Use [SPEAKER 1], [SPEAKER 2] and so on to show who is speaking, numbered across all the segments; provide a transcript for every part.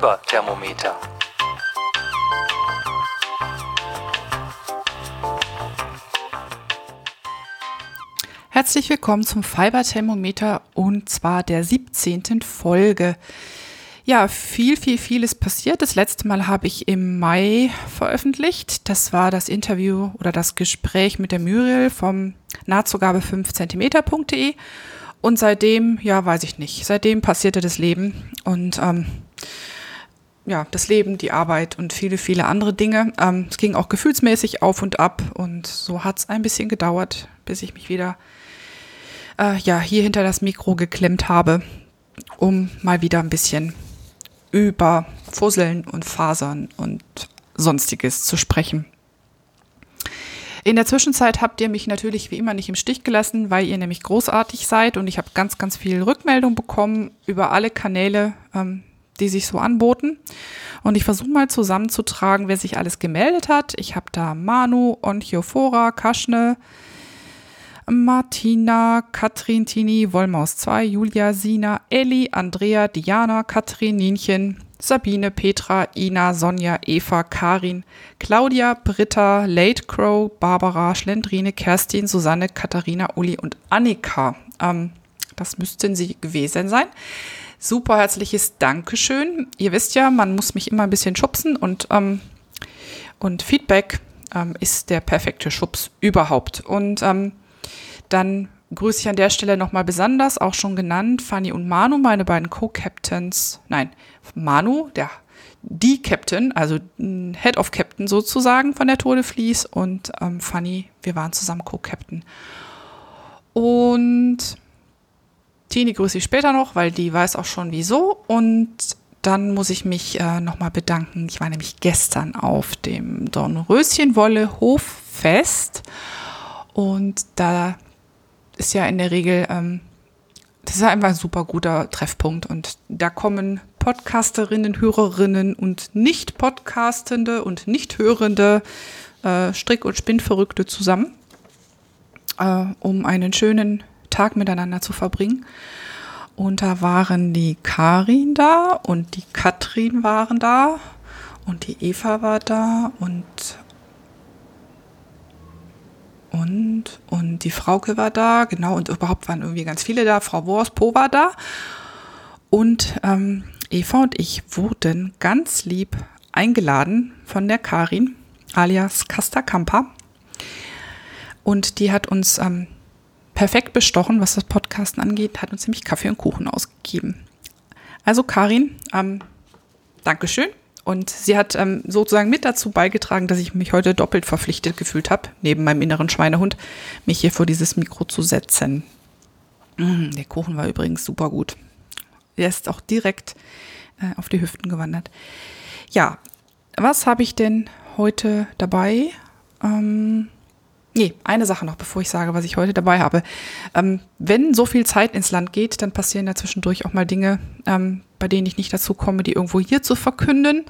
[SPEAKER 1] Fiberthermometer.
[SPEAKER 2] Herzlich willkommen zum Fiberthermometer und zwar der 17. Folge. Ja, viel, viel, viel ist passiert. Das letzte Mal habe ich im Mai veröffentlicht. Das war das Interview oder das Gespräch mit der Muriel vom Nahtzugabe 5 cm.de. Und seitdem, ja, weiß ich nicht, seitdem passierte das Leben und ähm, ja, das Leben, die Arbeit und viele, viele andere Dinge. Ähm, es ging auch gefühlsmäßig auf und ab und so hat es ein bisschen gedauert, bis ich mich wieder äh, ja, hier hinter das Mikro geklemmt habe, um mal wieder ein bisschen über Fusseln und Fasern und sonstiges zu sprechen. In der Zwischenzeit habt ihr mich natürlich wie immer nicht im Stich gelassen, weil ihr nämlich großartig seid und ich habe ganz, ganz viel Rückmeldung bekommen über alle Kanäle, ähm, die sich so anboten. Und ich versuche mal zusammenzutragen, wer sich alles gemeldet hat. Ich habe da Manu, Onchiofora, Kaschne, Martina, Katrin, Tini, Wollmaus 2, Julia, Sina, Elli, Andrea, Diana, Katrin, Nienchen, Sabine, Petra, Ina, Sonja, Eva, Karin, Claudia, Britta, Late Crow, Barbara, Schlendrine, Kerstin, Susanne, Katharina, Uli und Annika. Ähm, das müssten sie gewesen sein. Super herzliches Dankeschön. Ihr wisst ja, man muss mich immer ein bisschen schubsen und, ähm, und Feedback ähm, ist der perfekte Schubs überhaupt. Und ähm, dann grüße ich an der Stelle nochmal besonders, auch schon genannt, Fanny und Manu, meine beiden Co-Captains. Nein, Manu, der die Captain, also Head of Captain sozusagen von der Tode Fleece und ähm, Fanny, wir waren zusammen Co-Captain. Und Tini grüße ich später noch, weil die weiß auch schon wieso. Und dann muss ich mich äh, nochmal bedanken. Ich war nämlich gestern auf dem Dornröschenwolle Hoffest und da ist ja in der Regel, ähm, das ist einfach ein super guter Treffpunkt und da kommen Podcasterinnen, Hörerinnen und Nicht-Podcastende und Nicht-Hörende äh, Strick- und Spinnverrückte zusammen, äh, um einen schönen Tag miteinander zu verbringen. Und da waren die Karin da und die Katrin waren da und die Eva war da und und, und die Frauke war da, genau, und überhaupt waren irgendwie ganz viele da. Frau Worspo war da. Und ähm, Eva und ich wurden ganz lieb eingeladen von der Karin, alias Casta Campa. Und die hat uns ähm, perfekt bestochen, was das Podcasten angeht, hat uns nämlich Kaffee und Kuchen ausgegeben. Also Karin, ähm, Dankeschön. Und sie hat ähm, sozusagen mit dazu beigetragen, dass ich mich heute doppelt verpflichtet gefühlt habe, neben meinem inneren Schweinehund, mich hier vor dieses Mikro zu setzen. Mm, der Kuchen war übrigens super gut. Er ist auch direkt äh, auf die Hüften gewandert. Ja, was habe ich denn heute dabei? Ähm, Nee, eine Sache noch, bevor ich sage, was ich heute dabei habe. Ähm, wenn so viel Zeit ins Land geht, dann passieren ja zwischendurch auch mal Dinge, ähm, bei denen ich nicht dazu komme, die irgendwo hier zu verkünden.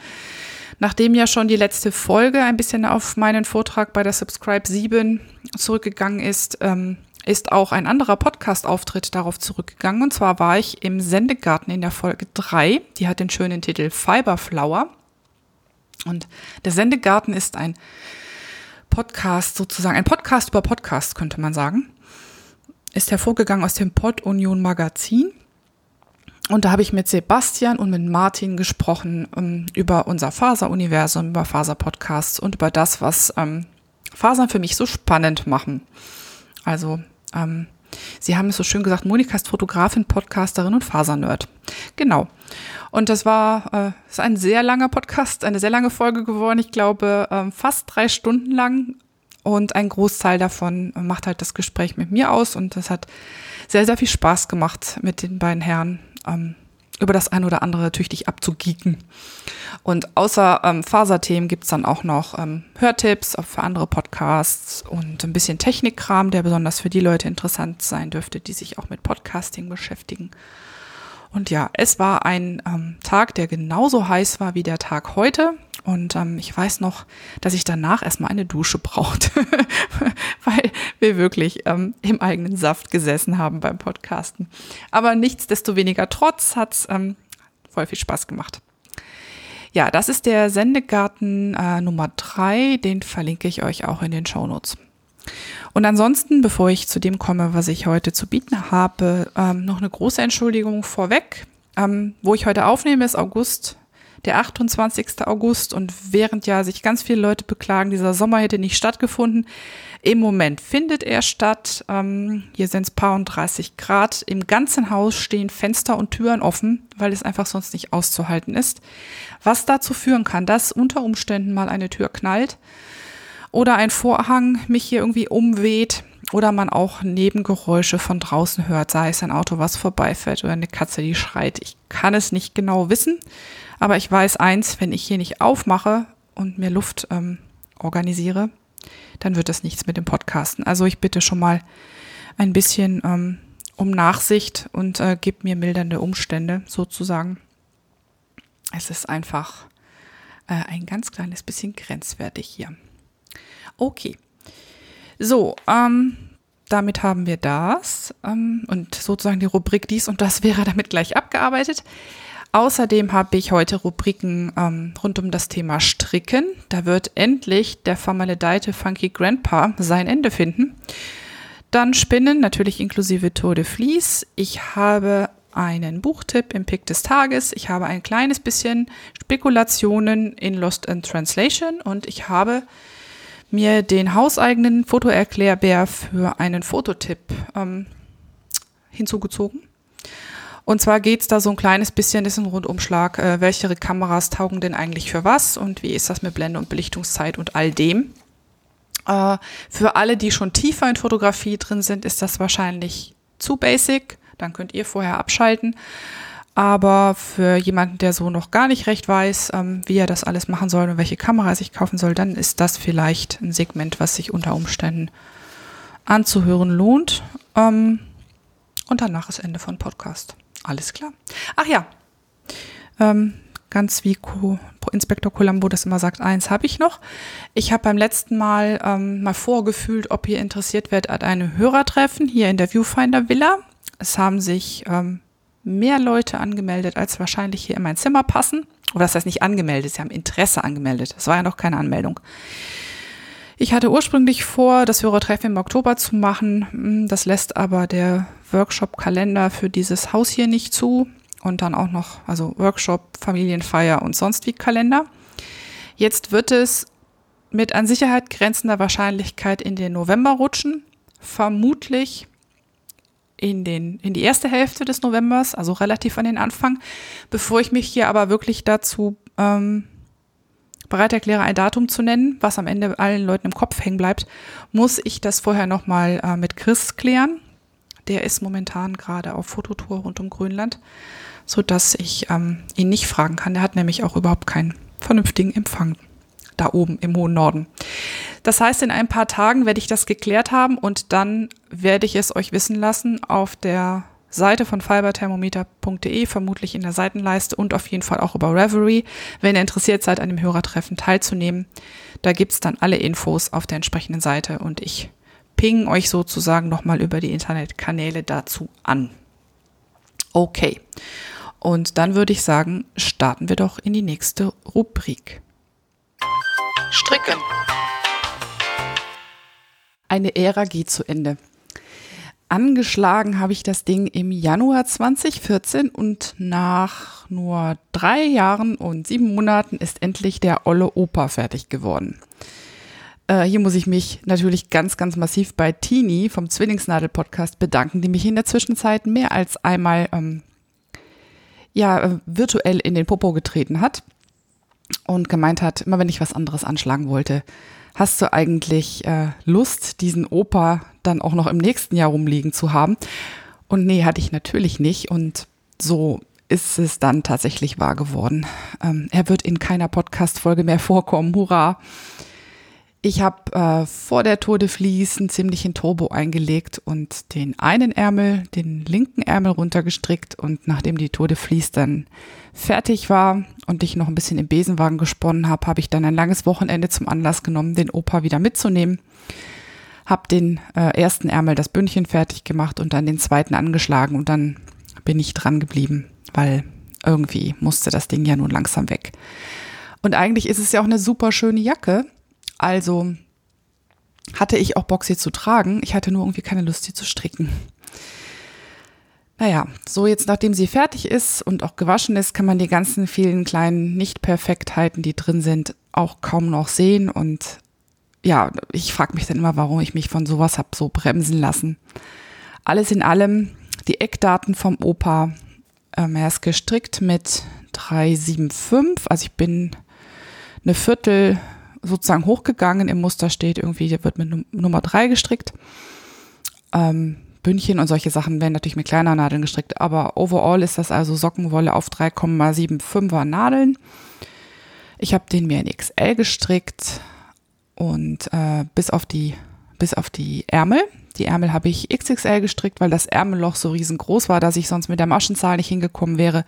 [SPEAKER 2] Nachdem ja schon die letzte Folge ein bisschen auf meinen Vortrag bei der Subscribe 7 zurückgegangen ist, ähm, ist auch ein anderer Podcast-Auftritt darauf zurückgegangen. Und zwar war ich im Sendegarten in der Folge 3. Die hat den schönen Titel Fiberflower. Und der Sendegarten ist ein Podcast sozusagen, ein Podcast über Podcast, könnte man sagen, ist hervorgegangen aus dem Pod Union Magazin. Und da habe ich mit Sebastian und mit Martin gesprochen um, ähm, über unser Faseruniversum, über Faserpodcasts und über das, was ähm, Fasern für mich so spannend machen. Also ähm, Sie haben es so schön gesagt, Monika ist Fotografin, Podcasterin und Fasernerd. Genau. Und das war äh, ist ein sehr langer Podcast, eine sehr lange Folge geworden. Ich glaube, ähm, fast drei Stunden lang. Und ein Großteil davon macht halt das Gespräch mit mir aus. Und das hat sehr, sehr viel Spaß gemacht mit den beiden Herren. Ähm, über das ein oder andere tüchtig abzugieken. Und außer ähm, Faserthemen gibt's dann auch noch ähm, Hörtipps für andere Podcasts und ein bisschen Technikkram, der besonders für die Leute interessant sein dürfte, die sich auch mit Podcasting beschäftigen. Und ja, es war ein ähm, Tag, der genauso heiß war wie der Tag heute. Und ähm, ich weiß noch, dass ich danach erstmal eine Dusche brauchte, weil wir wirklich ähm, im eigenen Saft gesessen haben beim Podcasten. Aber nichtsdestoweniger trotz hat's ähm, voll viel Spaß gemacht. Ja, das ist der Sendegarten äh, Nummer drei. Den verlinke ich euch auch in den Shownotes. Und ansonsten, bevor ich zu dem komme, was ich heute zu bieten habe, ähm, noch eine große Entschuldigung vorweg. Ähm, wo ich heute aufnehme, ist August, der 28. August. Und während ja sich ganz viele Leute beklagen, dieser Sommer hätte nicht stattgefunden, im Moment findet er statt. Ähm, hier sind es paar und 30 Grad. Im ganzen Haus stehen Fenster und Türen offen, weil es einfach sonst nicht auszuhalten ist. Was dazu führen kann, dass unter Umständen mal eine Tür knallt oder ein Vorhang mich hier irgendwie umweht oder man auch Nebengeräusche von draußen hört, sei es ein Auto, was vorbeifährt oder eine Katze, die schreit. Ich kann es nicht genau wissen, aber ich weiß eins, wenn ich hier nicht aufmache und mir Luft ähm, organisiere, dann wird das nichts mit dem Podcasten. Also ich bitte schon mal ein bisschen ähm, um Nachsicht und äh, gib mir mildernde Umstände sozusagen. Es ist einfach äh, ein ganz kleines bisschen grenzwertig hier. Okay. So, ähm, damit haben wir das ähm, und sozusagen die Rubrik dies und das wäre damit gleich abgearbeitet. Außerdem habe ich heute Rubriken ähm, rund um das Thema Stricken. Da wird endlich der vermaledeite Funky Grandpa sein Ende finden. Dann Spinnen, natürlich inklusive Tour de. Ich habe einen Buchtipp im Pick des Tages. Ich habe ein kleines bisschen Spekulationen in Lost in Translation und ich habe mir den hauseigenen Fotoerklärbär für einen Fototipp ähm, hinzugezogen. Und zwar geht's da so ein kleines bisschen, ist ein Rundumschlag, äh, welche Kameras taugen denn eigentlich für was und wie ist das mit Blende und Belichtungszeit und all dem. Äh, für alle, die schon tiefer in Fotografie drin sind, ist das wahrscheinlich zu basic. Dann könnt ihr vorher abschalten. Aber für jemanden, der so noch gar nicht recht weiß, ähm, wie er das alles machen soll und welche Kamera er sich kaufen soll, dann ist das vielleicht ein Segment, was sich unter Umständen anzuhören lohnt. Ähm, und danach ist Ende von Podcast. Alles klar. Ach ja, ähm, ganz wie Co Inspektor Colombo das immer sagt, eins habe ich noch. Ich habe beim letzten Mal ähm, mal vorgefühlt, ob ihr interessiert werdet an einem Hörertreffen hier in der Viewfinder Villa. Es haben sich ähm, mehr Leute angemeldet, als wahrscheinlich hier in mein Zimmer passen. Oder das heißt nicht angemeldet, sie haben Interesse angemeldet. Das war ja noch keine Anmeldung. Ich hatte ursprünglich vor, das Hörertreffen im Oktober zu machen. Hm, das lässt aber der Workshop-Kalender für dieses Haus hier nicht zu. Und dann auch noch, also Workshop, Familienfeier und sonst wie Kalender. Jetzt wird es mit an Sicherheit grenzender Wahrscheinlichkeit in den November rutschen. Vermutlich in, den, in die erste Hälfte des Novembers, also relativ an den Anfang. Bevor ich mich hier aber wirklich dazu ähm, bereit erkläre, ein Datum zu nennen, was am Ende allen Leuten im Kopf hängen bleibt, muss ich das vorher nochmal äh, mit Chris klären. Der ist momentan gerade auf Fototour rund um Grönland, so dass ich ähm, ihn nicht fragen kann. Der hat nämlich auch überhaupt keinen vernünftigen Empfang da oben im hohen Norden. Das heißt, in ein paar Tagen werde ich das geklärt haben und dann werde ich es euch wissen lassen auf der Seite von fiberthermometer.de, vermutlich in der Seitenleiste und auf jeden Fall auch über Reverie, wenn ihr interessiert seid, an dem Hörertreffen teilzunehmen. Da gibt's dann alle Infos auf der entsprechenden Seite und ich ping euch sozusagen nochmal über die Internetkanäle dazu an. Okay. Und dann würde ich sagen, starten wir doch in die nächste Rubrik. Stricken. Eine Ära geht zu Ende. Angeschlagen habe ich das Ding im Januar 2014 und nach nur drei Jahren und sieben Monaten ist endlich der Olle Opa fertig geworden. Äh, hier muss ich mich natürlich ganz, ganz massiv bei Tini vom Zwillingsnadel-Podcast bedanken, die mich in der Zwischenzeit mehr als einmal ähm, ja, äh, virtuell in den Popo getreten hat und gemeint hat, immer wenn ich was anderes anschlagen wollte, hast du eigentlich äh, Lust, diesen Opa dann auch noch im nächsten Jahr rumliegen zu haben? Und nee, hatte ich natürlich nicht. Und so ist es dann tatsächlich wahr geworden. Ähm, er wird in keiner Podcast-Folge mehr vorkommen. Hurra! Ich habe äh, vor der Tour de Vlies einen ziemlichen Turbo eingelegt und den einen Ärmel, den linken Ärmel runtergestrickt und nachdem die Tour de Vlies dann fertig war und ich noch ein bisschen im Besenwagen gesponnen habe, habe ich dann ein langes Wochenende zum Anlass genommen, den Opa wieder mitzunehmen. Hab den äh, ersten Ärmel, das Bündchen fertig gemacht und dann den zweiten angeschlagen und dann bin ich dran geblieben, weil irgendwie musste das Ding ja nun langsam weg. Und eigentlich ist es ja auch eine super schöne Jacke. Also hatte ich auch Bock, sie zu tragen. Ich hatte nur irgendwie keine Lust, sie zu stricken. Naja, so jetzt nachdem sie fertig ist und auch gewaschen ist, kann man die ganzen vielen kleinen Nicht-Perfektheiten, die drin sind, auch kaum noch sehen. Und ja, ich frage mich dann immer, warum ich mich von sowas habe so bremsen lassen. Alles in allem, die Eckdaten vom Opa, ähm, er ist gestrickt mit 375, also ich bin eine Viertel sozusagen hochgegangen im Muster steht irgendwie, der wird mit Nummer 3 gestrickt. Ähm, Bündchen und solche Sachen werden natürlich mit kleiner Nadeln gestrickt, aber overall ist das also Sockenwolle auf 3,75er Nadeln. Ich habe den mir in XL gestrickt und äh, bis auf die bis auf die Ärmel. Die Ärmel habe ich XXL gestrickt, weil das Ärmelloch so riesengroß war, dass ich sonst mit der Maschenzahl nicht hingekommen wäre.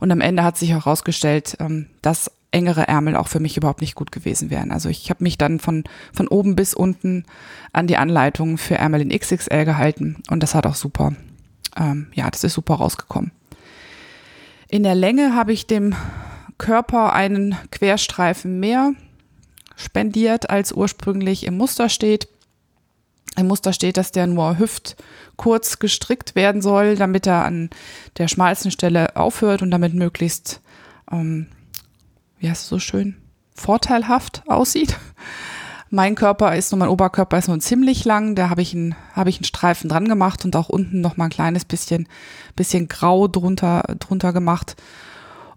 [SPEAKER 2] Und am Ende hat sich herausgestellt, ähm, dass engere Ärmel auch für mich überhaupt nicht gut gewesen wären. Also ich habe mich dann von, von oben bis unten an die Anleitung für Ärmel in XXL gehalten und das hat auch super, ähm, ja, das ist super rausgekommen. In der Länge habe ich dem Körper einen Querstreifen mehr spendiert, als ursprünglich im Muster steht. Im Muster steht, dass der nur hüftkurz gestrickt werden soll, damit er an der schmalsten Stelle aufhört und damit möglichst ähm, wie heißt es so schön, vorteilhaft aussieht. Mein Körper ist nur, mein Oberkörper ist nur ziemlich lang, da habe ich einen, habe ich einen Streifen dran gemacht und auch unten noch mal ein kleines bisschen, bisschen grau drunter, drunter gemacht.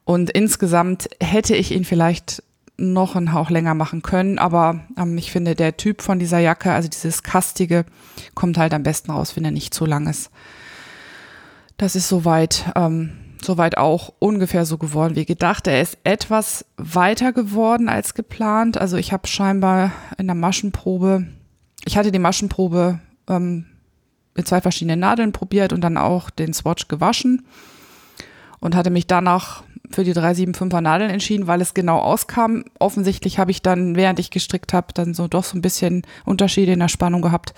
[SPEAKER 2] Und insgesamt hätte ich ihn vielleicht noch einen Hauch länger machen können, aber ähm, ich finde, der Typ von dieser Jacke, also dieses kastige, kommt halt am besten raus, wenn er nicht zu lang ist. Das ist soweit ähm, soweit auch ungefähr so geworden wie gedacht. Er ist etwas weiter geworden als geplant. Also ich habe scheinbar in der Maschenprobe, ich hatte die Maschenprobe ähm, mit zwei verschiedenen Nadeln probiert und dann auch den Swatch gewaschen und hatte mich danach für die 375er Nadeln entschieden, weil es genau auskam. Offensichtlich habe ich dann, während ich gestrickt habe, dann so doch so ein bisschen Unterschiede in der Spannung gehabt.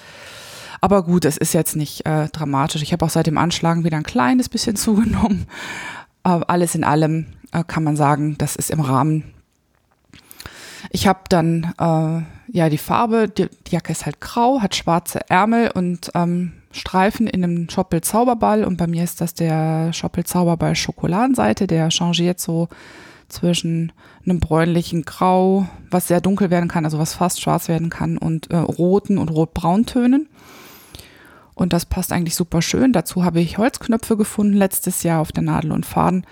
[SPEAKER 2] Aber gut, es ist jetzt nicht äh, dramatisch. Ich habe auch seit dem Anschlagen wieder ein kleines bisschen zugenommen. Aber alles in allem äh, kann man sagen, das ist im Rahmen. Ich habe dann äh, ja die Farbe, die, die, Jacke ist halt grau, hat schwarze Ärmel und ähm, Streifen in einem Schoppel Zauberball und bei mir ist das der Schoppel Zauberball Schokoladenseite, der changiert so zwischen einem bräunlichen Grau, was sehr dunkel werden kann, also was fast schwarz werden kann und äh, roten und rot-brauntönen. Und das passt eigentlich super schön. Dazu habe ich Holzknöpfe gefunden letztes Jahr auf der Nadel und Faden,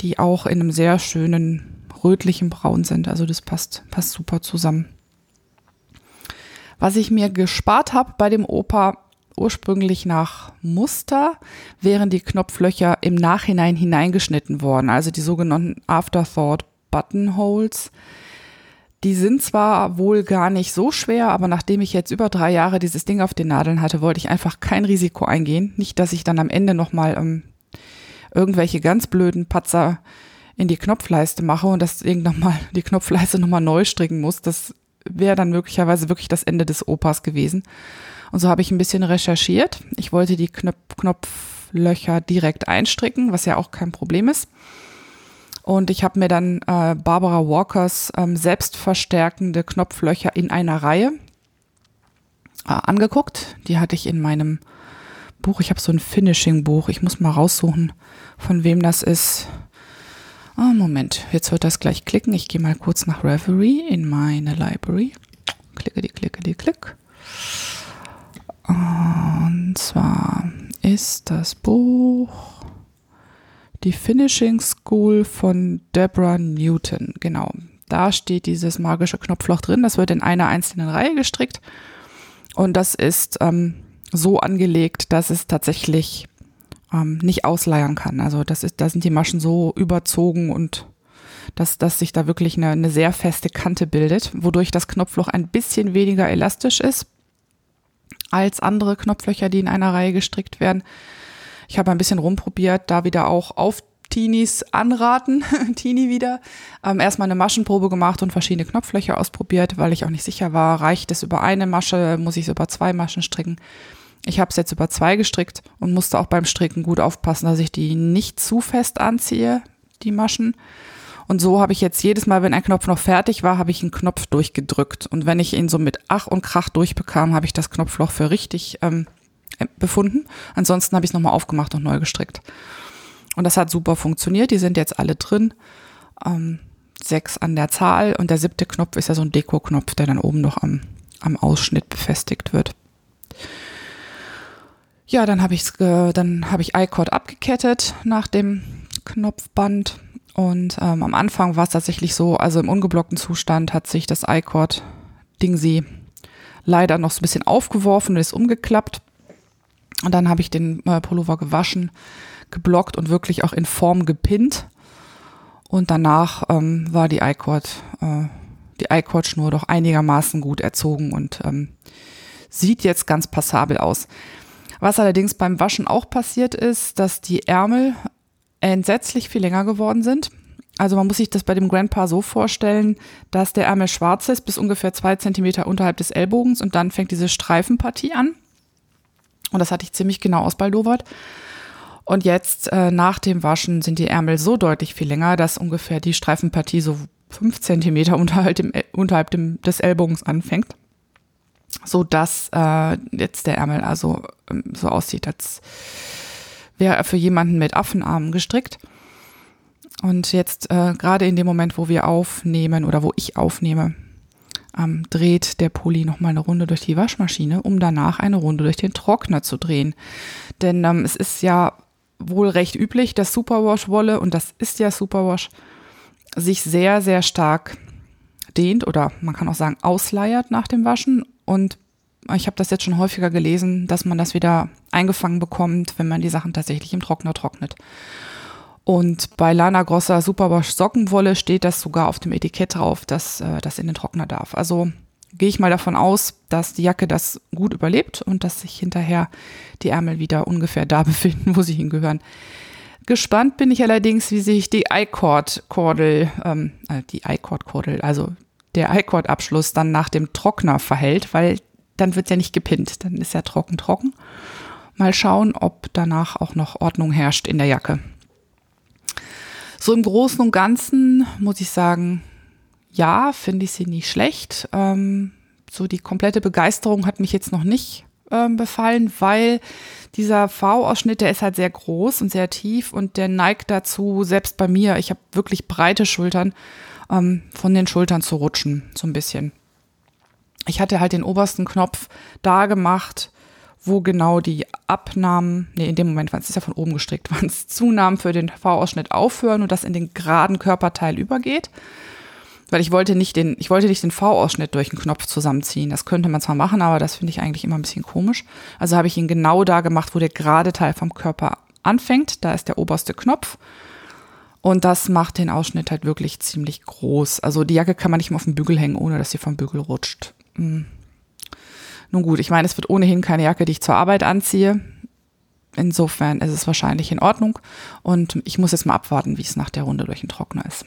[SPEAKER 2] die auch in einem sehr schönen rötlichen Braun sind. Also das passt, passt super zusammen. Was ich mir gespart habe bei dem Opa ursprünglich nach Muster, wären die Knopflöcher im Nachhinein hineingeschnitten worden. Also die sogenannten Afterthought Buttonholes. Die sind zwar wohl gar nicht so schwer, aber nachdem ich jetzt über drei Jahre dieses Ding auf den Nadeln hatte, wollte ich einfach kein Risiko eingehen. Nicht, dass ich dann am Ende nochmal ähm, irgendwelche ganz blöden Patzer in die Knopfleiste mache und das Ding nochmal, die Knopfleiste nochmal neu stricken muss. Das wäre dann möglicherweise wirklich das Ende des Opas gewesen. Und so habe ich ein bisschen recherchiert. Ich wollte die Knopf Knopflöcher direkt einstricken, was ja auch kein Problem ist. Und ich habe mir dann äh, Barbara Walkers ähm, selbstverstärkende Knopflöcher in einer Reihe äh, angeguckt. Die hatte ich in meinem Buch. Ich habe so ein Finishing-Buch. Ich muss mal raussuchen, von wem das ist. Oh, Moment, jetzt wird das gleich klicken. Ich gehe mal kurz nach Reverie in meine Library. Klicke die, klicke die, klick. Und zwar ist das Buch die Finishing School von Deborah Newton, genau. Da steht dieses magische Knopfloch drin. Das wird in einer einzelnen Reihe gestrickt. Und das ist ähm, so angelegt, dass es tatsächlich ähm, nicht ausleiern kann. Also das ist, da sind die Maschen so überzogen und dass, dass sich da wirklich eine, eine sehr feste Kante bildet, wodurch das Knopfloch ein bisschen weniger elastisch ist als andere Knopflöcher, die in einer Reihe gestrickt werden. Ich habe ein bisschen rumprobiert, da wieder auch auf Teenies anraten, Teenie wieder, ähm, erstmal eine Maschenprobe gemacht und verschiedene Knopflöcher ausprobiert, weil ich auch nicht sicher war, reicht es über eine Masche, muss ich es über zwei Maschen stricken. Ich habe es jetzt über zwei gestrickt und musste auch beim Stricken gut aufpassen, dass ich die nicht zu fest anziehe. die Maschen. Und so habe ich jetzt jedes Mal, wenn ein Knopf noch fertig war, habe ich einen Knopf durchgedrückt. Und wenn ich ihn so mit Ach und Krach durchbekam, habe ich das Knopfloch für richtig ähm, äh, befunden. Ansonsten habe ich es nochmal aufgemacht und neu gestrickt. Und das hat super funktioniert. Die sind jetzt alle drin. Ähm, sechs an der Zahl. Und der siebte Knopf ist ja so ein Deko-Knopf, der dann oben noch am, am Ausschnitt befestigt wird. Ja, dann habe ich dann habe ich iCord abgekettet nach dem Knopfband und ähm, am Anfang war es tatsächlich so, also im ungeblockten Zustand hat sich das iCord Ding sie leider noch so ein bisschen aufgeworfen und ist umgeklappt. Und dann habe ich den äh, Pullover gewaschen, geblockt und wirklich auch in Form gepinnt. Und danach ähm, war die iCord, äh, die iCord-Schnur doch einigermaßen gut erzogen und ähm, sieht jetzt ganz passabel aus. Was allerdings beim Waschen auch passiert ist, dass die Ärmel entsetzlich viel länger geworden sind. Also man muss sich das bei dem Grandpa so vorstellen, dass der Ärmel schwarz ist bis ungefähr zwei Zentimeter unterhalb des Ellbogens und dann fängt diese Streifenpartie an. Und das hatte ich ziemlich genau ausbaldowert. Und jetzt äh, nach dem Waschen sind die Ärmel so deutlich viel länger, dass ungefähr die Streifenpartie so fünf Zentimeter unterhalb, dem, unterhalb dem, des Ellbogens anfängt so dass äh, jetzt der Ärmel also ähm, so aussieht, als wäre er für jemanden mit Affenarmen gestrickt. Und jetzt äh, gerade in dem Moment, wo wir aufnehmen oder wo ich aufnehme, ähm, dreht der Pulli nochmal eine Runde durch die Waschmaschine, um danach eine Runde durch den Trockner zu drehen. Denn ähm, es ist ja wohl recht üblich, dass Superwash-Wolle, und das ist ja Superwash, sich sehr, sehr stark dehnt oder man kann auch sagen ausleiert nach dem Waschen und ich habe das jetzt schon häufiger gelesen, dass man das wieder eingefangen bekommt, wenn man die Sachen tatsächlich im Trockner trocknet. Und bei Lana Grossa Superwash Sockenwolle steht das sogar auf dem Etikett drauf, dass äh, das in den Trockner darf. Also gehe ich mal davon aus, dass die Jacke das gut überlebt und dass sich hinterher die Ärmel wieder ungefähr da befinden, wo sie hingehören. Gespannt bin ich allerdings, wie sich die iCord-Kordel, ähm, äh, die iCord-Kordel, also der iCord-Abschluss dann nach dem Trockner verhält, weil dann wird ja nicht gepinnt, dann ist ja trocken trocken. Mal schauen, ob danach auch noch Ordnung herrscht in der Jacke. So im Großen und Ganzen muss ich sagen, ja, finde ich sie nicht schlecht. Ähm, so die komplette Begeisterung hat mich jetzt noch nicht ähm, befallen, weil dieser V-Ausschnitt, der ist halt sehr groß und sehr tief und der neigt dazu, selbst bei mir, ich habe wirklich breite Schultern, ähm, von den Schultern zu rutschen, so ein bisschen. Ich hatte halt den obersten Knopf da gemacht, wo genau die Abnahmen, nee, in dem Moment, wann es ist ja von oben gestrickt, wann es Zunahmen für den V-Ausschnitt aufhören und das in den geraden Körperteil übergeht. Weil ich wollte nicht den, ich wollte nicht den V-Ausschnitt durch den Knopf zusammenziehen. Das könnte man zwar machen, aber das finde ich eigentlich immer ein bisschen komisch. Also habe ich ihn genau da gemacht, wo der gerade Teil vom Körper anfängt. Da ist der oberste Knopf. Und das macht den Ausschnitt halt wirklich ziemlich groß. Also die Jacke kann man nicht mehr auf den Bügel hängen, ohne dass sie vom Bügel rutscht. Hm. Nun gut, ich meine, es wird ohnehin keine Jacke, die ich zur Arbeit anziehe. Insofern ist es wahrscheinlich in Ordnung. Und ich muss jetzt mal abwarten, wie es nach der Runde durch den Trockner ist.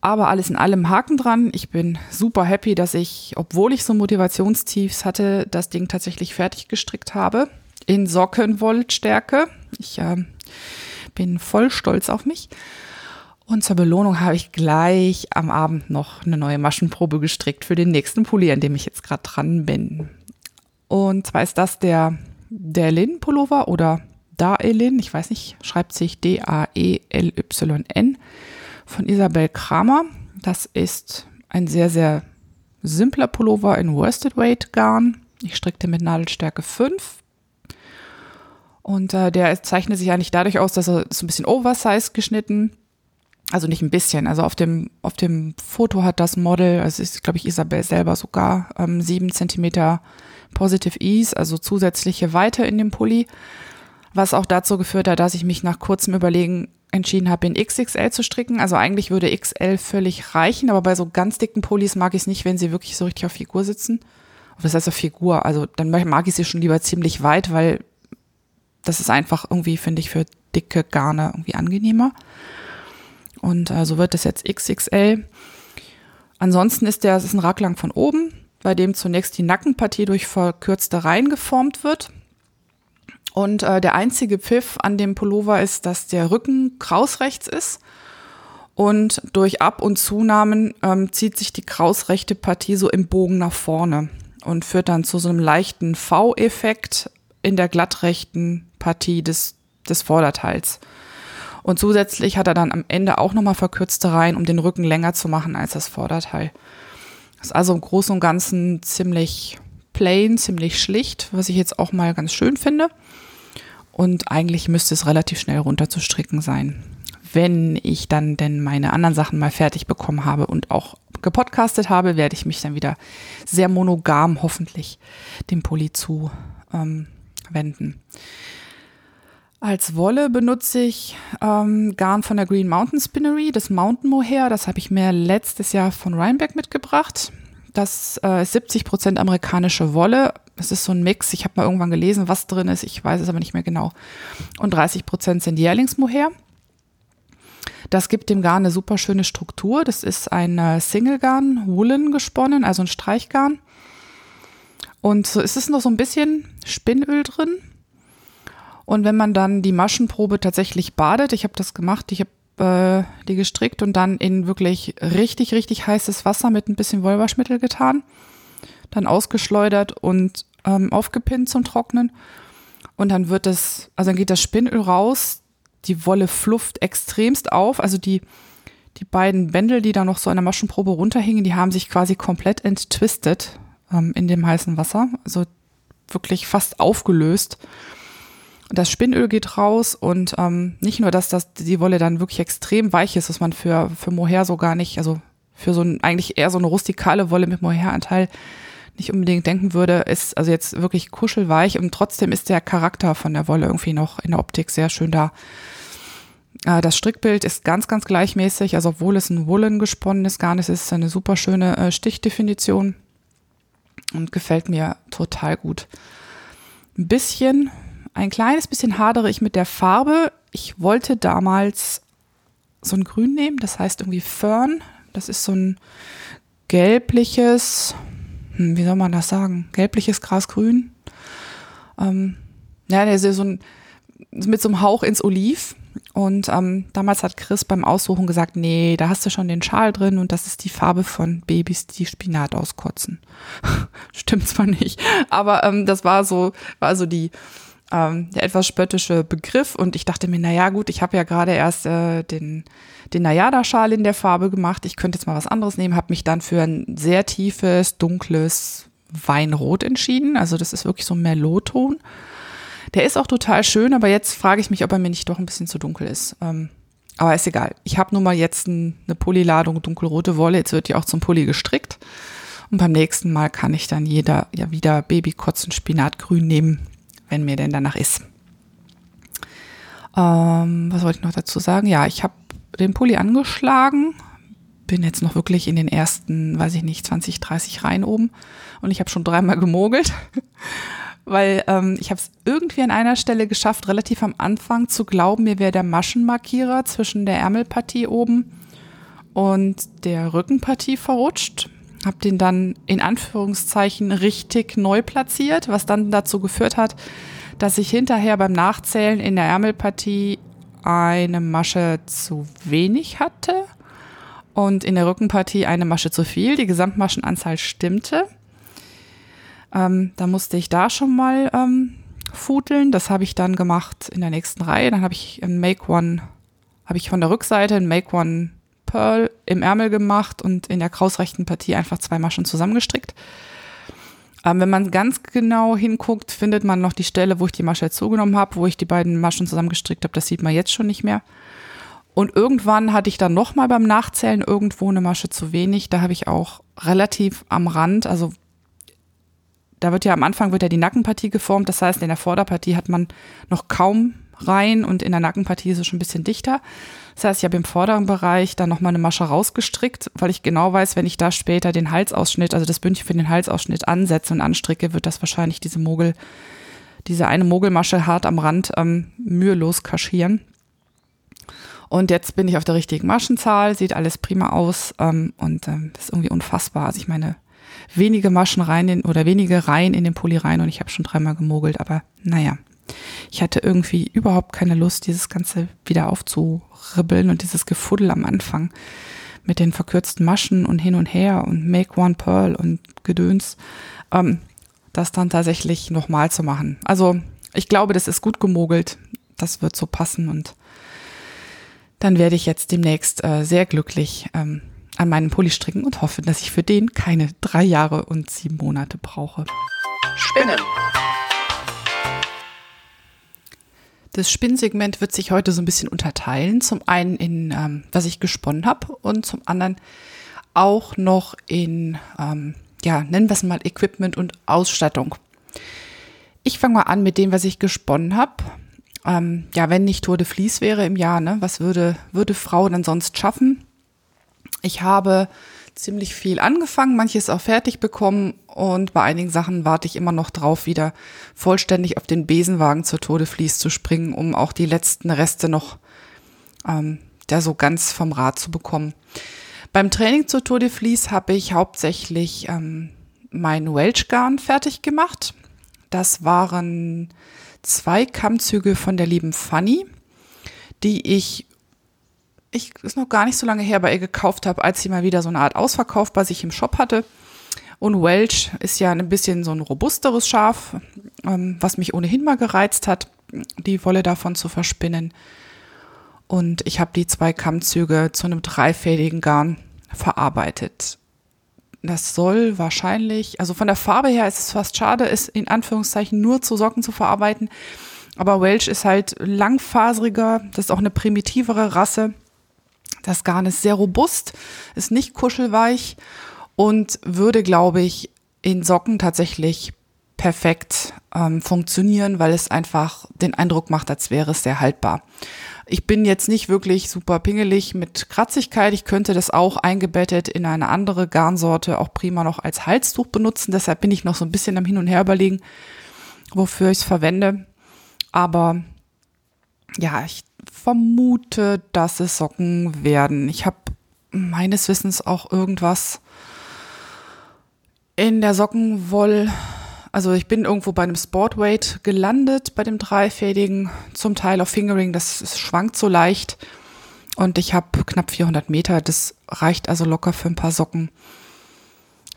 [SPEAKER 2] Aber alles in allem Haken dran. Ich bin super happy, dass ich, obwohl ich so Motivationstiefs hatte, das Ding tatsächlich fertig gestrickt habe. In Sockenwollstärke. Ich äh, bin voll stolz auf mich. Und zur Belohnung habe ich gleich am Abend noch eine neue Maschenprobe gestrickt für den nächsten Pulli, an dem ich jetzt gerade dran bin. Und zwar ist das der Delin Pullover oder Daelin, ich weiß nicht, schreibt sich D-A-E-L-Y-N von Isabel Kramer. Das ist ein sehr, sehr simpler Pullover in Worsted Weight Garn. Ich strickte mit Nadelstärke 5 und äh, der zeichnet sich eigentlich dadurch aus, dass er so ein bisschen oversized geschnitten. Also nicht ein bisschen. Also auf dem, auf dem Foto hat das Model, also ist, glaube ich, Isabel selber sogar, ähm, sieben Zentimeter Positive Ease, also zusätzliche Weite in dem Pulli. Was auch dazu geführt hat, dass ich mich nach kurzem Überlegen entschieden habe, in XXL zu stricken. Also eigentlich würde XL völlig reichen, aber bei so ganz dicken Pullis mag ich es nicht, wenn sie wirklich so richtig auf Figur sitzen. Das heißt auf Figur. Also dann mag ich sie schon lieber ziemlich weit, weil das ist einfach irgendwie, finde ich, für dicke Garne irgendwie angenehmer. Und äh, so wird das jetzt XXL. Ansonsten ist der, es ist ein Raglang von oben, bei dem zunächst die Nackenpartie durch verkürzte Reihen geformt wird. Und äh, der einzige Pfiff an dem Pullover ist, dass der Rücken krausrechts ist. Und durch Ab- und Zunahmen ähm, zieht sich die krausrechte Partie so im Bogen nach vorne und führt dann zu so einem leichten V-Effekt in der glattrechten Partie des, des Vorderteils. Und zusätzlich hat er dann am Ende auch nochmal verkürzte Reihen, um den Rücken länger zu machen als das Vorderteil. Ist also im Großen und Ganzen ziemlich plain, ziemlich schlicht, was ich jetzt auch mal ganz schön finde. Und eigentlich müsste es relativ schnell runterzustricken sein. Wenn ich dann denn meine anderen Sachen mal fertig bekommen habe und auch gepodcastet habe, werde ich mich dann wieder sehr monogam hoffentlich dem Pulli zu ähm, wenden. Als Wolle benutze ich ähm, Garn von der Green Mountain Spinnery, das Mountain Mohair. Das habe ich mir letztes Jahr von Rhinebeck mitgebracht. Das äh, ist 70 Prozent amerikanische Wolle. Das ist so ein Mix. Ich habe mal irgendwann gelesen, was drin ist. Ich weiß es aber nicht mehr genau. Und 30 Prozent sind Jährlingsmohair. Das gibt dem Garn eine super schöne Struktur. Das ist ein äh, Single-Garn, Woolen gesponnen, also ein Streichgarn. Und so ist es noch so ein bisschen Spinnöl drin. Und wenn man dann die Maschenprobe tatsächlich badet, ich habe das gemacht, ich habe äh, die gestrickt und dann in wirklich richtig, richtig heißes Wasser mit ein bisschen Wollwaschmittel getan, dann ausgeschleudert und ähm, aufgepinnt zum Trocknen. Und dann wird es, also dann geht das Spinnöl raus, die Wolle flufft extremst auf, also die, die beiden Bändel, die da noch so an der Maschenprobe runterhingen, die haben sich quasi komplett enttwistet ähm, in dem heißen Wasser, also wirklich fast aufgelöst. Das Spinnöl geht raus und ähm, nicht nur, dass das die Wolle dann wirklich extrem weich ist, dass man für, für Mohair so gar nicht, also für so ein, eigentlich eher so eine rustikale Wolle mit Mohair-Anteil nicht unbedingt denken würde, ist also jetzt wirklich kuschelweich und trotzdem ist der Charakter von der Wolle irgendwie noch in der Optik sehr schön da. Äh, das Strickbild ist ganz, ganz gleichmäßig, also obwohl es ein Woolen gesponnenes Garn ist, ist es eine super schöne äh, Stichdefinition und gefällt mir total gut. Ein bisschen ein kleines bisschen hadere ich mit der Farbe. Ich wollte damals so ein Grün nehmen, das heißt irgendwie Fern. Das ist so ein gelbliches, hm, wie soll man das sagen? Gelbliches Grasgrün. Ähm, ja, der ist so ein, mit so einem Hauch ins Oliv. Und ähm, damals hat Chris beim Aussuchen gesagt, nee, da hast du schon den Schal drin und das ist die Farbe von Babys, die Spinat auskotzen. Stimmt zwar nicht, aber ähm, das war so, war so die, ähm, der etwas spöttische Begriff. Und ich dachte mir, naja gut, ich habe ja gerade erst äh, den, den Nayada-Schal in der Farbe gemacht. Ich könnte jetzt mal was anderes nehmen, habe mich dann für ein sehr tiefes, dunkles Weinrot entschieden. Also das ist wirklich so ein Merlot-Ton. Der ist auch total schön, aber jetzt frage ich mich, ob er mir nicht doch ein bisschen zu dunkel ist. Ähm, aber ist egal. Ich habe nun mal jetzt ein, eine Pulliladung dunkelrote Wolle. Jetzt wird die auch zum Pulli gestrickt. Und beim nächsten Mal kann ich dann jeder ja wieder Babykotzen Spinatgrün nehmen wenn mir denn danach ist. Ähm, was wollte ich noch dazu sagen? Ja, ich habe den Pulli angeschlagen, bin jetzt noch wirklich in den ersten, weiß ich nicht, 20, 30 Reihen oben und ich habe schon dreimal gemogelt, weil ähm, ich habe es irgendwie an einer Stelle geschafft, relativ am Anfang zu glauben, mir wäre der Maschenmarkierer zwischen der Ärmelpartie oben und der Rückenpartie verrutscht habe den dann in Anführungszeichen richtig neu platziert, was dann dazu geführt hat, dass ich hinterher beim Nachzählen in der Ärmelpartie eine Masche zu wenig hatte und in der Rückenpartie eine Masche zu viel. Die Gesamtmaschenanzahl stimmte. Ähm, da musste ich da schon mal ähm, futeln. Das habe ich dann gemacht in der nächsten Reihe. Dann habe ich ein Make One, habe ich von der Rückseite ein Make One Pearl im Ärmel gemacht und in der krausrechten Partie einfach zwei Maschen zusammengestrickt. Ähm, wenn man ganz genau hinguckt, findet man noch die Stelle, wo ich die Masche zugenommen habe, wo ich die beiden Maschen zusammengestrickt habe. Das sieht man jetzt schon nicht mehr. Und irgendwann hatte ich dann nochmal beim Nachzählen irgendwo eine Masche zu wenig. Da habe ich auch relativ am Rand, also da wird ja am Anfang wird ja die Nackenpartie geformt. Das heißt, in der Vorderpartie hat man noch kaum rein und in der Nackenpartie ist es schon ein bisschen dichter. Das heißt, ich habe im vorderen Bereich dann nochmal eine Masche rausgestrickt, weil ich genau weiß, wenn ich da später den Halsausschnitt, also das Bündchen für den Halsausschnitt ansetze und anstricke, wird das wahrscheinlich diese Mogel, diese eine Mogelmasche hart am Rand ähm, mühelos kaschieren. Und jetzt bin ich auf der richtigen Maschenzahl, sieht alles prima aus ähm, und ähm, ist irgendwie unfassbar. Also ich meine, wenige Maschen rein in, oder wenige Reihen in den Pulli rein und ich habe schon dreimal gemogelt, aber naja, Ich hatte irgendwie überhaupt keine Lust, dieses Ganze wieder aufzuribbeln und dieses Gefuddel am Anfang mit den verkürzten Maschen und hin und her und Make One Pearl und Gedöns, ähm, das dann tatsächlich nochmal zu machen. Also ich glaube, das ist gut gemogelt. Das wird so passen und dann werde ich jetzt demnächst äh, sehr glücklich ähm, an meinen Pulli stricken und hoffe, dass ich für den keine drei Jahre und sieben Monate brauche. Spinnen. Das Spinnsegment wird sich heute so ein bisschen unterteilen. Zum einen in, ähm, was ich gesponnen habe und zum anderen auch noch in, ähm, ja, nennen wir es mal Equipment und Ausstattung. Ich fange mal an mit dem, was ich gesponnen habe. Ähm, ja, wenn nicht Tour de Vlies wäre im Jahr, ne, was würde, würde Frau dann sonst schaffen? Ich habe ziemlich viel angefangen, manches auch fertig bekommen und bei einigen Sachen warte ich immer noch drauf, wieder vollständig auf den Besenwagen zur Todeflies zu springen, um auch die letzten Reste noch ähm, da so ganz vom Rad zu bekommen. Beim Training zur Tour habe ich hauptsächlich ähm, mein Welch-Garn fertig gemacht. Das waren zwei Kammzüge von der lieben Fanny, die ich ich ist noch gar nicht so lange her bei ihr gekauft habe, als sie mal wieder so eine Art Ausverkauf bei sich im Shop hatte. Und Welch ist ja ein bisschen so ein robusteres Schaf, ähm, was mich ohnehin mal gereizt hat, die Wolle davon zu verspinnen. Und ich habe die zwei Kammzüge zu einem dreifädigen Garn verarbeitet. Das soll wahrscheinlich, also von der Farbe her ist es fast schade, es in Anführungszeichen nur zu Socken zu verarbeiten. Aber Welch ist halt langfaseriger, das ist auch eine primitivere Rasse. Das Garn ist sehr robust, ist nicht kuschelweich und würde, glaube ich, in Socken tatsächlich perfekt ähm, funktionieren, weil es einfach den Eindruck macht, als wäre es sehr haltbar. Ich bin jetzt nicht wirklich super pingelig mit Kratzigkeit. Ich könnte das auch eingebettet in eine andere Garnsorte auch prima noch als Halstuch benutzen. Deshalb bin ich noch so ein bisschen am Hin und Her überlegen, wofür ich es verwende. Aber ja, ich vermute, dass es Socken werden. Ich habe meines Wissens auch irgendwas in der Sockenwoll. Also ich bin irgendwo bei einem Sportweight gelandet, bei dem dreifädigen, zum Teil auf Fingering, das schwankt so leicht. Und ich habe knapp 400 Meter, das reicht also locker für ein paar Socken.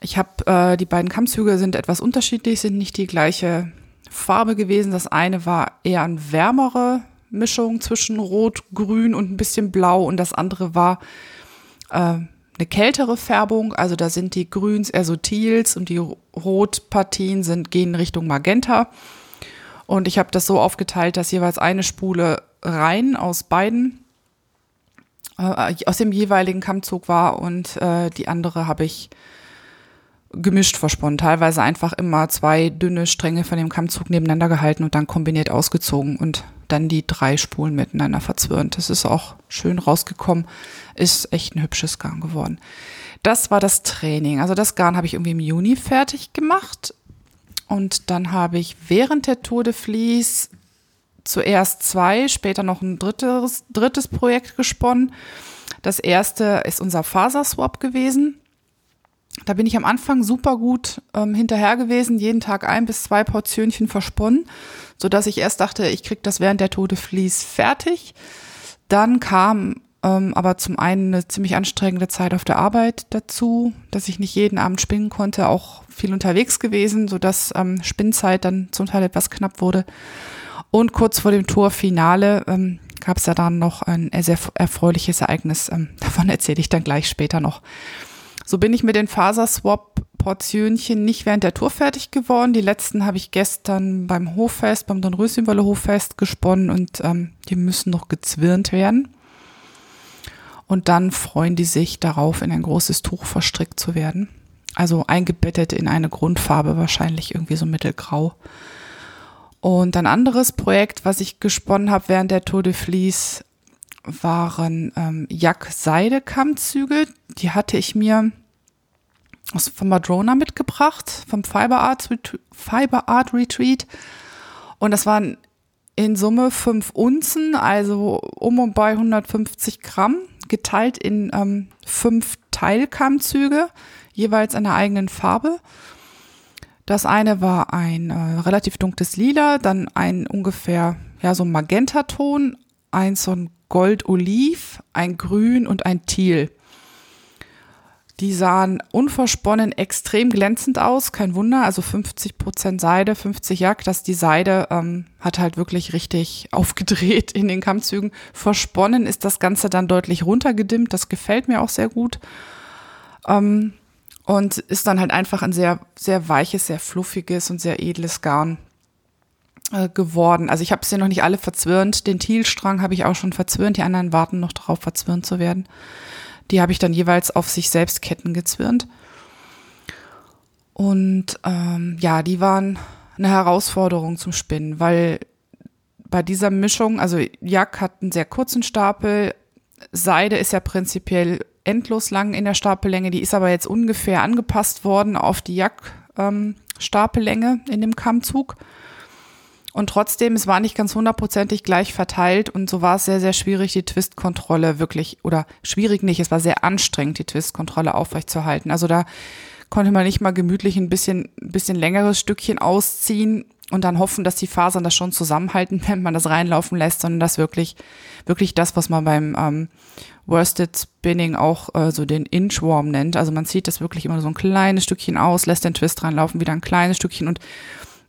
[SPEAKER 2] Ich habe, äh, die beiden Kammzüge sind etwas unterschiedlich, sind nicht die gleiche Farbe gewesen. Das eine war eher ein wärmere Mischung zwischen Rot, Grün und ein bisschen Blau und das andere war äh, eine kältere Färbung. Also da sind die Grüns eher so Teals und die Rotpartien sind gehen Richtung Magenta. Und ich habe das so aufgeteilt, dass jeweils eine Spule rein aus beiden äh, aus dem jeweiligen Kammzug war und äh, die andere habe ich gemischt versponnen. Teilweise einfach immer zwei dünne Stränge von dem Kammzug nebeneinander gehalten und dann kombiniert ausgezogen und dann die drei Spulen miteinander verzwirnt. Das ist auch schön rausgekommen. Ist echt ein hübsches Garn geworden. Das war das Training. Also das Garn habe ich irgendwie im Juni fertig gemacht. Und dann habe ich während der Tour de Vlies zuerst zwei, später noch ein drittes, drittes Projekt gesponnen. Das erste ist unser Faserswap gewesen. Da bin ich am Anfang super gut ähm, hinterher gewesen, jeden Tag ein bis zwei Portionchen versponnen, so dass ich erst dachte, ich krieg das während der Tote Vlies fertig. Dann kam ähm, aber zum einen eine ziemlich anstrengende Zeit auf der Arbeit dazu, dass ich nicht jeden Abend spinnen konnte, auch viel unterwegs gewesen, so dass ähm, Spinnzeit dann zum Teil etwas knapp wurde. Und kurz vor dem Torfinale ähm, gab es ja dann noch ein sehr erfreuliches Ereignis. Ähm, davon erzähle ich dann gleich später noch. So bin ich mit den Faserswap-Portionchen nicht während der Tour fertig geworden. Die letzten habe ich gestern beim Hoffest, beim Don Röschenwelle Hoffest gesponnen und ähm, die müssen noch gezwirnt werden. Und dann freuen die sich darauf, in ein großes Tuch verstrickt zu werden. Also eingebettet in eine Grundfarbe, wahrscheinlich irgendwie so mittelgrau. Und ein anderes Projekt, was ich gesponnen habe während der Tour de Vlies, waren ähm, Jack-Seide-Kammzüge. Die hatte ich mir aus, von Madrona mitgebracht, vom Fiber Art, Fiber Art Retreat. Und das waren in Summe fünf Unzen, also um und bei 150 Gramm, geteilt in ähm, fünf Teilkammzüge, jeweils einer eigenen Farbe. Das eine war ein äh, relativ dunkles Lila, dann ein ungefähr, ja, so ein Magentaton, eins so ein Gold-Oliv, ein Grün und ein Teal. Die sahen unversponnen extrem glänzend aus, kein Wunder. Also 50 Prozent Seide, 50 Jack. dass die Seide ähm, hat halt wirklich richtig aufgedreht in den Kammzügen. Versponnen ist das Ganze dann deutlich runtergedimmt. Das gefällt mir auch sehr gut. Ähm, und ist dann halt einfach ein sehr, sehr weiches, sehr fluffiges und sehr edles Garn äh, geworden. Also ich habe ja noch nicht alle verzwirnt. Den Thielstrang habe ich auch schon verzwirnt. Die anderen warten noch darauf, verzwirnt zu werden. Die habe ich dann jeweils auf sich selbst Ketten gezwirnt. Und ähm, ja, die waren eine Herausforderung zum Spinnen, weil bei dieser Mischung, also Jack hat einen sehr kurzen Stapel, Seide ist ja prinzipiell endlos lang in der Stapellänge, die ist aber jetzt ungefähr angepasst worden auf die Jack-Stapellänge ähm, in dem Kammzug. Und trotzdem, es war nicht ganz hundertprozentig gleich verteilt und so war es sehr, sehr schwierig, die Twistkontrolle wirklich, oder schwierig nicht, es war sehr anstrengend, die Twistkontrolle aufrechtzuerhalten. Also da konnte man nicht mal gemütlich ein bisschen, bisschen längeres Stückchen ausziehen und dann hoffen, dass die Fasern das schon zusammenhalten, wenn man das reinlaufen lässt, sondern dass wirklich, wirklich das, was man beim ähm, Worsted Spinning auch äh, so den Inchworm nennt. Also man zieht das wirklich immer so ein kleines Stückchen aus, lässt den Twist reinlaufen, wieder ein kleines Stückchen und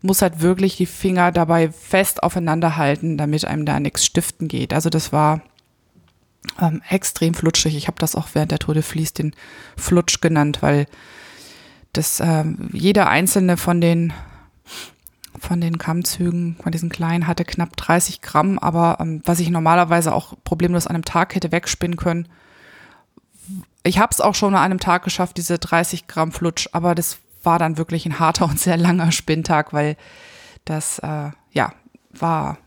[SPEAKER 2] muss halt wirklich die Finger dabei fest aufeinander halten, damit einem da nichts stiften geht. Also das war ähm, extrem flutschig. Ich habe das auch während der Tour de Vlies den Flutsch genannt, weil das ähm, jeder einzelne von den von den Kammzügen, von diesen kleinen, hatte knapp 30 Gramm, aber ähm, was ich normalerweise auch problemlos an einem Tag hätte wegspinnen können. Ich habe es auch schon an einem Tag geschafft, diese 30 Gramm Flutsch, aber das war dann wirklich ein harter und sehr langer Spinntag, weil das, äh, ja, war,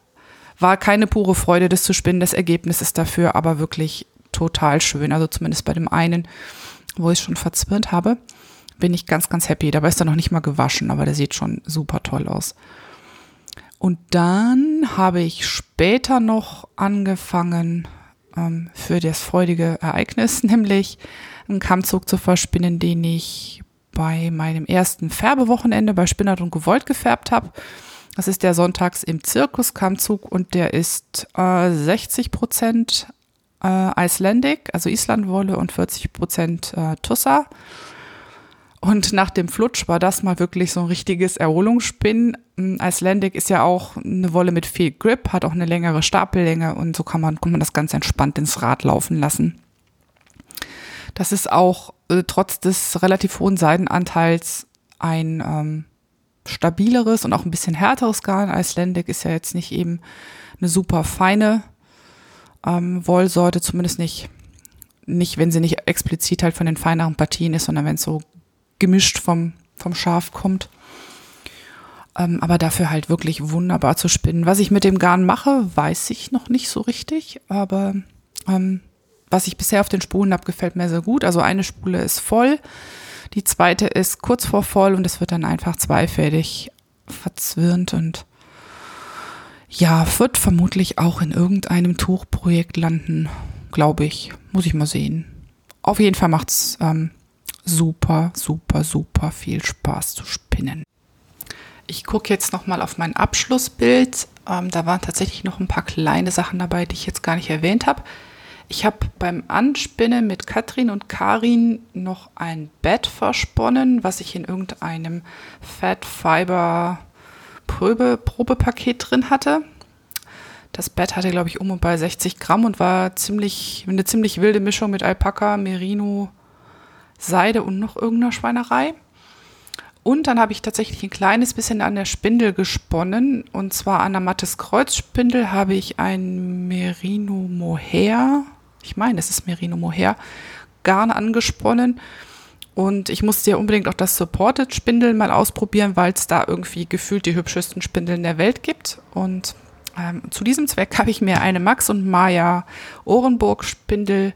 [SPEAKER 2] war keine pure Freude, das zu spinnen. Das Ergebnis ist dafür aber wirklich total schön. Also zumindest bei dem einen, wo ich schon verzwirnt habe, bin ich ganz, ganz happy. Dabei ist er noch nicht mal gewaschen, aber der sieht schon super toll aus. Und dann habe ich später noch angefangen ähm, für das freudige Ereignis, nämlich einen Kammzug zu verspinnen, den ich bei meinem ersten Färbewochenende bei Spinnert und Gewollt gefärbt habe. Das ist der sonntags im Zirkus Kammzug und der ist äh, 60 Prozent äh, Icelandic, also Islandwolle und 40 Prozent äh, Tussa. Und nach dem Flutsch war das mal wirklich so ein richtiges Erholungsspinnen. Hm, Icelandic ist ja auch eine Wolle mit viel Grip, hat auch eine längere Stapellänge und so kann man, kann man das ganz entspannt ins Rad laufen lassen. Das ist auch äh, trotz des relativ hohen Seidenanteils ein ähm, stabileres und auch ein bisschen härteres Garn. Icelandic ist ja jetzt nicht eben eine super feine ähm, Wollsorte, zumindest nicht, nicht, wenn sie nicht explizit halt von den feineren Partien ist, sondern wenn es so gemischt vom, vom Schaf kommt. Ähm, aber dafür halt wirklich wunderbar zu spinnen. Was ich mit dem Garn mache, weiß ich noch nicht so richtig, aber ähm, was ich bisher auf den Spulen habe, gefällt mir sehr gut. Also eine Spule ist voll, die zweite ist kurz vor voll und es wird dann einfach zweifädig verzwirnt und ja, wird vermutlich auch in irgendeinem Tuchprojekt landen, glaube ich. Muss ich mal sehen. Auf jeden Fall macht's ähm, super, super, super viel Spaß zu spinnen. Ich gucke jetzt nochmal auf mein Abschlussbild. Ähm, da waren tatsächlich noch ein paar kleine Sachen dabei, die ich jetzt gar nicht erwähnt habe. Ich habe beim Anspinnen mit Katrin und Karin noch ein Bett versponnen, was ich in irgendeinem Fat Fiber Probe, Probepaket drin hatte. Das Bett hatte, glaube ich, um und bei 60 Gramm und war ziemlich, eine ziemlich wilde Mischung mit Alpaka, Merino, Seide und noch irgendeiner Schweinerei. Und dann habe ich tatsächlich ein kleines bisschen an der Spindel gesponnen. Und zwar an der Mattes Kreuzspindel habe ich ein Merino Mohair ich meine, es ist Merino Mohair, Garn angesponnen. Und ich musste ja unbedingt auch das Supported Spindel mal ausprobieren, weil es da irgendwie gefühlt die hübschesten Spindeln der Welt gibt. Und ähm, zu diesem Zweck habe ich mir eine Max und Maya Ohrenburg Spindel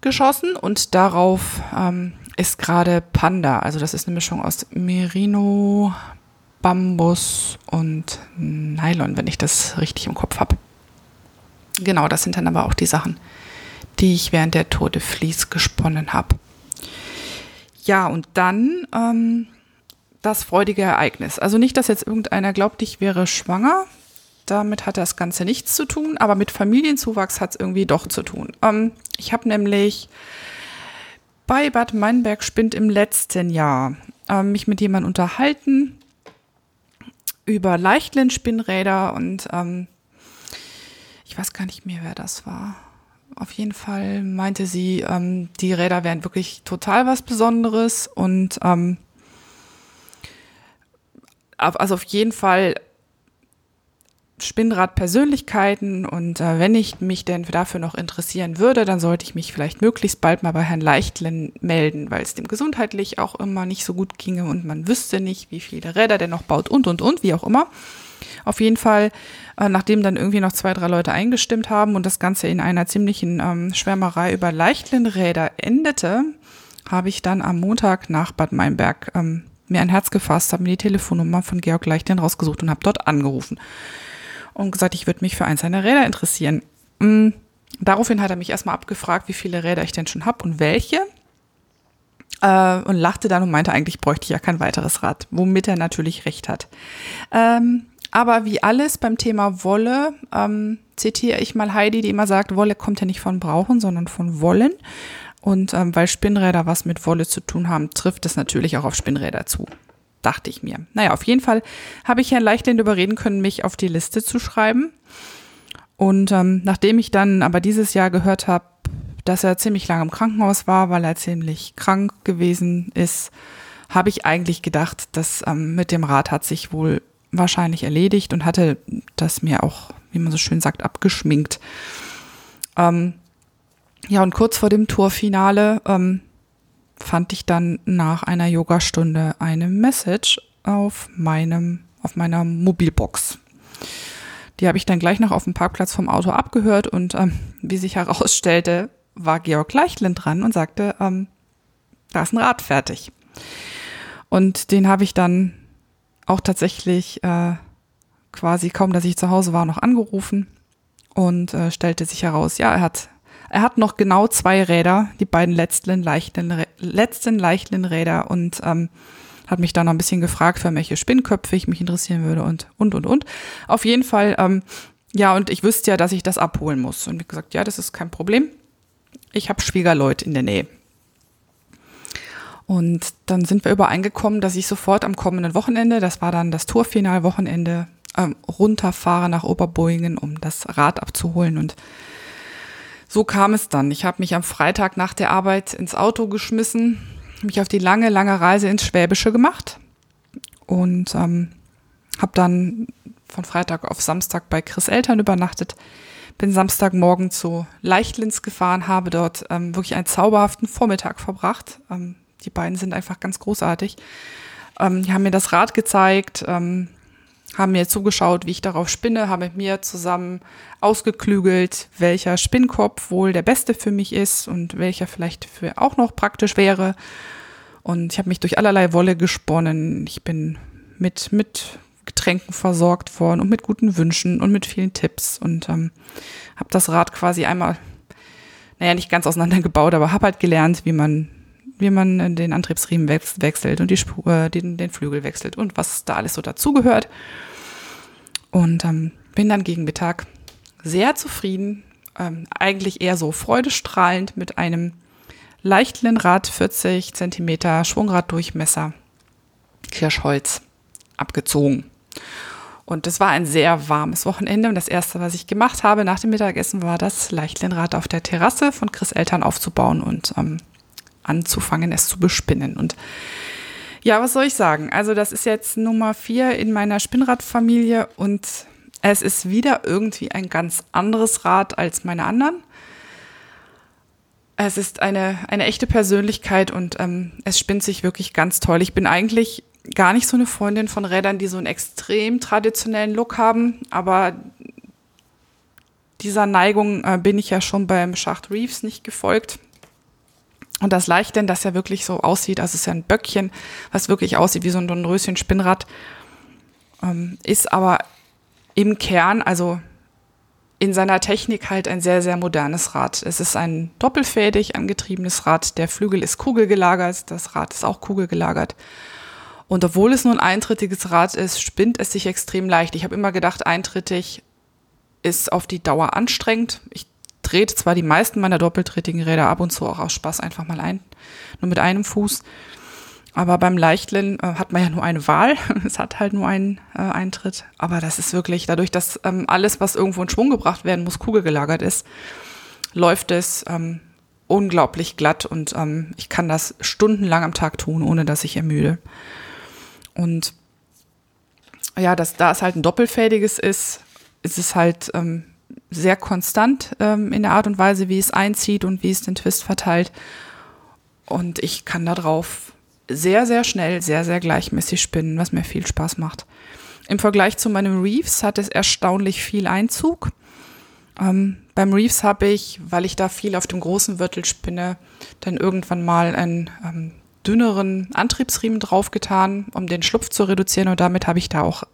[SPEAKER 2] geschossen und darauf ähm, ist gerade Panda. Also das ist eine Mischung aus Merino, Bambus und Nylon, wenn ich das richtig im Kopf habe. Genau, das sind dann aber auch die Sachen, die ich während der Tour de Vlies gesponnen habe. Ja, und dann, ähm, das freudige Ereignis. Also nicht, dass jetzt irgendeiner glaubt, ich wäre schwanger. Damit hat das Ganze nichts zu tun, aber mit Familienzuwachs hat es irgendwie doch zu tun. Ähm, ich habe nämlich bei Bad Meinberg Spind im letzten Jahr ähm, mich mit jemandem unterhalten über Leichtland-Spinnräder und ähm, ich weiß gar nicht mehr, wer das war. Auf jeden Fall meinte sie, ähm, die Räder wären wirklich total was Besonderes und ähm, also auf jeden Fall Spinnrad-Persönlichkeiten und äh, wenn ich mich denn dafür noch interessieren würde, dann sollte ich mich vielleicht möglichst bald mal bei Herrn Leichtlen melden, weil es dem gesundheitlich auch immer nicht so gut ginge und man wüsste nicht, wie viele Räder der noch baut und und und, wie auch immer. Auf jeden Fall, äh, nachdem dann irgendwie noch zwei, drei Leute eingestimmt haben und das Ganze in einer ziemlichen ähm, Schwärmerei über Leichtlen-Räder endete, habe ich dann am Montag nach Bad Meinberg ähm, mir ein Herz gefasst, habe mir die Telefonnummer von Georg Leichtlen rausgesucht und habe dort angerufen und gesagt, ich würde mich für eins seiner Räder interessieren. Mhm. Daraufhin hat er mich erstmal abgefragt, wie viele Räder ich denn schon habe und welche. Äh, und lachte dann und meinte, eigentlich bräuchte ich ja kein weiteres Rad, womit er natürlich recht hat. Ähm, aber wie alles beim Thema Wolle, ähm, zitiere ich mal Heidi, die immer sagt, Wolle kommt ja nicht von brauchen, sondern von wollen. Und ähm, weil Spinnräder was mit Wolle zu tun haben, trifft es natürlich auch auf Spinnräder zu dachte ich mir. Naja, auf jeden Fall habe ich Herrn Leichtlind überreden können, mich auf die Liste zu schreiben. Und ähm, nachdem ich dann aber dieses Jahr gehört habe, dass er ziemlich lange im Krankenhaus war, weil er ziemlich krank gewesen ist, habe ich eigentlich gedacht, dass ähm, mit dem Rad hat sich wohl wahrscheinlich erledigt und hatte das mir auch, wie man so schön sagt, abgeschminkt. Ähm, ja, und kurz vor dem Tourfinale ähm, fand ich dann nach einer Yogastunde eine Message auf meinem, auf meiner Mobilbox. Die habe ich dann gleich noch auf dem Parkplatz vom Auto abgehört und ähm, wie sich herausstellte, war Georg Leichtland dran und sagte, ähm, da ist ein Rad fertig. Und den habe ich dann auch tatsächlich äh, quasi kaum, dass ich zu Hause war, noch angerufen und äh, stellte sich heraus, ja, er hat er hat noch genau zwei Räder, die beiden letzten leichten, letzten leichten Räder und ähm, hat mich dann noch ein bisschen gefragt, für welche Spinnköpfe ich mich interessieren würde und, und, und, und. Auf jeden Fall, ähm, ja, und ich wüsste ja, dass ich das abholen muss. Und wie gesagt, ja, das ist kein Problem. Ich habe Schwiegerleute in der Nähe. Und dann sind wir übereingekommen, dass ich sofort am kommenden Wochenende, das war dann das Tourfinalwochenende, ähm, runterfahre nach Oberboingen, um das Rad abzuholen. Und so kam es dann. Ich habe mich am Freitag nach der Arbeit ins Auto geschmissen, mich auf die lange, lange Reise ins Schwäbische gemacht und ähm, habe dann von Freitag auf Samstag bei Chris Eltern übernachtet. Bin Samstagmorgen zu Leichtlins gefahren, habe dort ähm, wirklich einen zauberhaften Vormittag verbracht. Ähm, die beiden sind einfach ganz großartig. Ähm, die haben mir das Rad gezeigt, ähm, haben mir zugeschaut, wie ich darauf spinne, haben mit mir zusammen ausgeklügelt, welcher Spinnkopf wohl der beste für mich ist und welcher vielleicht für auch noch praktisch wäre. Und ich habe mich durch allerlei Wolle gesponnen. Ich bin mit, mit Getränken versorgt worden und mit guten Wünschen und mit vielen Tipps und ähm, habe das Rad quasi einmal, naja, nicht ganz auseinandergebaut, aber habe halt gelernt, wie man wie man den Antriebsriemen wechselt und die Spur, äh, den, den Flügel wechselt und was da alles so dazugehört. Und ähm, bin dann gegen Mittag sehr zufrieden, ähm, eigentlich eher so freudestrahlend mit einem leichten Rad 40 Zentimeter Schwungraddurchmesser Kirschholz abgezogen. Und es war ein sehr warmes Wochenende und das erste, was ich gemacht habe nach dem Mittagessen, war das Leichtlinrad auf der Terrasse von Chris Eltern aufzubauen und ähm, anzufangen, es zu bespinnen. Und ja, was soll ich sagen? Also das ist jetzt Nummer vier in meiner Spinnradfamilie und es ist wieder irgendwie ein ganz anderes Rad als meine anderen. Es ist eine, eine echte Persönlichkeit und ähm, es spinnt sich wirklich ganz toll. Ich bin eigentlich gar nicht so eine Freundin von Rädern, die so einen extrem traditionellen Look haben, aber dieser Neigung äh, bin ich ja schon beim Schacht Reeves nicht gefolgt. Und das Leichten, das ja wirklich so aussieht, also es ist ja ein Böckchen, was wirklich aussieht wie so ein Dornröschen-Spinnrad, ähm, ist aber im Kern, also in seiner Technik halt ein sehr, sehr modernes Rad. Es ist ein doppelfädig angetriebenes Rad. Der Flügel ist kugelgelagert, das Rad ist auch kugelgelagert. Und obwohl es nur ein eintrittiges Rad ist, spinnt es sich extrem leicht. Ich habe immer gedacht, eintrittig ist auf die Dauer anstrengend. Ich trete zwar die meisten meiner doppeltrittigen Räder ab und zu auch aus Spaß einfach mal ein, nur mit einem Fuß. Aber beim Leichtlen äh, hat man ja nur eine Wahl. es hat halt nur einen äh, Eintritt. Aber das ist wirklich dadurch, dass ähm, alles, was irgendwo in Schwung gebracht werden muss, kugelgelagert ist, läuft es ähm, unglaublich glatt und ähm, ich kann das stundenlang am Tag tun, ohne dass ich ermüde. Und ja, dass da es halt ein doppelfädiges ist, ist es halt ähm, sehr konstant ähm, in der Art und Weise, wie es einzieht und wie es den Twist verteilt. Und ich kann darauf sehr, sehr schnell, sehr, sehr gleichmäßig spinnen, was mir viel Spaß macht. Im Vergleich zu meinem Reeves hat es erstaunlich viel Einzug. Ähm, beim Reeves habe ich, weil ich da viel auf dem großen Wirtel spinne, dann irgendwann mal einen ähm, dünneren Antriebsriemen draufgetan, um den Schlupf zu reduzieren. Und damit habe ich da auch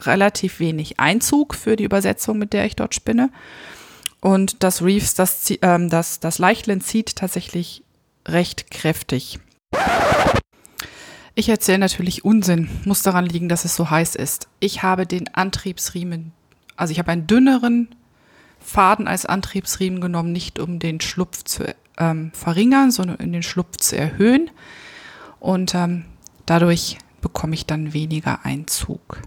[SPEAKER 2] relativ wenig Einzug für die Übersetzung, mit der ich dort spinne. Und das Reeves, das, ähm, das, das Leichtlen zieht tatsächlich recht kräftig. Ich erzähle natürlich Unsinn, muss daran liegen, dass es so heiß ist. Ich habe den Antriebsriemen, also ich habe einen dünneren Faden als Antriebsriemen genommen, nicht um den Schlupf zu ähm, verringern, sondern in den Schlupf zu erhöhen. Und ähm, dadurch bekomme ich dann weniger Einzug.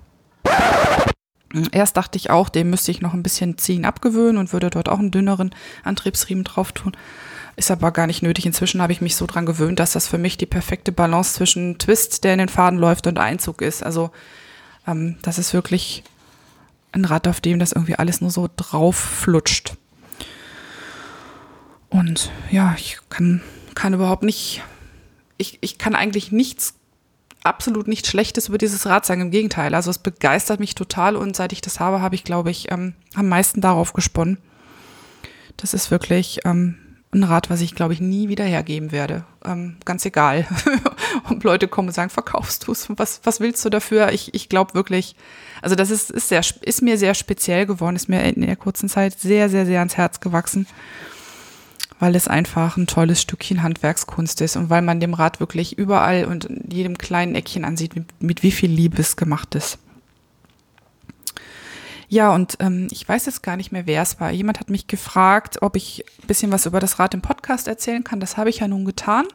[SPEAKER 2] Erst dachte ich auch, dem müsste ich noch ein bisschen Ziehen abgewöhnen und würde dort auch einen dünneren Antriebsriemen drauf tun. Ist aber gar nicht nötig. Inzwischen habe ich mich so dran gewöhnt, dass das für mich die perfekte Balance zwischen Twist, der in den Faden läuft, und Einzug ist. Also ähm, das ist wirklich ein Rad, auf dem das irgendwie alles nur so drauf flutscht. Und ja, ich kann, kann überhaupt nicht, ich, ich kann eigentlich nichts, absolut nichts Schlechtes über dieses Rad sagen. Im Gegenteil. Also es begeistert mich total und seit ich das habe, habe ich, glaube ich, ähm, am meisten darauf gesponnen. Das ist wirklich ähm, ein Rad, was ich, glaube ich, nie wieder hergeben werde. Ähm, ganz egal. Und Leute kommen und sagen, verkaufst du es? Was, was willst du dafür? Ich, ich glaube wirklich, also das ist, ist, sehr, ist mir sehr speziell geworden, ist mir in der kurzen Zeit sehr, sehr, sehr ans Herz gewachsen, weil es einfach ein tolles Stückchen Handwerkskunst ist und weil man dem Rad wirklich überall und jedem kleinen Eckchen ansieht, mit, mit wie viel Liebe es gemacht ist. Ja, und ähm, ich weiß jetzt gar nicht mehr, wer es war. Jemand hat mich gefragt, ob ich ein bisschen was über das Rad im Podcast erzählen kann. Das habe ich ja nun getan.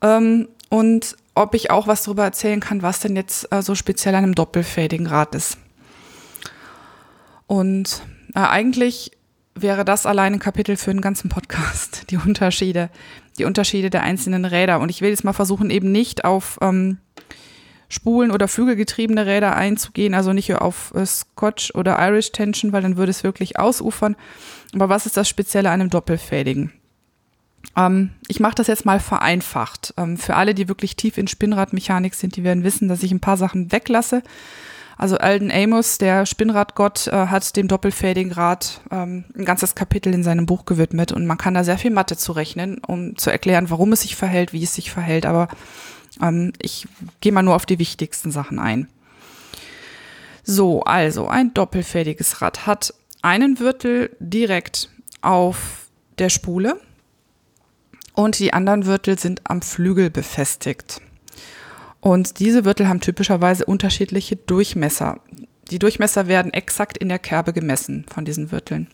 [SPEAKER 2] Ähm, und ob ich auch was darüber erzählen kann, was denn jetzt äh, so speziell an einem doppelfädigen Rad ist. Und äh, eigentlich wäre das allein ein Kapitel für einen ganzen Podcast, die Unterschiede, die Unterschiede der einzelnen Räder. Und ich will jetzt mal versuchen, eben nicht auf ähm, Spulen- oder Flügelgetriebene Räder einzugehen, also nicht auf äh, Scotch oder Irish Tension, weil dann würde es wirklich ausufern. Aber was ist das Spezielle an einem Doppelfädigen? Ähm, ich mache das jetzt mal vereinfacht. Ähm, für alle, die wirklich tief in Spinnradmechanik sind, die werden wissen, dass ich ein paar Sachen weglasse. Also Alden Amos, der Spinnradgott, äh, hat dem doppelfädigen Rad ähm, ein ganzes Kapitel in seinem Buch gewidmet und man kann da sehr viel Mathe zurechnen, um zu erklären, warum es sich verhält, wie es sich verhält. Aber ähm, ich gehe mal nur auf die wichtigsten Sachen ein. So, also ein doppelfädiges Rad hat einen Wirtel direkt auf der Spule und die anderen Wirtel sind am Flügel befestigt. Und diese Wirtel haben typischerweise unterschiedliche Durchmesser. Die Durchmesser werden exakt in der Kerbe gemessen von diesen Wirteln.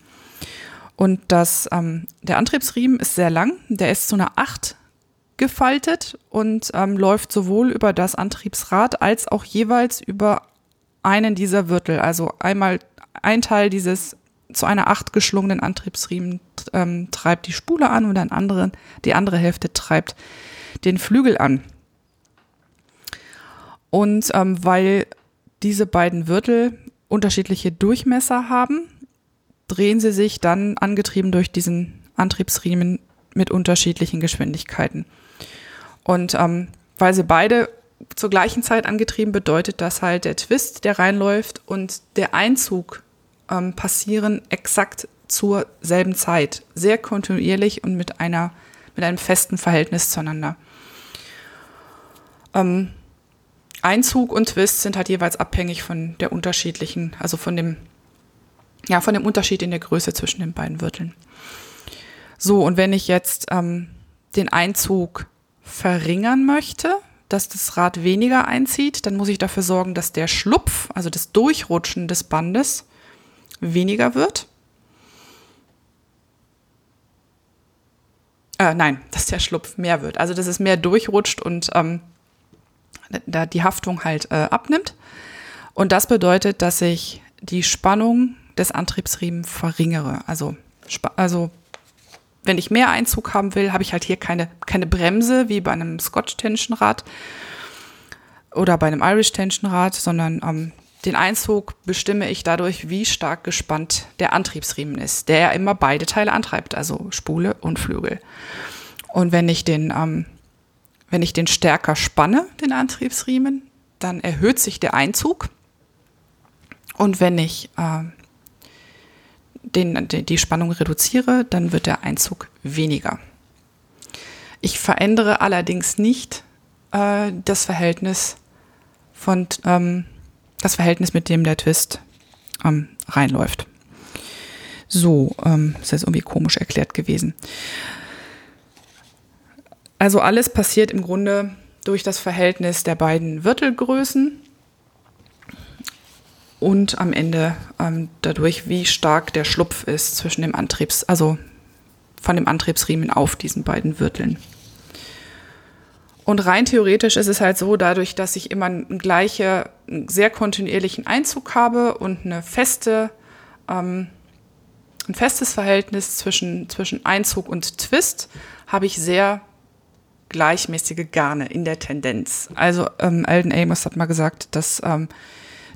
[SPEAKER 2] Und das, ähm, der Antriebsriemen ist sehr lang, der ist zu einer 8 gefaltet und ähm, läuft sowohl über das Antriebsrad als auch jeweils über einen dieser Wirtel. Also einmal ein Teil dieses zu einer acht geschlungenen Antriebsriemen ähm, treibt die Spule an und ein anderen, die andere Hälfte treibt den Flügel an. Und ähm, weil diese beiden Wirtel unterschiedliche Durchmesser haben, drehen sie sich dann angetrieben durch diesen Antriebsriemen mit unterschiedlichen Geschwindigkeiten. Und ähm, weil sie beide zur gleichen Zeit angetrieben, bedeutet das halt der Twist, der reinläuft und der Einzug ähm, passieren exakt zur selben Zeit, sehr kontinuierlich und mit einer mit einem festen Verhältnis zueinander. Ähm, Einzug und Twist sind halt jeweils abhängig von der unterschiedlichen, also von dem, ja, von dem Unterschied in der Größe zwischen den beiden Wirteln. So, und wenn ich jetzt ähm, den Einzug verringern möchte, dass das Rad weniger einzieht, dann muss ich dafür sorgen, dass der Schlupf, also das Durchrutschen des Bandes, weniger wird. Äh, nein, dass der Schlupf mehr wird. Also dass es mehr durchrutscht und ähm, da die Haftung halt äh, abnimmt. Und das bedeutet, dass ich die Spannung des Antriebsriemen verringere. Also, also wenn ich mehr Einzug haben will, habe ich halt hier keine, keine Bremse wie bei einem Scotch Tension Rad oder bei einem Irish Tension Rad, sondern ähm, den Einzug bestimme ich dadurch, wie stark gespannt der Antriebsriemen ist, der ja immer beide Teile antreibt, also Spule und Flügel. Und wenn ich den, ähm, wenn ich den stärker spanne, den Antriebsriemen, dann erhöht sich der Einzug. Und wenn ich äh, den, die Spannung reduziere, dann wird der Einzug weniger. Ich verändere allerdings nicht äh, das Verhältnis von ähm, das Verhältnis, mit dem der Twist ähm, reinläuft. So, ähm, ist jetzt irgendwie komisch erklärt gewesen. Also alles passiert im Grunde durch das Verhältnis der beiden Wirtelgrößen und am Ende ähm, dadurch, wie stark der Schlupf ist zwischen dem Antriebs, also von dem Antriebsriemen auf diesen beiden Wirteln. Und rein theoretisch ist es halt so, dadurch, dass ich immer einen gleichen, sehr kontinuierlichen Einzug habe und eine feste, ähm, ein festes Verhältnis zwischen, zwischen Einzug und Twist, habe ich sehr gleichmäßige Garne in der Tendenz. Also ähm, Alden Amos hat mal gesagt, dass ähm,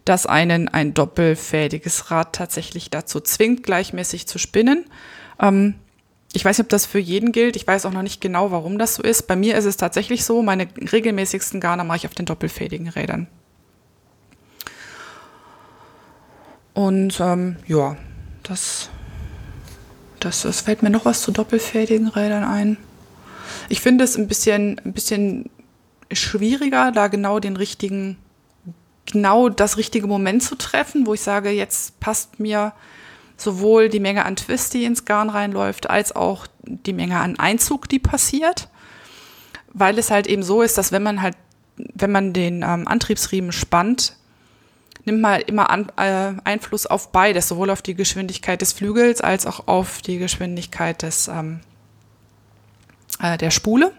[SPEAKER 2] das einen ein doppelfädiges Rad tatsächlich dazu zwingt, gleichmäßig zu spinnen. Ähm, ich weiß nicht, ob das für jeden gilt. Ich weiß auch noch nicht genau, warum das so ist. Bei mir ist es tatsächlich so, meine regelmäßigsten Garne mache ich auf den doppelfädigen Rädern. Und ähm, ja, das, das, das fällt mir noch was zu doppelfädigen Rädern ein. Ich finde es ein bisschen, ein bisschen schwieriger, da genau den richtigen genau das richtige Moment zu treffen, wo ich sage, jetzt passt mir sowohl die Menge an Twist, die ins Garn reinläuft, als auch die Menge an Einzug, die passiert. Weil es halt eben so ist, dass wenn man halt, wenn man den ähm, Antriebsriemen spannt, nimmt man immer an, äh, Einfluss auf beides, sowohl auf die Geschwindigkeit des Flügels als auch auf die Geschwindigkeit des, ähm, äh, der Spule.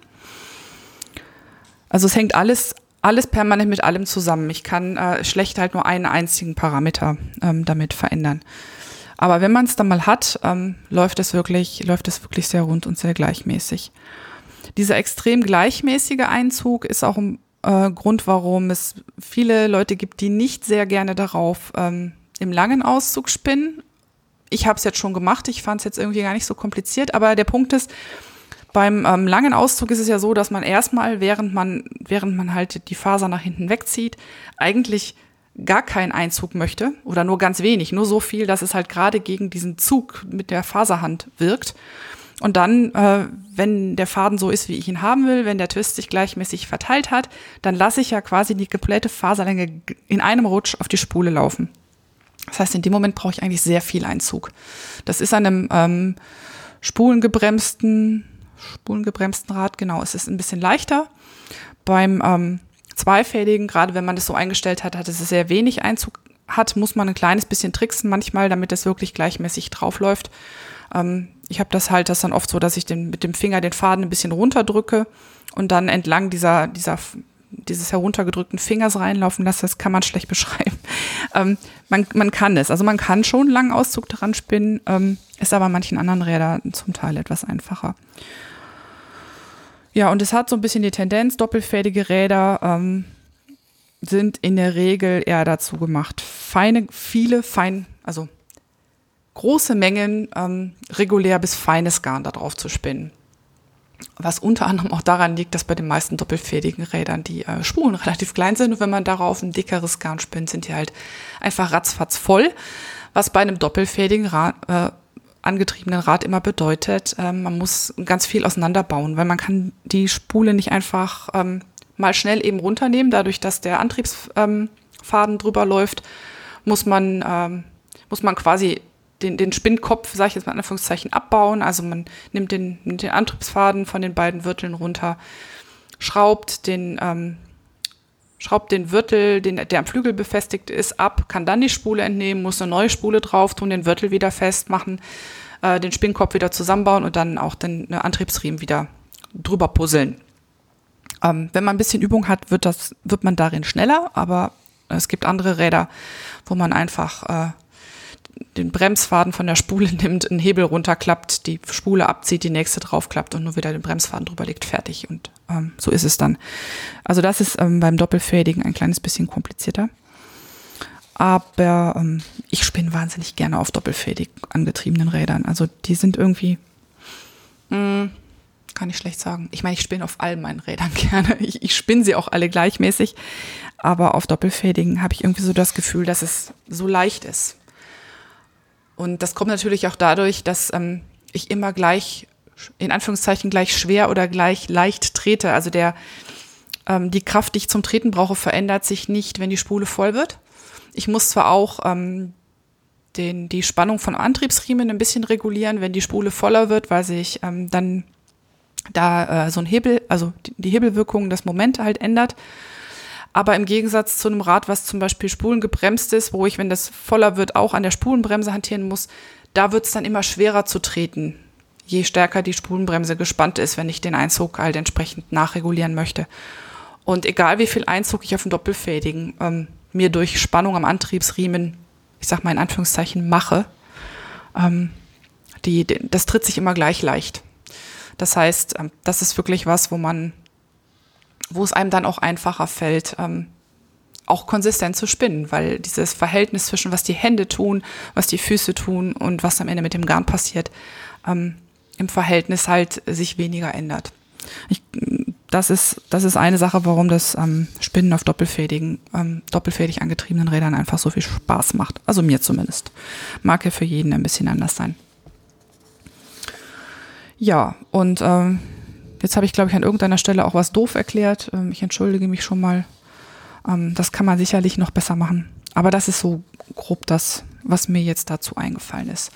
[SPEAKER 2] Also es hängt alles alles permanent mit allem zusammen. Ich kann äh, schlecht halt nur einen einzigen Parameter ähm, damit verändern. Aber wenn man es dann mal hat, ähm, läuft es wirklich, läuft es wirklich sehr rund und sehr gleichmäßig. Dieser extrem gleichmäßige Einzug ist auch ein äh, Grund, warum es viele Leute gibt, die nicht sehr gerne darauf ähm, im langen Auszug spinnen. Ich habe es jetzt schon gemacht, ich fand es jetzt irgendwie gar nicht so kompliziert, aber der Punkt ist, beim ähm, langen Auszug ist es ja so, dass man erstmal, während man, während man halt die Faser nach hinten wegzieht, eigentlich gar keinen Einzug möchte oder nur ganz wenig, nur so viel, dass es halt gerade gegen diesen Zug mit der Faserhand wirkt. Und dann, äh, wenn der Faden so ist, wie ich ihn haben will, wenn der Twist sich gleichmäßig verteilt hat, dann lasse ich ja quasi die komplette Faserlänge in einem Rutsch auf die Spule laufen. Das heißt, in dem Moment brauche ich eigentlich sehr viel Einzug. Das ist an einem ähm, spulengebremsten spulengebremsten Rad, genau, es ist ein bisschen leichter. Beim ähm, zweifädigen, gerade wenn man das so eingestellt hat, hat es sehr wenig Einzug hat, muss man ein kleines bisschen tricksen manchmal, damit es wirklich gleichmäßig draufläuft. Ähm, ich habe das halt das dann oft so, dass ich den, mit dem Finger den Faden ein bisschen runterdrücke und dann entlang dieser, dieser dieses heruntergedrückten Fingers reinlaufen lasse, das kann man schlecht beschreiben. Ähm, man, man kann es, also man kann schon einen langen Auszug daran spinnen, ähm, ist aber manchen anderen Rädern zum Teil etwas einfacher. Ja, und es hat so ein bisschen die Tendenz, doppelfädige Räder ähm, sind in der Regel eher dazu gemacht, feine, viele fein, also große Mengen ähm, regulär bis feines Garn da drauf zu spinnen. Was unter anderem auch daran liegt, dass bei den meisten doppelfädigen Rädern die äh, Spulen relativ klein sind und wenn man darauf ein dickeres Garn spinnt, sind die halt einfach ratzfatz voll. Was bei einem doppelfädigen Rad, äh, angetriebenen Rad immer bedeutet, ähm, man muss ganz viel auseinanderbauen, weil man kann die Spule nicht einfach ähm, mal schnell eben runternehmen. Dadurch, dass der Antriebsfaden ähm, drüber läuft, muss man, ähm, muss man quasi den, den Spinnkopf, sage ich jetzt mal in Anführungszeichen, abbauen. Also man nimmt den, nimmt den Antriebsfaden von den beiden Wirteln runter, schraubt den, ähm, schraubt den Wirtel, den, der am Flügel befestigt ist, ab, kann dann die Spule entnehmen, muss eine neue Spule drauf tun, den Wirtel wieder festmachen, äh, den Spinnkopf wieder zusammenbauen und dann auch den ne, Antriebsriemen wieder drüber puzzeln. Ähm, wenn man ein bisschen Übung hat, wird, das, wird man darin schneller, aber es gibt andere Räder, wo man einfach äh, den Bremsfaden von der Spule nimmt, einen Hebel runterklappt, die Spule abzieht, die nächste draufklappt und nur wieder den Bremsfaden drüber legt, fertig. Und ähm, so ist es dann. Also das ist ähm, beim Doppelfädigen ein kleines bisschen komplizierter. Aber ähm, ich spinne wahnsinnig gerne auf doppelfädig angetriebenen Rädern. Also die sind irgendwie, mh, hm, kann ich schlecht sagen. Ich meine, ich spinne auf all meinen Rädern gerne. Ich, ich spinne sie auch alle gleichmäßig. Aber auf doppelfädigen habe ich irgendwie so das Gefühl, dass es so leicht ist. Und das kommt natürlich auch dadurch, dass ähm, ich immer gleich, in Anführungszeichen, gleich schwer oder gleich leicht trete. Also der, ähm, die Kraft, die ich zum Treten brauche, verändert sich nicht, wenn die Spule voll wird. Ich muss zwar auch ähm, den, die Spannung von Antriebsriemen ein bisschen regulieren, wenn die Spule voller wird, weil sich ähm, dann da äh, so ein Hebel, also die, die Hebelwirkung, das Moment halt ändert. Aber im Gegensatz zu einem Rad, was zum Beispiel spulengebremst ist, wo ich, wenn das voller wird, auch an der Spulenbremse hantieren muss, da wird es dann immer schwerer zu treten, je stärker die Spulenbremse gespannt ist, wenn ich den Einzug halt entsprechend nachregulieren möchte. Und egal wie viel Einzug ich auf dem Doppelfädigen ähm, mir durch Spannung am Antriebsriemen, ich sag mal in Anführungszeichen, mache, ähm, die, das tritt sich immer gleich leicht. Das heißt, ähm, das ist wirklich was, wo man wo es einem dann auch einfacher fällt, ähm, auch konsistent zu spinnen, weil dieses Verhältnis zwischen was die Hände tun, was die Füße tun und was am Ende mit dem Garn passiert, ähm, im Verhältnis halt sich weniger ändert. Ich, das ist, das ist eine Sache, warum das ähm, Spinnen auf doppelfädigen, ähm, doppelfädig angetriebenen Rädern einfach so viel Spaß macht. Also mir zumindest. Mag ja für jeden ein bisschen anders sein. Ja, und ähm, Jetzt habe ich, glaube ich, an irgendeiner Stelle auch was doof erklärt. Ähm, ich entschuldige mich schon mal. Ähm, das kann man sicherlich noch besser machen. Aber das ist so grob das, was mir jetzt dazu eingefallen ist.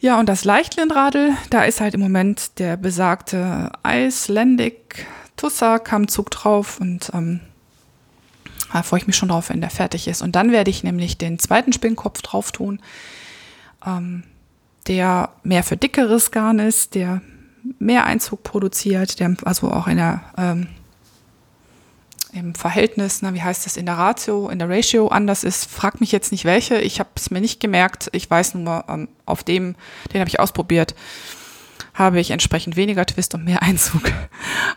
[SPEAKER 2] Ja, und das Leichtlinradl, da ist halt im Moment der besagte Icelandic Tussa Kammzug drauf und ähm, da freue ich mich schon drauf, wenn der fertig ist. Und dann werde ich nämlich den zweiten Spinnkopf drauf tun, ähm, der mehr für dickeres Garn ist, der mehr Einzug produziert, der also auch in der, ähm, im Verhältnis, na, wie heißt das, in der Ratio, in der Ratio anders ist. Frag mich jetzt nicht welche, ich habe es mir nicht gemerkt. Ich weiß nur, ähm, auf dem, den habe ich ausprobiert, habe ich entsprechend weniger Twist und mehr Einzug.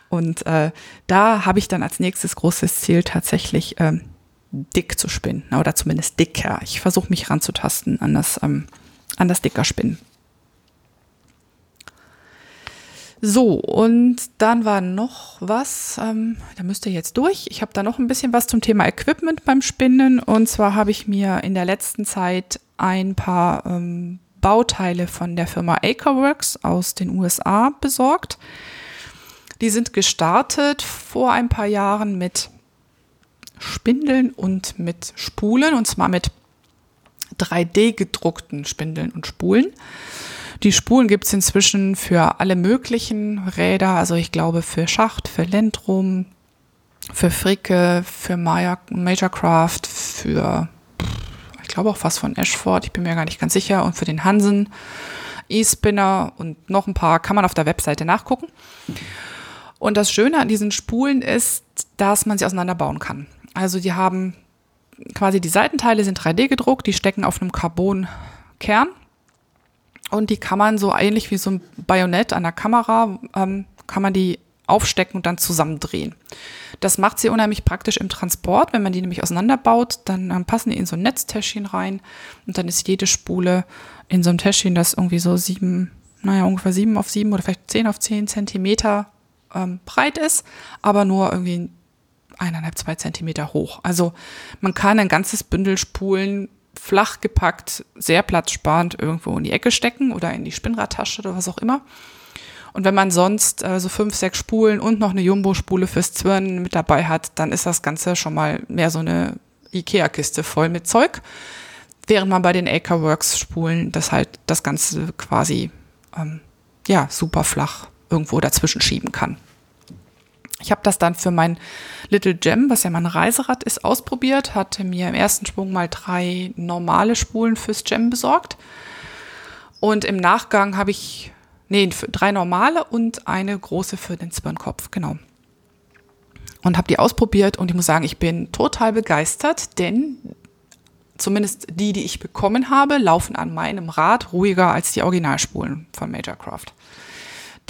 [SPEAKER 2] Und äh, da habe ich dann als nächstes großes Ziel tatsächlich ähm, dick zu spinnen oder zumindest dicker. Ich versuche mich ranzutasten an das, ähm, an das dicker Spinnen. So, und dann war noch was, ähm, da müsst ihr jetzt durch. Ich habe da noch ein bisschen was zum Thema Equipment beim Spinnen. Und zwar habe ich mir in der letzten Zeit ein paar ähm, Bauteile von der Firma Acreworks aus den USA besorgt. Die sind gestartet vor ein paar Jahren mit Spindeln und mit Spulen, und zwar mit 3D gedruckten Spindeln und Spulen. Die Spulen gibt es inzwischen für alle möglichen Räder, also ich glaube für Schacht, für Lendrum, für Fricke, für Majorcraft, für ich glaube auch fast von Ashford, ich bin mir gar nicht ganz sicher, und für den Hansen, E-Spinner und noch ein paar kann man auf der Webseite nachgucken. Und das Schöne an diesen Spulen ist, dass man sie auseinanderbauen kann. Also die haben quasi die Seitenteile sind 3D gedruckt, die stecken auf einem Carbonkern und die kann man so ähnlich wie so ein Bajonett an der Kamera, ähm, kann man die aufstecken und dann zusammendrehen. Das macht sie unheimlich praktisch im Transport. Wenn man die nämlich auseinanderbaut, dann ähm, passen die in so ein Netztäschchen rein und dann ist jede Spule in so einem Täschchen, das irgendwie so sieben, naja, ungefähr sieben auf sieben oder vielleicht zehn auf zehn Zentimeter ähm, breit ist, aber nur irgendwie eineinhalb, zwei Zentimeter hoch. Also man kann ein ganzes Bündel Spulen flach gepackt, sehr platzsparend irgendwo in die Ecke stecken oder in die Spinnradtasche oder was auch immer. Und wenn man sonst äh, so fünf, sechs Spulen und noch eine Jumbo-Spule fürs Zwirnen mit dabei hat, dann ist das Ganze schon mal mehr so eine Ikea-Kiste voll mit Zeug. Während man bei den Acreworks-Spulen das halt das Ganze quasi ähm, ja super flach irgendwo dazwischen schieben kann. Ich habe das dann für mein Little Gem, was ja mein Reiserad ist, ausprobiert, hatte mir im ersten Sprung mal drei normale Spulen fürs Gem besorgt. Und im Nachgang habe ich, nee, drei normale und eine große für den Zwirnkopf, genau. Und habe die ausprobiert und ich muss sagen, ich bin total begeistert, denn zumindest die, die ich bekommen habe, laufen an meinem Rad ruhiger als die Originalspulen von Majorcraft.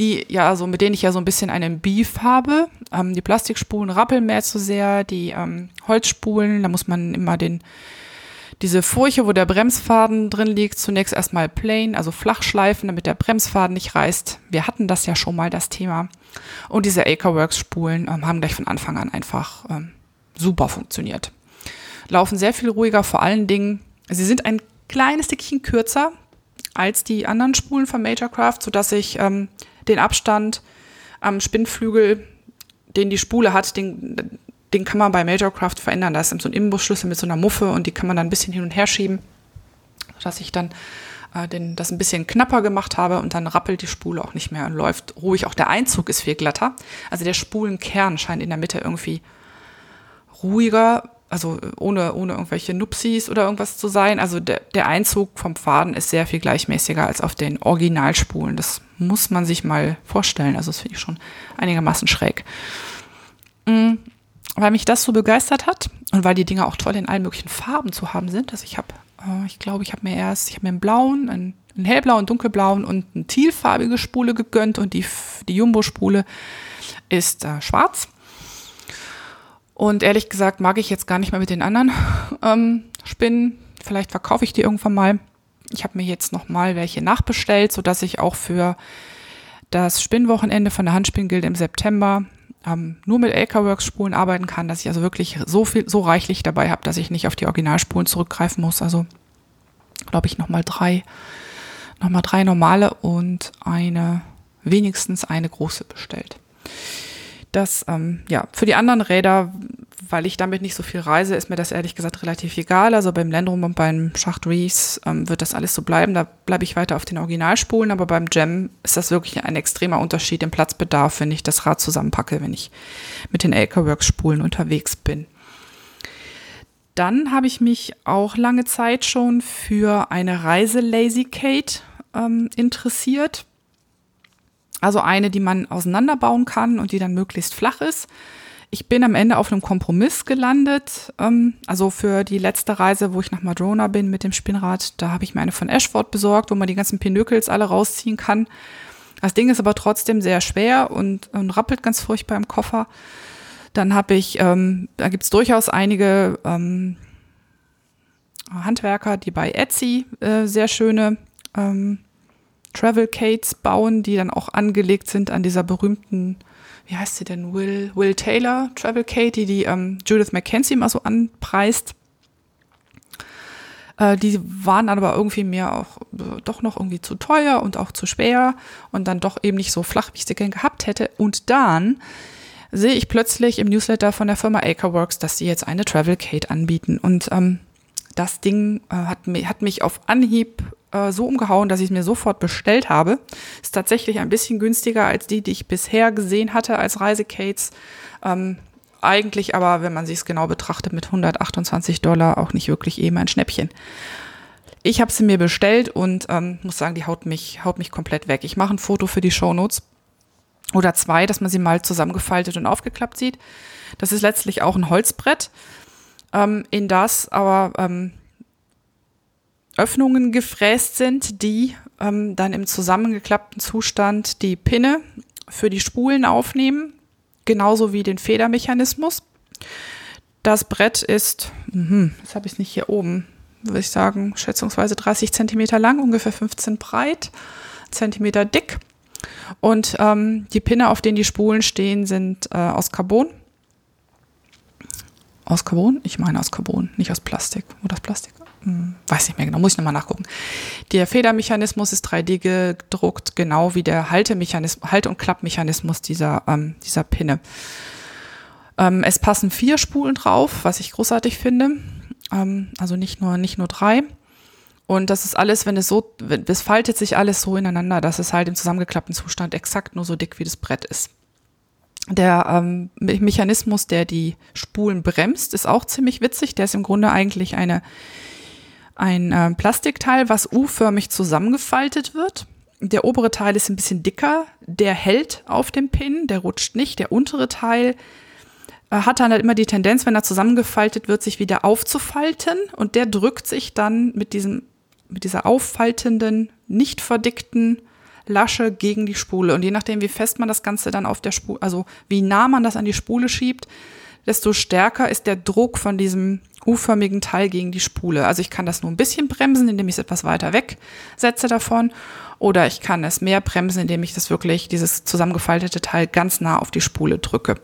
[SPEAKER 2] Die ja, also mit denen ich ja so ein bisschen einen Beef habe. Ähm, die Plastikspulen rappeln mehr zu sehr, die ähm, Holzspulen, da muss man immer den, diese Furche, wo der Bremsfaden drin liegt, zunächst erstmal plain, also flach schleifen, damit der Bremsfaden nicht reißt. Wir hatten das ja schon mal, das Thema. Und diese Acreworks-Spulen ähm, haben gleich von Anfang an einfach ähm, super funktioniert laufen sehr viel ruhiger, vor allen Dingen, sie sind ein kleines Stückchen kürzer als die anderen Spulen von Majorcraft, sodass ich ähm, den Abstand am Spinnflügel, den die Spule hat, den, den kann man bei Majorcraft verändern. Da ist so ein Imbusschlüssel mit so einer Muffe und die kann man dann ein bisschen hin und her schieben, sodass ich dann äh, den, das ein bisschen knapper gemacht habe und dann rappelt die Spule auch nicht mehr und läuft ruhig. Auch der Einzug ist viel glatter. Also der Spulenkern scheint in der Mitte irgendwie ruhiger also ohne, ohne irgendwelche Nupsis oder irgendwas zu sein. Also der, der Einzug vom Faden ist sehr viel gleichmäßiger als auf den Originalspulen. Das muss man sich mal vorstellen. Also das finde ich schon einigermaßen schräg. Mhm. Weil mich das so begeistert hat und weil die Dinger auch toll in allen möglichen Farben zu haben sind. Also ich habe, äh, ich glaube, ich habe mir erst, ich habe mir einen blauen, einen, einen hellblauen, dunkelblauen und eine tealfarbige Spule gegönnt und die, die Jumbo-Spule ist äh, schwarz. Und ehrlich gesagt mag ich jetzt gar nicht mehr mit den anderen ähm, Spinnen. Vielleicht verkaufe ich die irgendwann mal. Ich habe mir jetzt noch mal welche nachbestellt, sodass ich auch für das Spinnwochenende von der Handspinngilde im September ähm, nur mit Acreworks Spulen arbeiten kann, dass ich also wirklich so viel, so reichlich dabei habe, dass ich nicht auf die Originalspulen zurückgreifen muss. Also glaube ich noch mal drei, noch mal drei normale und eine wenigstens eine große bestellt. Das, ähm, ja, für die anderen Räder, weil ich damit nicht so viel reise, ist mir das ehrlich gesagt relativ egal. Also beim Landrum und beim Schacht Reese ähm, wird das alles so bleiben. Da bleibe ich weiter auf den Originalspulen, aber beim Jam ist das wirklich ein extremer Unterschied im Platzbedarf, wenn ich das Rad zusammenpacke, wenn ich mit den Acreworks Spulen unterwegs bin. Dann habe ich mich auch lange Zeit schon für eine Reise Lazy Kate ähm, interessiert. Also eine, die man auseinanderbauen kann und die dann möglichst flach ist. Ich bin am Ende auf einem Kompromiss gelandet. Ähm, also für die letzte Reise, wo ich nach Madrona bin mit dem Spinnrad, da habe ich mir eine von Ashford besorgt, wo man die ganzen Pinökels alle rausziehen kann. Das Ding ist aber trotzdem sehr schwer und, und rappelt ganz furchtbar im Koffer. Dann habe ich, ähm, da gibt's durchaus einige ähm, Handwerker, die bei Etsy äh, sehr schöne ähm, Travel Cates bauen, die dann auch angelegt sind an dieser berühmten, wie heißt sie denn, Will, Will Taylor Travel Kate, die die ähm, Judith McKenzie mal so anpreist. Äh, die waren aber irgendwie mir auch äh, doch noch irgendwie zu teuer und auch zu schwer und dann doch eben nicht so flach, wie ich sie gern gehabt hätte. Und dann sehe ich plötzlich im Newsletter von der Firma Acreworks, dass sie jetzt eine Travel Kate anbieten. Und ähm, das Ding äh, hat, hat mich auf Anhieb äh, so umgehauen, dass ich es mir sofort bestellt habe. Ist tatsächlich ein bisschen günstiger als die, die ich bisher gesehen hatte als Reisekates. Ähm, eigentlich aber, wenn man sich es genau betrachtet, mit 128 Dollar auch nicht wirklich eben ein Schnäppchen. Ich habe sie mir bestellt und ähm, muss sagen, die haut mich, haut mich komplett weg. Ich mache ein Foto für die Shownotes oder zwei, dass man sie mal zusammengefaltet und aufgeklappt sieht. Das ist letztlich auch ein Holzbrett, ähm, in das aber ähm, Öffnungen gefräst sind, die ähm, dann im zusammengeklappten Zustand die Pinne für die Spulen aufnehmen, genauso wie den Federmechanismus. Das Brett ist, mh, das habe ich nicht hier oben, würde ich sagen, schätzungsweise 30 Zentimeter lang, ungefähr 15 breit, Zentimeter dick. Und ähm, die Pinne, auf denen die Spulen stehen, sind äh, aus Carbon. Aus Carbon? Ich meine aus Carbon, nicht aus Plastik. Oder aus Plastik? Hm, weiß nicht mehr genau, muss ich nochmal nachgucken. Der Federmechanismus ist 3D gedruckt, genau wie der Haltemechanismus, Halt- und Klappmechanismus dieser, ähm, dieser Pinne. Ähm, es passen vier Spulen drauf, was ich großartig finde. Ähm, also nicht nur, nicht nur drei. Und das ist alles, wenn es so, es faltet sich alles so ineinander, dass es halt im zusammengeklappten Zustand exakt nur so dick wie das Brett ist. Der ähm, Mechanismus, der die Spulen bremst, ist auch ziemlich witzig. Der ist im Grunde eigentlich eine, ein äh, Plastikteil, was U-förmig zusammengefaltet wird. Der obere Teil ist ein bisschen dicker, der hält auf dem Pin, der rutscht nicht. Der untere Teil äh, hat dann halt immer die Tendenz, wenn er zusammengefaltet wird, sich wieder aufzufalten und der drückt sich dann mit diesem, mit dieser auffaltenden, nicht verdickten Lasche gegen die Spule. Und je nachdem, wie fest man das Ganze dann auf der Spule, also wie nah man das an die Spule schiebt, desto stärker ist der Druck von diesem U-förmigen Teil gegen die Spule. Also ich kann das nur ein bisschen bremsen, indem ich es etwas weiter weg setze davon. Oder ich kann es mehr bremsen, indem ich das wirklich, dieses zusammengefaltete Teil ganz nah auf die Spule drücke.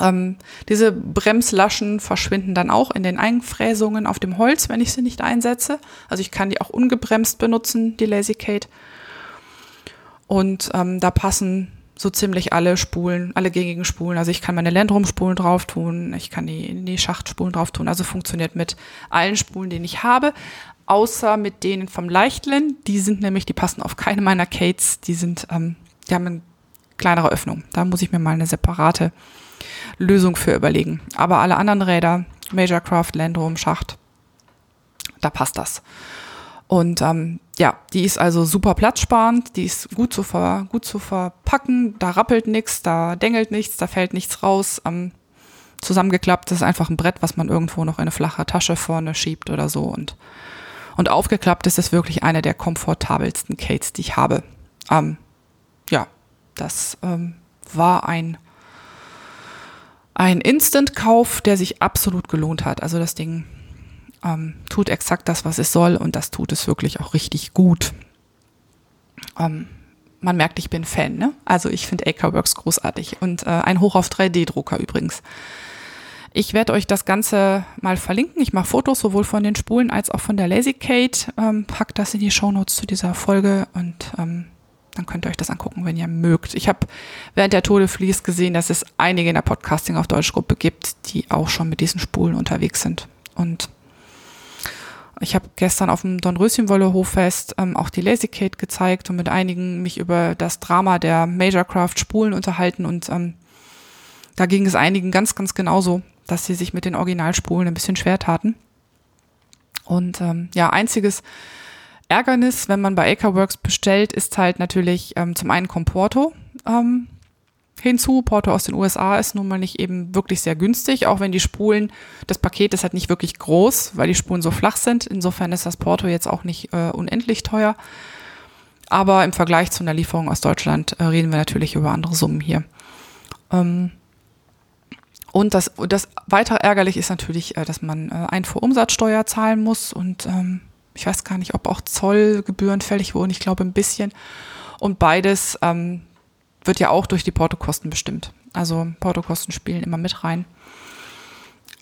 [SPEAKER 2] Ähm, diese Bremslaschen verschwinden dann auch in den Einfräsungen auf dem Holz, wenn ich sie nicht einsetze. Also ich kann die auch ungebremst benutzen, die LazyCate. Und ähm, da passen so ziemlich alle Spulen, alle gängigen Spulen. Also ich kann meine Landrum-Spulen drauf tun, ich kann die, die Schachtspulen drauf tun. Also funktioniert mit allen Spulen, die ich habe, außer mit denen vom Leichtlen. Die sind nämlich, die passen auf keine meiner Cates. Die sind, ähm, die haben eine kleinere Öffnung. Da muss ich mir mal eine separate Lösung für überlegen. Aber alle anderen Räder, Majorcraft, Landrum, Schacht, da passt das. Und ähm, ja, die ist also super platzsparend, die ist gut zu, ver, gut zu verpacken, da rappelt nichts, da dengelt nichts, da fällt nichts raus. Ähm, zusammengeklappt, das ist einfach ein Brett, was man irgendwo noch in eine flache Tasche vorne schiebt oder so. Und, und aufgeklappt ist es wirklich eine der komfortabelsten Cates, die ich habe. Ähm, ja, das ähm, war ein, ein Instant-Kauf, der sich absolut gelohnt hat. Also das Ding ähm, tut exakt das, was es soll und das tut es wirklich auch richtig gut. Ähm, man merkt, ich bin Fan, ne? Also ich finde AK-Works großartig und äh, ein Hoch auf 3D-Drucker übrigens. Ich werde euch das Ganze mal verlinken. Ich mache Fotos sowohl von den Spulen als auch von der LazyCate. Ähm, packt das in die Shownotes zu dieser Folge und ähm, dann könnt ihr euch das angucken, wenn ihr mögt. Ich habe während der Tode fließt gesehen, dass es einige in der Podcasting auf Deutschgruppe gibt, die auch schon mit diesen Spulen unterwegs sind. Und ich habe gestern auf dem Dornröschenwolle Hoffest ähm, auch die LazyCate gezeigt und mit einigen mich über das Drama der Majorcraft Spulen unterhalten und ähm, da ging es einigen ganz, ganz genauso, dass sie sich mit den Originalspulen ein bisschen schwer taten. Und ähm, ja, einziges Ärgernis, wenn man bei Acreworks bestellt, ist halt natürlich ähm, zum einen Comporto. Ähm, hinzu. Porto aus den USA ist nun mal nicht eben wirklich sehr günstig, auch wenn die Spulen, das Paket ist halt nicht wirklich groß, weil die Spulen so flach sind. Insofern ist das Porto jetzt auch nicht äh, unendlich teuer. Aber im Vergleich zu einer Lieferung aus Deutschland äh, reden wir natürlich über andere Summen hier. Ähm und das, das weitere ärgerlich ist natürlich, äh, dass man äh, Einfuhrumsatzsteuer zahlen muss und ähm, ich weiß gar nicht, ob auch Zollgebühren fällig wurden. Ich glaube ein bisschen. Und beides ähm, wird ja auch durch die Portokosten bestimmt. Also Portokosten spielen immer mit rein.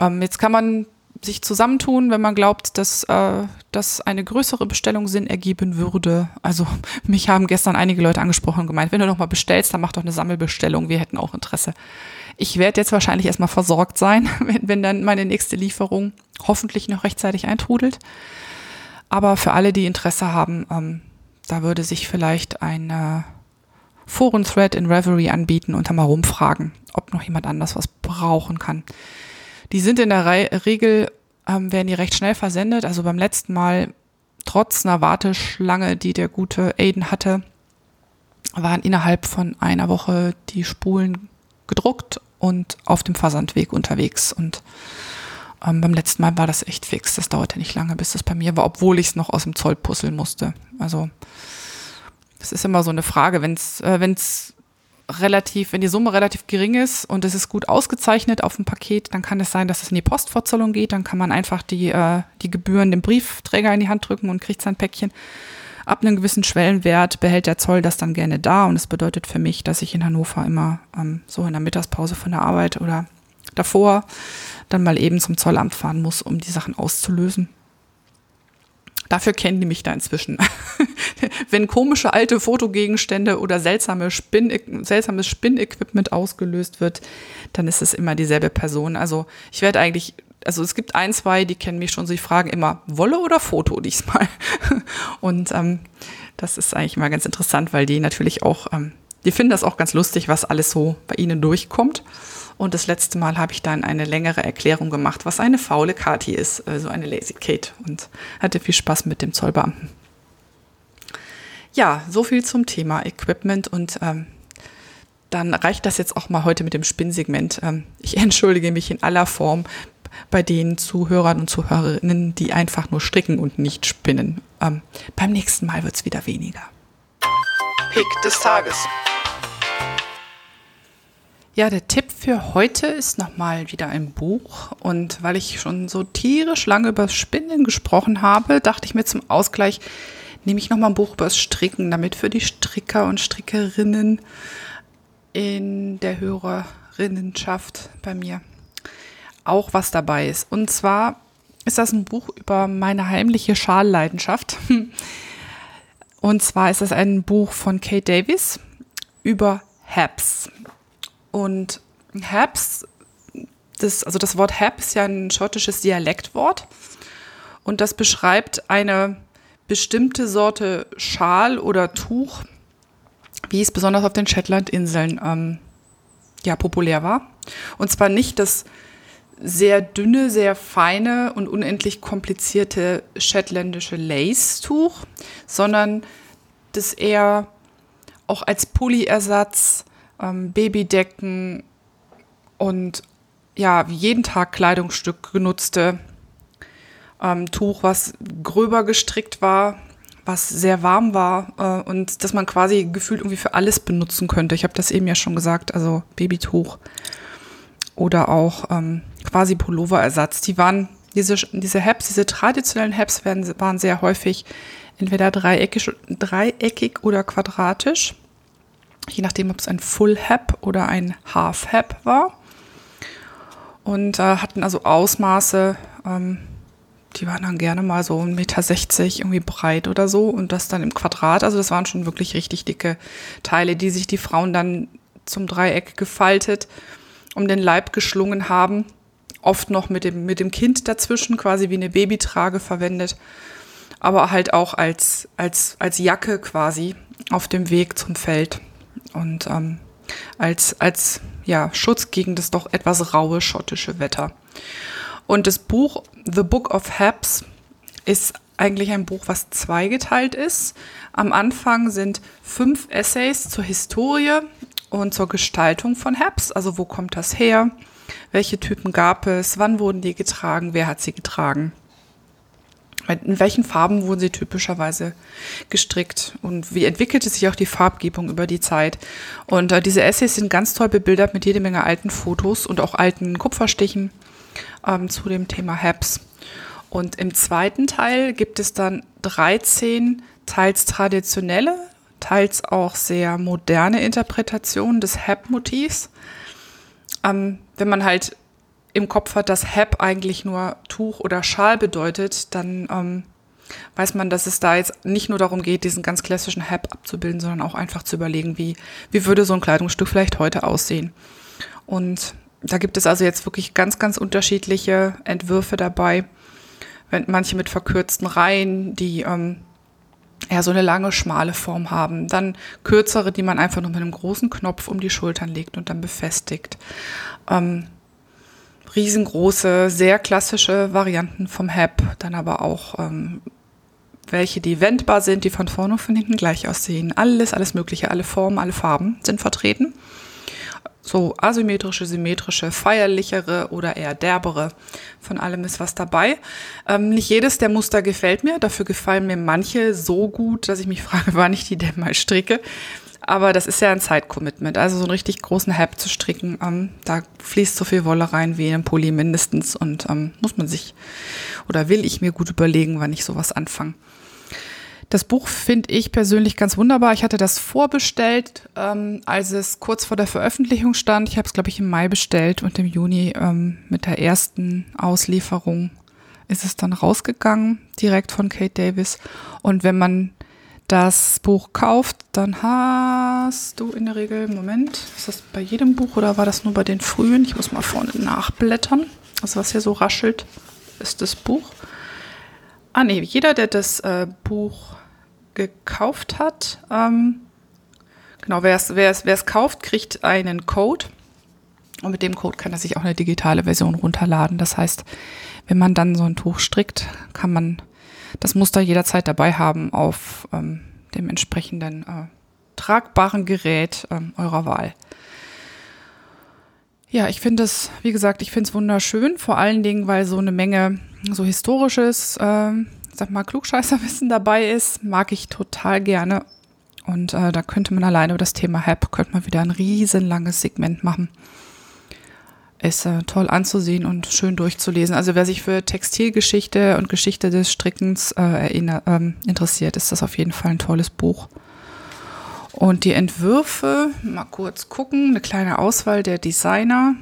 [SPEAKER 2] Ähm, jetzt kann man sich zusammentun, wenn man glaubt, dass äh, das eine größere Bestellung Sinn ergeben würde. Also mich haben gestern einige Leute angesprochen und gemeint, wenn du noch mal bestellst, dann mach doch eine Sammelbestellung. Wir hätten auch Interesse. Ich werde jetzt wahrscheinlich erstmal versorgt sein, wenn, wenn dann meine nächste Lieferung hoffentlich noch rechtzeitig eintrudelt. Aber für alle, die Interesse haben, ähm, da würde sich vielleicht ein äh, Foren-Thread in Reverie anbieten und da mal rumfragen, ob noch jemand anders was brauchen kann. Die sind in der Re Regel, ähm, werden die recht schnell versendet. Also beim letzten Mal, trotz einer Warteschlange, die der gute Aiden hatte, waren innerhalb von einer Woche die Spulen gedruckt und auf dem Versandweg unterwegs. Und ähm, beim letzten Mal war das echt fix. Das dauerte nicht lange, bis das bei mir war, obwohl ich es noch aus dem Zoll puzzeln musste. Also das ist immer so eine Frage, wenn es äh, wenn's relativ, wenn die Summe relativ gering ist und es ist gut ausgezeichnet auf dem Paket, dann kann es sein, dass es in die Postverzollung geht. Dann kann man einfach die, äh, die Gebühren dem Briefträger in die Hand drücken und kriegt sein Päckchen. Ab einem gewissen Schwellenwert behält der Zoll das dann gerne da und das bedeutet für mich, dass ich in Hannover immer ähm, so in der Mittagspause von der Arbeit oder davor dann mal eben zum Zollamt fahren muss, um die Sachen auszulösen. Dafür kennen die mich da inzwischen. Wenn komische alte Fotogegenstände oder seltsame Spin, seltsames Spinnequipment ausgelöst wird, dann ist es immer dieselbe Person. Also ich werde eigentlich, also es gibt ein, zwei, die kennen mich schon, sie fragen immer, Wolle oder Foto diesmal? Und ähm, das ist eigentlich immer ganz interessant, weil die natürlich auch ähm, die finden das auch ganz lustig, was alles so bei ihnen durchkommt. Und das letzte Mal habe ich dann eine längere Erklärung gemacht, was eine faule Kati ist, also eine Lazy Kate. Und hatte viel Spaß mit dem Zollbeamten. Ja, so viel zum Thema Equipment und ähm, dann reicht das jetzt auch mal heute mit dem Spinnsegment. Ähm, ich entschuldige mich in aller Form bei den Zuhörern und Zuhörerinnen, die einfach nur stricken und nicht spinnen. Ähm, beim nächsten Mal wird es wieder weniger. Pick des Tages. Ja, der Tipp für heute ist nochmal wieder ein Buch. Und weil ich schon so tierisch lange über Spinnen gesprochen habe, dachte ich mir zum Ausgleich, nehme ich nochmal ein Buch über das Stricken, damit für die Stricker und Strickerinnen in der Hörerinnenschaft bei mir auch was dabei ist. Und zwar ist das ein Buch über meine heimliche Schalleidenschaft. Und zwar ist das ein Buch von Kate Davis über Haps. Und Haps, das, also das Wort Hap ist ja ein schottisches Dialektwort. Und das beschreibt eine bestimmte Sorte Schal oder Tuch, wie es besonders auf den Shetlandinseln ähm, ja, populär war. Und zwar nicht das sehr dünne, sehr feine und unendlich komplizierte shetländische Lace-Tuch, sondern das eher auch als Pulli-Ersatz, ähm, Babydecken und ja, jeden Tag Kleidungsstück genutzte ähm, Tuch, was gröber gestrickt war, was sehr warm war äh, und das man quasi gefühlt irgendwie für alles benutzen könnte. Ich habe das eben ja schon gesagt, also Babytuch oder auch ähm, quasi Pulloverersatz. Die waren, diese, diese Haps, diese traditionellen Haps werden, waren sehr häufig entweder dreieckig, dreieckig oder quadratisch, je nachdem, ob es ein Full Hap oder ein Half Hap war. Und äh, hatten also Ausmaße, ähm, die waren dann gerne mal so 1,60 Meter irgendwie breit oder so und das dann im Quadrat. Also das waren schon wirklich richtig dicke Teile, die sich die Frauen dann zum Dreieck gefaltet um den Leib geschlungen haben. Oft noch mit dem, mit dem Kind dazwischen, quasi wie eine Babytrage verwendet. Aber halt auch als, als, als Jacke quasi auf dem Weg zum Feld. Und ähm, als, als ja, Schutz gegen das doch etwas raue schottische Wetter. Und das Buch The Book of Haps ist eigentlich ein Buch, was zweigeteilt ist. Am Anfang sind fünf Essays zur Historie und zur Gestaltung von Haps. Also wo kommt das her? Welche Typen gab es? Wann wurden die getragen? Wer hat sie getragen? In welchen Farben wurden sie typischerweise gestrickt? Und wie entwickelte sich auch die Farbgebung über die Zeit? Und äh, diese Essays sind ganz toll bebildert mit jede Menge alten Fotos und auch alten Kupferstichen ähm, zu dem Thema Haps. Und im zweiten Teil gibt es dann 13 teils traditionelle teils auch sehr moderne Interpretation des Hap-Motivs. Ähm, wenn man halt im Kopf hat, dass Hap eigentlich nur Tuch oder Schal bedeutet, dann ähm, weiß man, dass es da jetzt nicht nur darum geht, diesen ganz klassischen Hap abzubilden, sondern auch einfach zu überlegen, wie, wie würde so ein Kleidungsstück vielleicht heute aussehen. Und da gibt es also jetzt wirklich ganz, ganz unterschiedliche Entwürfe dabei. Manche mit verkürzten Reihen, die ähm, ja, so eine lange, schmale Form haben. Dann kürzere, die man einfach nur mit einem großen Knopf um die Schultern legt und dann befestigt. Ähm, riesengroße, sehr klassische Varianten vom Hap, dann aber auch ähm, welche, die wendbar sind, die von vorne und von hinten gleich aussehen. Alles, alles Mögliche, alle Formen, alle Farben sind vertreten so asymmetrische, symmetrische, feierlichere oder eher derbere. Von allem ist was dabei. Ähm, nicht jedes der Muster gefällt mir. Dafür gefallen mir manche so gut, dass ich mich frage, wann ich die denn mal stricke. Aber das ist ja ein Zeitcommitment. Also so einen richtig großen Hab zu stricken, ähm, da fließt so viel Wolle rein wie in einem Pulli mindestens. Und ähm, muss man sich oder will ich mir gut überlegen, wann ich sowas anfange. Das Buch finde ich persönlich ganz wunderbar. Ich hatte das vorbestellt, ähm, als es kurz vor der Veröffentlichung stand. Ich habe es, glaube ich, im Mai bestellt und im Juni ähm, mit der ersten Auslieferung ist es dann rausgegangen, direkt von Kate Davis. Und wenn man das Buch kauft, dann hast du in der Regel, Moment, ist das bei jedem Buch oder war das nur bei den frühen? Ich muss mal vorne nachblättern. Also was hier so raschelt, ist das Buch. Ah nee, jeder, der das äh, Buch gekauft hat, ähm, Genau, wer es kauft, kriegt einen Code. Und mit dem Code kann er sich auch eine digitale Version runterladen. Das heißt, wenn man dann so ein Tuch strickt, kann man das Muster jederzeit dabei haben auf ähm, dem entsprechenden äh, tragbaren Gerät ähm, eurer Wahl. Ja, ich finde es, wie gesagt, ich finde es wunderschön, vor allen Dingen, weil so eine Menge so historisches, äh, sag mal, Klugscheißerwissen dabei ist, mag ich total gerne. Und äh, da könnte man alleine über das Thema HAP, könnte man wieder ein riesenlanges Segment machen. Ist äh, toll anzusehen und schön durchzulesen. Also wer sich für Textilgeschichte und Geschichte des Strickens äh, erinnert, ähm, interessiert, ist das auf jeden Fall ein tolles Buch. Und die Entwürfe, mal kurz gucken, eine kleine Auswahl der Designer.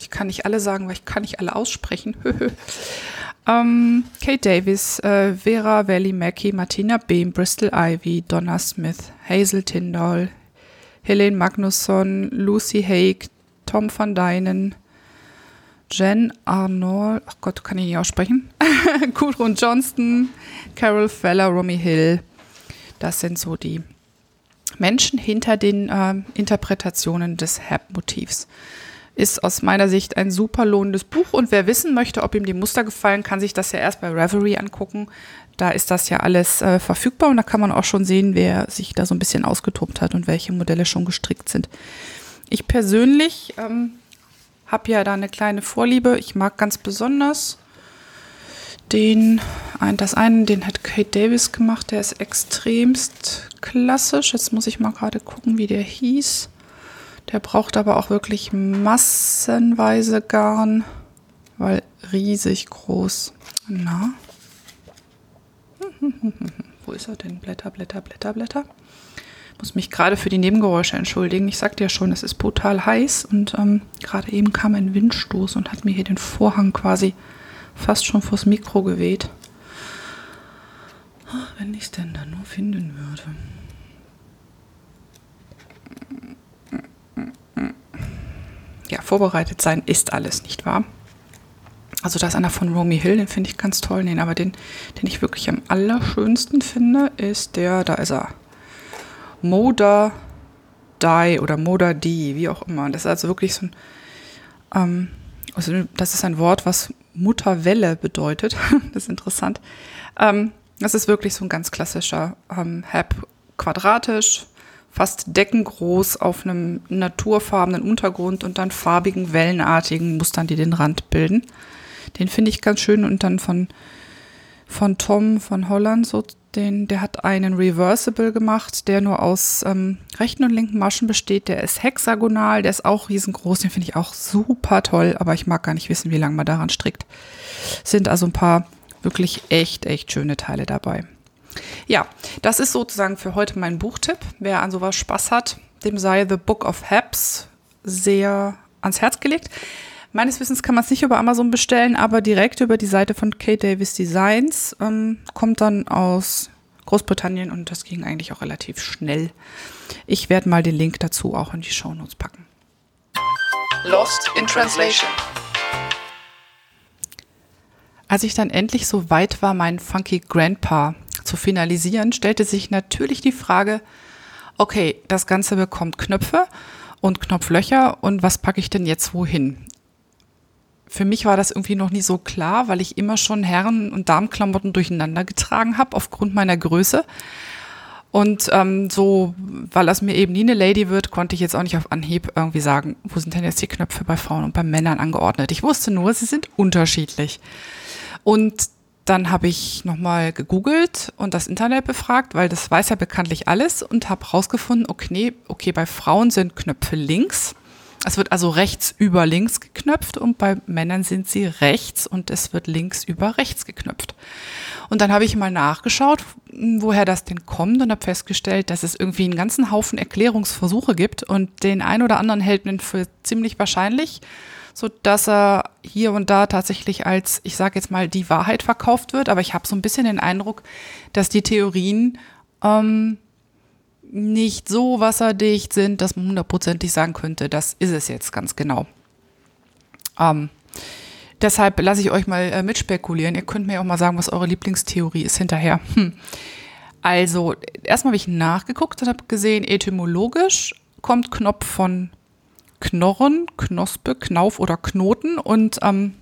[SPEAKER 2] Ich kann nicht alle sagen, weil ich kann nicht alle aussprechen. ähm, Kate Davis, äh, Vera Valley Mackey, Martina Behm, Bristol Ivy, Donna Smith, Hazel Tyndall, Helene Magnusson, Lucy Haig, Tom van Dynen, Jen Arnold, ach Gott, kann ich nicht aussprechen, Gudrun Johnston, Carol Feller, Romy Hill. Das sind so die Menschen hinter den äh, Interpretationen des Hab-Motivs. Ist aus meiner Sicht ein super lohnendes Buch und wer wissen möchte, ob ihm die Muster gefallen, kann sich das ja erst bei Reverie angucken. Da ist das ja alles äh, verfügbar und da kann man auch schon sehen, wer sich da so ein bisschen ausgetobt hat und welche Modelle schon gestrickt sind. Ich persönlich ähm, habe ja da eine kleine Vorliebe. Ich mag ganz besonders den, das einen, den hat Kate Davis gemacht, der ist extremst klassisch. Jetzt muss ich mal gerade gucken, wie der hieß. Der braucht aber auch wirklich massenweise Garn, weil riesig groß. Na? Wo ist er denn? Blätter, Blätter, Blätter, Blätter. Muss mich gerade für die Nebengeräusche entschuldigen. Ich sagte ja schon, es ist brutal heiß und ähm, gerade eben kam ein Windstoß und hat mir hier den Vorhang quasi fast schon vors Mikro geweht. Ach, wenn ich es denn da nur finden würde. Ja, vorbereitet sein ist alles, nicht wahr? Also da ist einer von Romy Hill, den finde ich ganz toll. Nee, aber den, den ich wirklich am allerschönsten finde, ist der, da ist er. Moda Die oder Moda Die, wie auch immer. Das ist also wirklich so ein, ähm, also das ist ein Wort, was Mutterwelle bedeutet. das ist interessant. Ähm, das ist wirklich so ein ganz klassischer ähm, Hab, quadratisch, fast deckengroß auf einem naturfarbenen Untergrund und dann farbigen, wellenartigen Mustern, die den Rand bilden. Den finde ich ganz schön und dann von, von Tom von Holland so den, der hat einen Reversible gemacht, der nur aus ähm, rechten und linken Maschen besteht. Der ist hexagonal, der ist auch riesengroß, den finde ich auch super toll, aber ich mag gar nicht wissen, wie lange man daran strickt. Sind also ein paar wirklich echt, echt schöne Teile dabei. Ja, das ist sozusagen für heute mein Buchtipp. Wer an sowas Spaß hat, dem sei The Book of Habs sehr ans Herz gelegt. Meines Wissens kann man es nicht über Amazon bestellen, aber direkt über die Seite von Kate Davis Designs ähm, kommt dann aus Großbritannien und das ging eigentlich auch relativ schnell. Ich werde mal den Link dazu auch in die Show Notes packen. Lost in Translation. Als ich dann endlich so weit war, meinen Funky Grandpa zu finalisieren, stellte sich natürlich die Frage, okay, das Ganze bekommt Knöpfe und Knopflöcher und was packe ich denn jetzt wohin? Für mich war das irgendwie noch nie so klar, weil ich immer schon Herren- und Damenklamotten durcheinander getragen habe aufgrund meiner Größe. Und ähm, so, weil das mir eben nie eine Lady wird, konnte ich jetzt auch nicht auf Anhieb irgendwie sagen, wo sind denn jetzt die Knöpfe bei Frauen und bei Männern angeordnet. Ich wusste nur, sie sind unterschiedlich. Und dann habe ich nochmal gegoogelt und das Internet befragt, weil das weiß ja bekanntlich alles und habe rausgefunden, okay, okay, bei Frauen sind Knöpfe links es wird also rechts über links geknöpft und bei Männern sind sie rechts und es wird links über rechts geknöpft. Und dann habe ich mal nachgeschaut, woher das denn kommt und habe festgestellt, dass es irgendwie einen ganzen Haufen Erklärungsversuche gibt und den ein oder anderen hält man für ziemlich wahrscheinlich, so dass er hier und da tatsächlich als, ich sage jetzt mal, die Wahrheit verkauft wird. Aber ich habe so ein bisschen den Eindruck, dass die Theorien ähm, nicht so wasserdicht sind, dass man hundertprozentig sagen könnte, das ist es jetzt ganz genau. Ähm, deshalb lasse ich euch mal äh, mitspekulieren. Ihr könnt mir auch mal sagen, was eure Lieblingstheorie ist hinterher. Hm. Also, erstmal habe ich nachgeguckt und habe gesehen, etymologisch kommt Knopf von Knorren, Knospe, Knauf oder Knoten. Und ähm,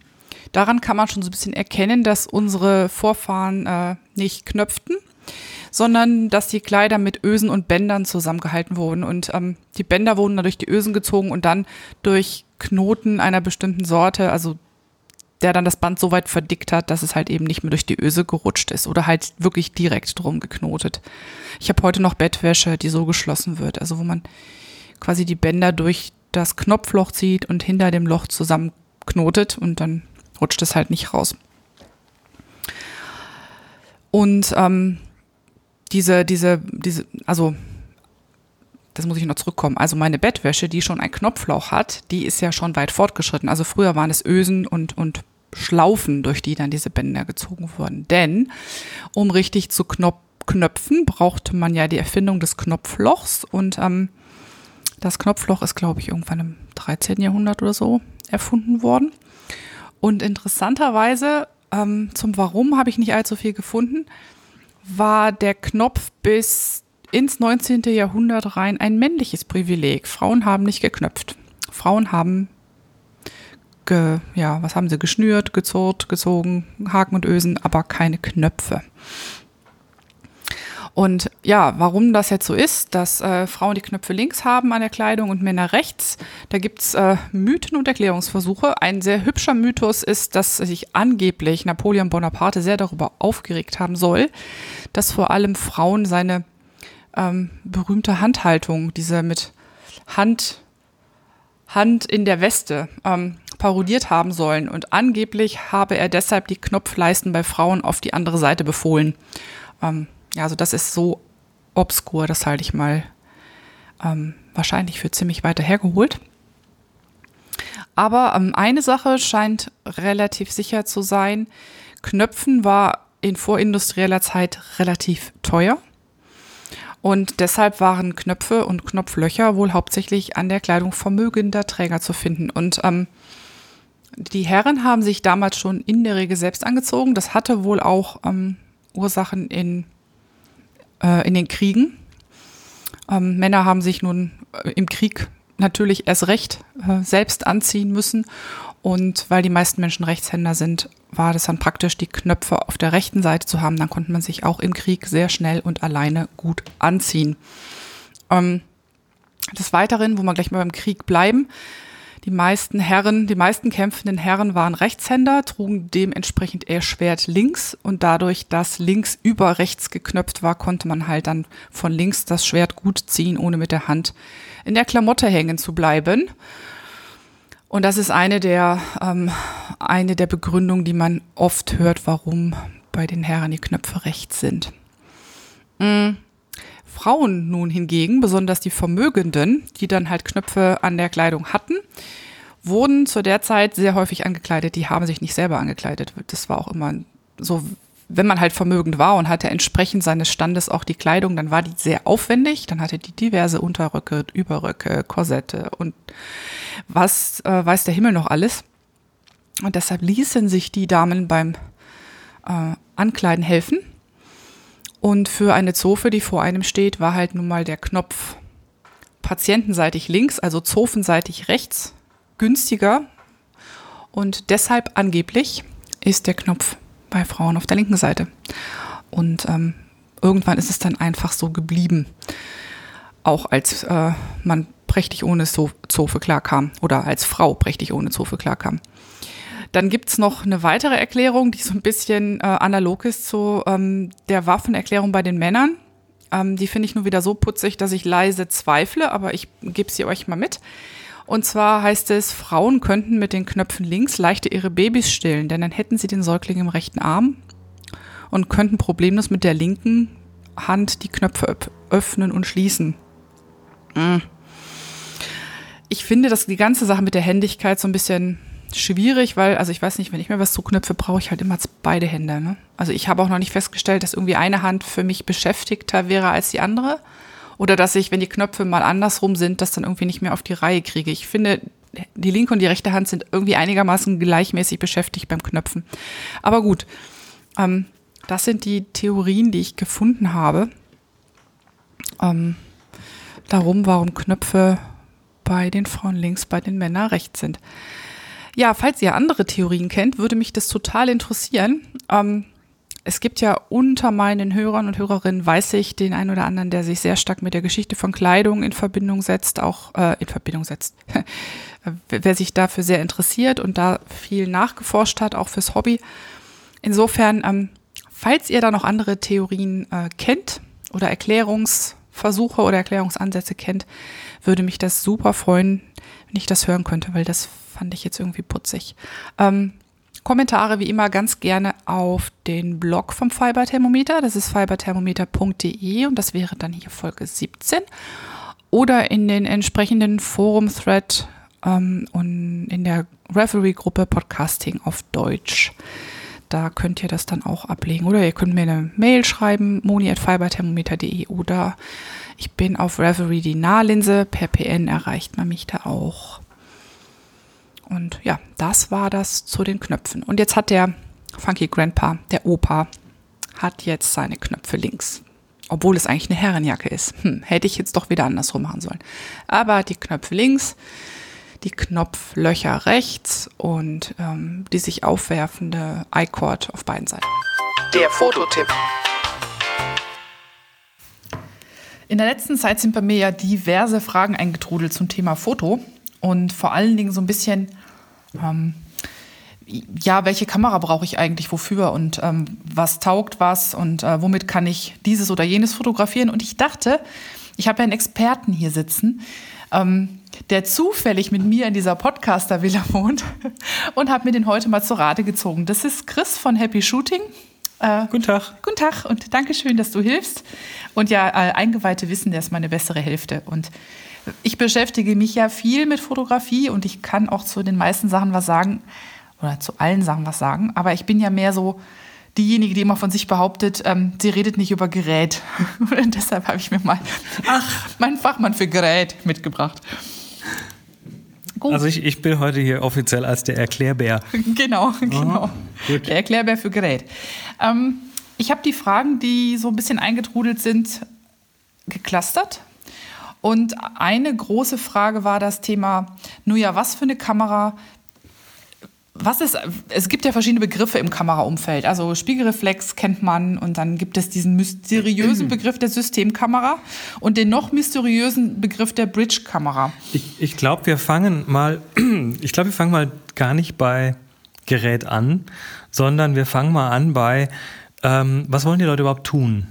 [SPEAKER 2] daran kann man schon so ein bisschen erkennen, dass unsere Vorfahren äh, nicht knöpften, sondern dass die Kleider mit Ösen und Bändern zusammengehalten wurden. Und ähm, die Bänder wurden dann durch die Ösen gezogen und dann durch Knoten einer bestimmten Sorte, also der dann das Band so weit verdickt hat, dass es halt eben nicht mehr durch die Öse gerutscht ist oder halt wirklich direkt drum geknotet. Ich habe heute noch Bettwäsche, die so geschlossen wird, also wo man quasi die Bänder durch das Knopfloch zieht und hinter dem Loch zusammenknotet und dann rutscht es halt nicht raus. Und ähm, diese, diese, diese, also das muss ich noch zurückkommen. Also meine Bettwäsche, die schon ein Knopfloch hat, die ist ja schon weit fortgeschritten. Also früher waren es Ösen und, und Schlaufen, durch die dann diese Bänder gezogen wurden. Denn um richtig zu knop knöpfen, brauchte man ja die Erfindung des Knopflochs. Und ähm, das Knopfloch ist, glaube ich, irgendwann im 13. Jahrhundert oder so erfunden worden. Und interessanterweise, ähm, zum Warum habe ich nicht allzu viel gefunden, war der Knopf bis ins 19. Jahrhundert rein ein männliches Privileg. Frauen haben nicht geknöpft. Frauen haben ge, ja, was haben sie geschnürt, gezurrt, gezogen, Haken und Ösen, aber keine Knöpfe. Und ja, warum das jetzt so ist, dass äh, Frauen die Knöpfe links haben an der Kleidung und Männer rechts, da gibt's äh, Mythen und Erklärungsversuche. Ein sehr hübscher Mythos ist, dass sich angeblich Napoleon Bonaparte sehr darüber aufgeregt haben soll, dass vor allem Frauen seine ähm, berühmte Handhaltung, diese mit Hand, Hand in der Weste, ähm, parodiert haben sollen. Und angeblich habe er deshalb die Knopfleisten bei Frauen auf die andere Seite befohlen. Ähm, ja, also das ist so obskur, das halte ich mal ähm, wahrscheinlich für ziemlich weiter hergeholt. Aber ähm, eine Sache scheint relativ sicher zu sein. Knöpfen war in vorindustrieller Zeit relativ teuer. Und deshalb waren Knöpfe und Knopflöcher wohl hauptsächlich an der Kleidung vermögender Träger zu finden. Und ähm, die Herren haben sich damals schon in der Regel selbst angezogen. Das hatte wohl auch ähm, Ursachen in, äh, in den Kriegen. Ähm, Männer haben sich nun äh, im Krieg natürlich erst recht äh, selbst anziehen müssen. Und weil die meisten Menschen Rechtshänder sind, war das dann praktisch, die Knöpfe auf der rechten Seite zu haben. Dann konnte man sich auch im Krieg sehr schnell und alleine gut anziehen. Ähm, des Weiteren, wo wir gleich mal beim Krieg bleiben, die meisten Herren, die meisten kämpfenden Herren waren Rechtshänder, trugen dementsprechend eher Schwert links und dadurch, dass links über rechts geknöpft war, konnte man halt dann von links das Schwert gut ziehen, ohne mit der Hand in der Klamotte hängen zu bleiben. Und das ist eine der, ähm, eine der Begründungen, die man oft hört, warum bei den Herren die Knöpfe rechts sind. Mhm. Frauen nun hingegen, besonders die Vermögenden, die dann halt Knöpfe an der Kleidung hatten, wurden zu der Zeit sehr häufig angekleidet. Die haben sich nicht selber angekleidet. Das war auch immer so wenn man halt vermögend war und hatte entsprechend seines Standes auch die Kleidung, dann war die sehr aufwendig. Dann hatte die diverse Unterröcke, Überröcke, Korsette und was äh, weiß der Himmel noch alles. Und deshalb ließen sich die Damen beim äh, Ankleiden helfen. Und für eine Zofe, die vor einem steht, war halt nun mal der Knopf patientenseitig links, also zofenseitig rechts, günstiger. Und deshalb angeblich ist der Knopf bei Frauen auf der linken Seite. Und ähm, irgendwann ist es dann einfach so geblieben. Auch als äh, man prächtig ohne Zofe klarkam oder als Frau prächtig ohne Zofe klarkam. Dann gibt es noch eine weitere Erklärung, die so ein bisschen äh, analog ist zu ähm, der Waffenerklärung bei den Männern. Ähm, die finde ich nur wieder so putzig, dass ich leise zweifle, aber ich gebe sie euch mal mit. Und zwar heißt es, Frauen könnten mit den Knöpfen links leichter ihre Babys stillen, denn dann hätten sie den Säugling im rechten Arm und könnten problemlos mit der linken Hand die Knöpfe öffnen und schließen. Hm. Ich finde dass die ganze Sache mit der Händigkeit so ein bisschen schwierig, weil, also ich weiß nicht, wenn ich mir was zuknöpfe, brauche ich halt immer beide Hände. Ne? Also ich habe auch noch nicht festgestellt, dass irgendwie eine Hand für mich beschäftigter wäre als die andere. Oder dass ich, wenn die Knöpfe mal andersrum sind, das dann irgendwie nicht mehr auf die Reihe kriege. Ich finde, die linke und die rechte Hand sind irgendwie einigermaßen gleichmäßig beschäftigt beim Knöpfen. Aber gut. Ähm, Das sind die Theorien, die ich gefunden habe. Ähm, darum, warum Knöpfe bei den Frauen links, bei den Männern rechts sind. Ja, falls ihr andere Theorien kennt, würde mich das total interessieren. Ähm, es gibt ja unter meinen Hörern und Hörerinnen, weiß ich, den einen oder anderen, der sich sehr stark mit der Geschichte von Kleidung in Verbindung setzt, auch äh, in Verbindung setzt. Wer sich dafür sehr interessiert und da viel nachgeforscht hat, auch fürs Hobby. Insofern, ähm, falls ihr da noch andere Theorien äh, kennt oder Erklärungsversuche oder Erklärungsansätze kennt, würde mich das super freuen, wenn ich das hören könnte, weil das fand ich jetzt irgendwie putzig. Ähm, Kommentare wie immer ganz gerne auf den Blog vom Fiberthermometer. Das ist fiberthermometer.de und das wäre dann hier Folge 17. Oder in den entsprechenden Forum-Thread ähm, und in der Referee-Gruppe Podcasting auf Deutsch. Da könnt ihr das dann auch ablegen. Oder ihr könnt mir eine Mail schreiben, moni.fiberthermometer.de oder ich bin auf Reverie die Nahlinse. Per PN erreicht man mich da auch. Und ja, das war das zu den Knöpfen. Und jetzt hat der Funky Grandpa, der Opa, hat jetzt seine Knöpfe links. Obwohl es eigentlich eine Herrenjacke ist. Hm, hätte ich jetzt doch wieder andersrum machen sollen. Aber die Knöpfe links, die Knopflöcher rechts und ähm, die sich aufwerfende I-Cord auf beiden Seiten. Der Fototipp. In der letzten Zeit sind bei mir ja diverse Fragen eingetrudelt zum Thema Foto und vor allen Dingen so ein bisschen, ähm, ja, welche Kamera brauche ich eigentlich wofür und ähm, was taugt was und äh, womit kann ich dieses oder jenes fotografieren. Und ich dachte, ich habe ja einen Experten hier sitzen, ähm, der zufällig mit mir in dieser Podcaster-Villa wohnt und habe mir den heute mal zur Rate gezogen. Das ist Chris von Happy Shooting.
[SPEAKER 1] Äh, guten Tag.
[SPEAKER 2] Guten Tag und danke schön, dass du hilfst. Und ja, äh, Eingeweihte wissen, der ist meine bessere Hälfte. Und ich beschäftige mich ja viel mit Fotografie und ich kann auch zu den meisten Sachen was sagen oder zu allen Sachen was sagen. Aber ich bin ja mehr so diejenige, die immer von sich behauptet, ähm, sie redet nicht über Gerät. und deshalb habe ich mir mal Ach. meinen Fachmann für Gerät mitgebracht.
[SPEAKER 1] Gut. Also ich, ich bin heute hier offiziell als der Erklärbär.
[SPEAKER 2] genau, genau. Oh, der Erklärbär für Gerät. Ähm, ich habe die Fragen, die so ein bisschen eingetrudelt sind, geclustert und eine große Frage war das Thema, nun ja, was für eine Kamera was ist, es gibt ja verschiedene Begriffe im Kameraumfeld. Also Spiegelreflex kennt man und dann gibt es diesen mysteriösen Begriff der Systemkamera und den noch mysteriösen Begriff der Bridge-Kamera.
[SPEAKER 1] Ich, ich glaube, wir fangen mal, ich glaube, wir fangen mal gar nicht bei Gerät an, sondern wir fangen mal an bei, ähm, was wollen die Leute überhaupt tun?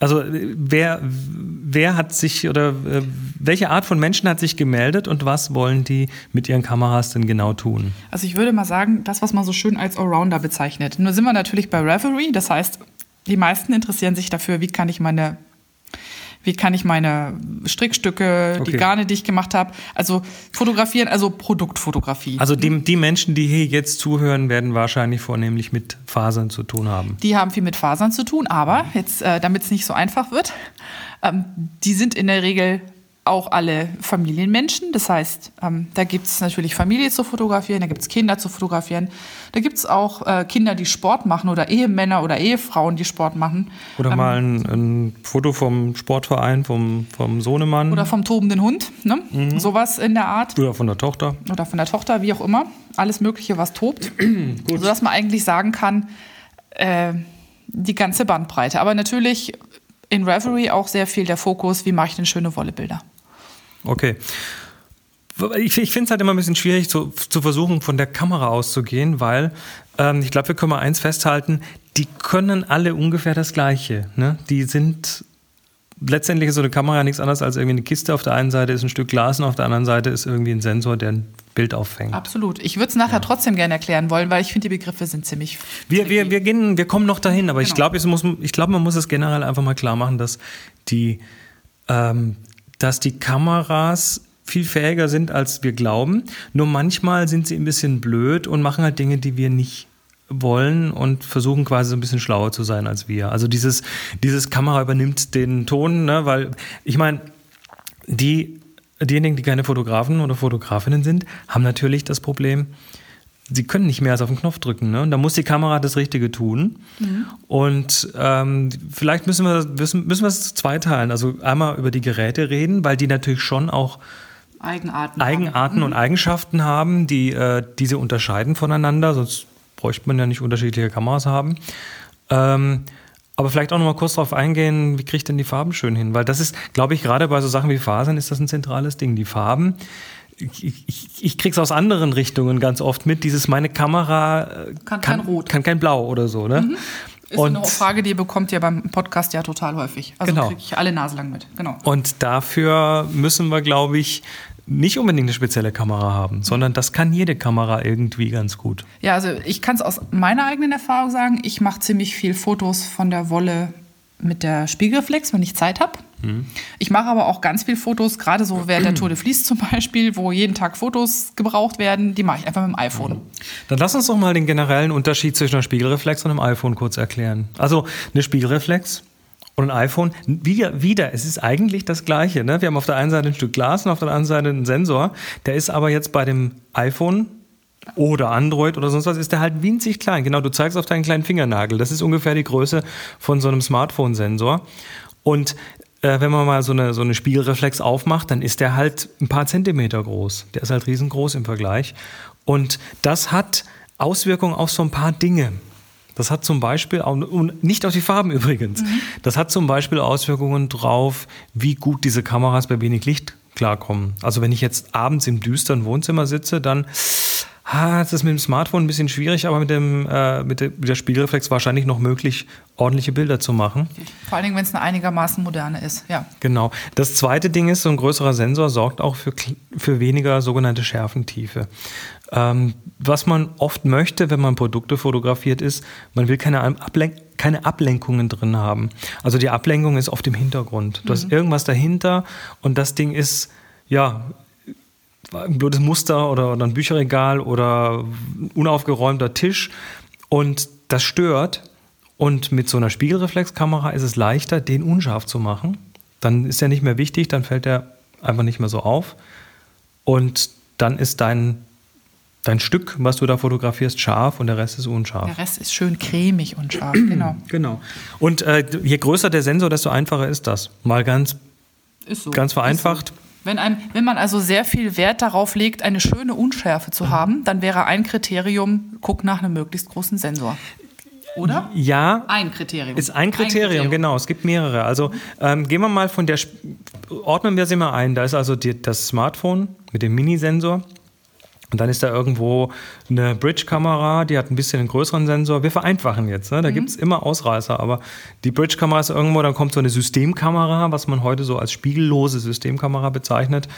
[SPEAKER 1] Also wer, wer hat sich oder äh, welche Art von Menschen hat sich gemeldet und was wollen die mit ihren Kameras denn genau tun?
[SPEAKER 2] Also ich würde mal sagen, das, was man so schön als Allrounder bezeichnet. Nur sind wir natürlich bei Reverie, das heißt, die meisten interessieren sich dafür, wie kann ich meine wie kann ich meine Strickstücke, okay. die Garne, die ich gemacht habe, also fotografieren, also Produktfotografie.
[SPEAKER 1] Also die, die Menschen, die hier jetzt zuhören, werden wahrscheinlich vornehmlich mit Fasern zu tun haben.
[SPEAKER 2] Die haben viel mit Fasern zu tun, aber jetzt, äh, damit es nicht so einfach wird, ähm, die sind in der Regel auch alle Familienmenschen. Das heißt, ähm, da gibt es natürlich Familie zu fotografieren, da gibt es Kinder zu fotografieren, da gibt es auch äh, Kinder, die Sport machen oder Ehemänner oder Ehefrauen, die Sport machen.
[SPEAKER 1] Oder ähm, mal ein, ein, Foto vom Sportverein, vom, vom Sohnemann.
[SPEAKER 2] Oder vom tobenden Hund, ne? Mhm. sowas in der Art.
[SPEAKER 1] Oder von der Tochter.
[SPEAKER 2] Oder von der Tochter, wie auch immer. Alles Mögliche, was tobt. Sodass man eigentlich sagen kann, äh, die ganze Bandbreite. Aber natürlich in Reverie auch sehr viel der Fokus, wie mache ich denn schöne Wollebilder.
[SPEAKER 1] Okay. Ich, ich finde es halt immer ein bisschen schwierig zu, zu versuchen, von der Kamera auszugehen, weil ähm, ich glaube, wir können mal eins festhalten, die können alle ungefähr das Gleiche. Ne? Die sind letztendlich ist so eine Kamera nichts anderes als irgendwie eine Kiste. Auf der einen Seite ist ein Stück Glas und auf der anderen Seite ist irgendwie ein Sensor, der ein Bild auffängt.
[SPEAKER 2] Absolut. Ich würde es nachher ja. trotzdem gerne erklären wollen, weil ich finde, die Begriffe sind ziemlich.
[SPEAKER 1] Wir, wir, wir, gehen, wir kommen noch dahin, aber genau. ich glaube, glaub, man muss es generell einfach mal klar machen, dass die, ähm, dass die Kameras viel fähiger sind, als wir glauben. Nur manchmal sind sie ein bisschen blöd und machen halt Dinge, die wir nicht wollen und versuchen quasi so ein bisschen schlauer zu sein als wir. Also dieses, dieses Kamera übernimmt den Ton, ne? weil ich meine, die, diejenigen, die keine Fotografen oder Fotografinnen sind, haben natürlich das Problem, sie können nicht mehr als auf den Knopf drücken. Ne? Und da muss die Kamera das Richtige tun. Mhm. Und ähm, vielleicht müssen wir, müssen, müssen wir es zweiteilen. Also einmal über die Geräte reden, weil die natürlich schon auch
[SPEAKER 2] Eigenarten,
[SPEAKER 1] Eigenarten
[SPEAKER 2] haben.
[SPEAKER 1] und mhm. Eigenschaften haben, die äh, diese unterscheiden voneinander. Sonst bräuchte man ja nicht unterschiedliche Kameras haben. Ähm, aber vielleicht auch noch mal kurz darauf eingehen, wie kriege ich denn die Farben schön hin? Weil das ist, glaube ich, gerade bei so Sachen wie Fasern ist das ein zentrales Ding. Die Farben, ich, ich, ich kriege es aus anderen Richtungen ganz oft mit. Dieses, meine Kamera
[SPEAKER 2] äh, kann, kann kein Rot.
[SPEAKER 1] Kann kein Blau oder so. Ne? Mhm.
[SPEAKER 2] Ist und eine Frage, die ihr bekommt ihr beim Podcast ja total häufig. Also genau. kriege ich alle Nase lang mit. Genau.
[SPEAKER 1] Und dafür müssen wir, glaube ich, nicht unbedingt eine spezielle Kamera haben, sondern das kann jede Kamera irgendwie ganz gut.
[SPEAKER 2] Ja, also ich kann es aus meiner eigenen Erfahrung sagen, ich mache ziemlich viel Fotos von der Wolle mit der Spiegelreflex, wenn ich Zeit habe. Mhm. Ich mache aber auch ganz viel Fotos, gerade so während der Tour de Fließ zum Beispiel, wo jeden Tag Fotos gebraucht werden, die mache ich einfach mit dem iPhone. Mhm.
[SPEAKER 1] Dann lass uns doch mal den generellen Unterschied zwischen einer Spiegelreflex und einem iPhone kurz erklären. Also eine Spiegelreflex und ein iPhone, wieder, wieder, es ist eigentlich das Gleiche. Ne? Wir haben auf der einen Seite ein Stück Glas und auf der anderen Seite einen Sensor. Der ist aber jetzt bei dem iPhone oder Android oder sonst was, ist der halt winzig klein. Genau, du zeigst auf deinen kleinen Fingernagel. Das ist ungefähr die Größe von so einem Smartphone-Sensor. Und äh, wenn man mal so eine, so eine Spiegelreflex aufmacht, dann ist der halt ein paar Zentimeter groß. Der ist halt riesengroß im Vergleich. Und das hat Auswirkungen auf so ein paar Dinge. Das hat zum Beispiel, auch, und nicht auf die Farben übrigens, mhm. das hat zum Beispiel Auswirkungen drauf, wie gut diese Kameras bei wenig Licht klarkommen. Also wenn ich jetzt abends im düsteren Wohnzimmer sitze, dann ah, das ist mit dem Smartphone ein bisschen schwierig, aber mit, dem, äh, mit, der, mit der Spiegelreflex wahrscheinlich noch möglich, ordentliche Bilder zu machen.
[SPEAKER 2] Vor allen Dingen, wenn es eine einigermaßen moderne ist, ja.
[SPEAKER 1] Genau. Das zweite Ding ist, so ein größerer Sensor sorgt auch für, für weniger sogenannte Schärfentiefe. Ähm, was man oft möchte, wenn man Produkte fotografiert, ist, man will keine, Ablen keine Ablenkungen drin haben. Also die Ablenkung ist oft im Hintergrund. Du mhm. hast irgendwas dahinter und das Ding ist, ja, ein blödes Muster oder, oder ein Bücherregal oder unaufgeräumter Tisch und das stört. Und mit so einer Spiegelreflexkamera ist es leichter, den unscharf zu machen. Dann ist er nicht mehr wichtig, dann fällt er einfach nicht mehr so auf. Und dann ist dein, dein Stück, was du da fotografierst, scharf und der Rest ist unscharf.
[SPEAKER 2] Der Rest ist schön cremig und scharf, genau.
[SPEAKER 1] Genau. Und äh, je größer der Sensor, desto einfacher ist das. Mal ganz, so. ganz vereinfacht.
[SPEAKER 2] Wenn, einem, wenn man also sehr viel Wert darauf legt, eine schöne Unschärfe zu haben, dann wäre ein Kriterium, guck nach einem möglichst großen Sensor. Oder?
[SPEAKER 1] Ja.
[SPEAKER 2] Ein Kriterium.
[SPEAKER 1] Ist ein Kriterium, ein Kriterium. genau. Es gibt mehrere. Also ähm, gehen wir mal von der, ordnen wir sie mal ein. Da ist also die, das Smartphone mit dem Minisensor. Und dann ist da irgendwo eine Bridge-Kamera, die hat ein bisschen einen größeren Sensor. Wir vereinfachen jetzt, ne? da mhm. gibt es immer Ausreißer, aber die Bridge-Kamera ist irgendwo, dann kommt so eine Systemkamera, was man heute so als spiegellose Systemkamera bezeichnet.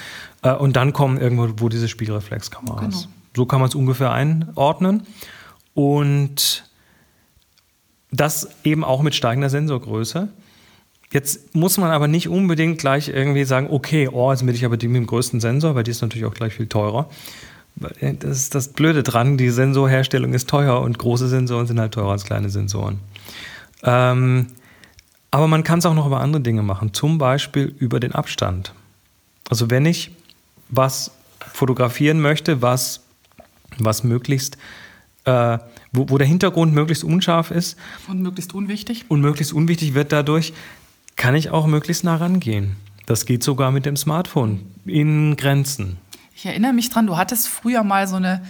[SPEAKER 1] Äh, und dann kommen irgendwo diese Spiegelreflexkameras. Genau. So kann man es ungefähr einordnen. Und das eben auch mit steigender Sensorgröße. Jetzt muss man aber nicht unbedingt gleich irgendwie sagen, okay, oh, jetzt bin ich aber die mit dem größten Sensor, weil die ist natürlich auch gleich viel teurer. Das ist das Blöde dran, die Sensorherstellung ist teuer und große Sensoren sind halt teurer als kleine Sensoren. Ähm, aber man kann es auch noch über andere Dinge machen, zum Beispiel über den Abstand. Also wenn ich was fotografieren möchte, was, was möglichst, äh, wo, wo der Hintergrund möglichst unscharf ist.
[SPEAKER 2] Und möglichst unwichtig.
[SPEAKER 1] Und möglichst unwichtig wird dadurch, kann ich auch möglichst nah rangehen. Das geht sogar mit dem Smartphone in Grenzen.
[SPEAKER 2] Ich erinnere mich dran, du hattest früher mal so eine,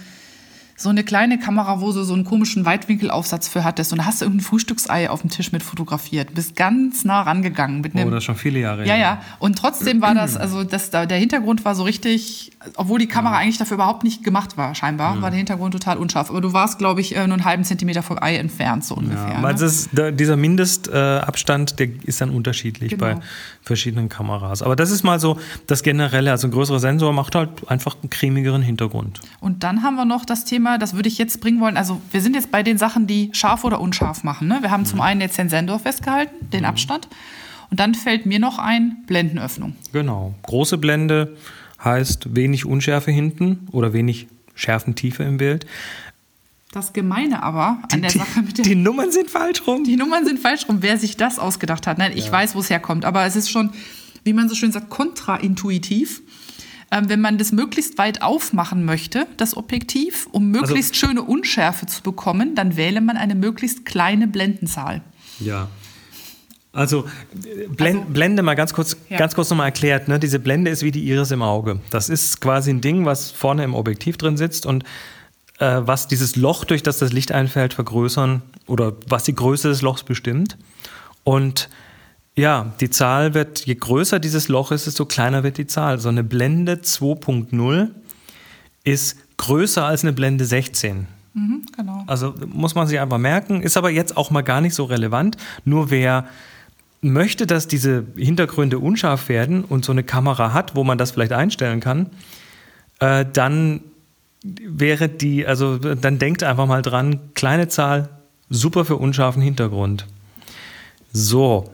[SPEAKER 2] so eine kleine Kamera, wo du so einen komischen Weitwinkelaufsatz für hattest. Und da hast du irgendein Frühstücksei auf dem Tisch mit fotografiert. Bist ganz nah rangegangen. Mit
[SPEAKER 1] einem, oh, das ist schon viele Jahre.
[SPEAKER 2] Ja, ja. Und trotzdem war das, also das, der Hintergrund war so richtig, obwohl die Kamera ja. eigentlich dafür überhaupt nicht gemacht war, scheinbar, ja. war der Hintergrund total unscharf. Aber du warst, glaube ich, äh, nur einen halben Zentimeter vom Ei entfernt, so ungefähr. Ja,
[SPEAKER 1] ne? ist, dieser Mindestabstand, der ist dann unterschiedlich genau. bei verschiedenen Kameras. Aber das ist mal so das Generelle. Also ein größerer Sensor macht halt einfach einen cremigeren Hintergrund.
[SPEAKER 2] Und dann haben wir noch das Thema, das würde ich jetzt bringen wollen. Also wir sind jetzt bei den Sachen, die scharf oder unscharf machen. Ne? Wir haben mhm. zum einen jetzt den Sensor festgehalten, den mhm. Abstand. Und dann fällt mir noch ein Blendenöffnung.
[SPEAKER 1] Genau. Große Blende heißt wenig Unschärfe hinten oder wenig Schärfentiefe im Bild.
[SPEAKER 2] Das Gemeine aber
[SPEAKER 1] an die, der Sache mit der. Die Nummern sind falsch rum.
[SPEAKER 2] Die Nummern sind falsch rum. Wer sich das ausgedacht hat. Nein, ich ja. weiß, wo es herkommt. Aber es ist schon, wie man so schön sagt, kontraintuitiv. ähm, wenn man das möglichst weit aufmachen möchte, das Objektiv, um möglichst also, schöne Unschärfe zu bekommen, dann wähle man eine möglichst kleine Blendenzahl.
[SPEAKER 1] Ja. Also, Blend, also, Blende mal ganz kurz, ja. ganz kurz nochmal erklärt. Ne? Diese Blende ist wie die Iris im Auge. Das ist quasi ein Ding, was vorne im Objektiv drin sitzt und äh, was dieses Loch, durch das das Licht einfällt, vergrößern oder was die Größe des Lochs bestimmt. Und ja, die Zahl wird, je größer dieses Loch ist, desto kleiner wird die Zahl. So eine Blende 2.0 ist größer als eine Blende 16. Mhm, genau. Also muss man sich einfach merken, ist aber jetzt auch mal gar nicht so relevant. Nur wer möchte, dass diese Hintergründe unscharf werden und so eine Kamera hat, wo man das vielleicht einstellen kann, äh, dann wäre die, also dann denkt einfach mal dran, kleine Zahl, super für unscharfen Hintergrund. So,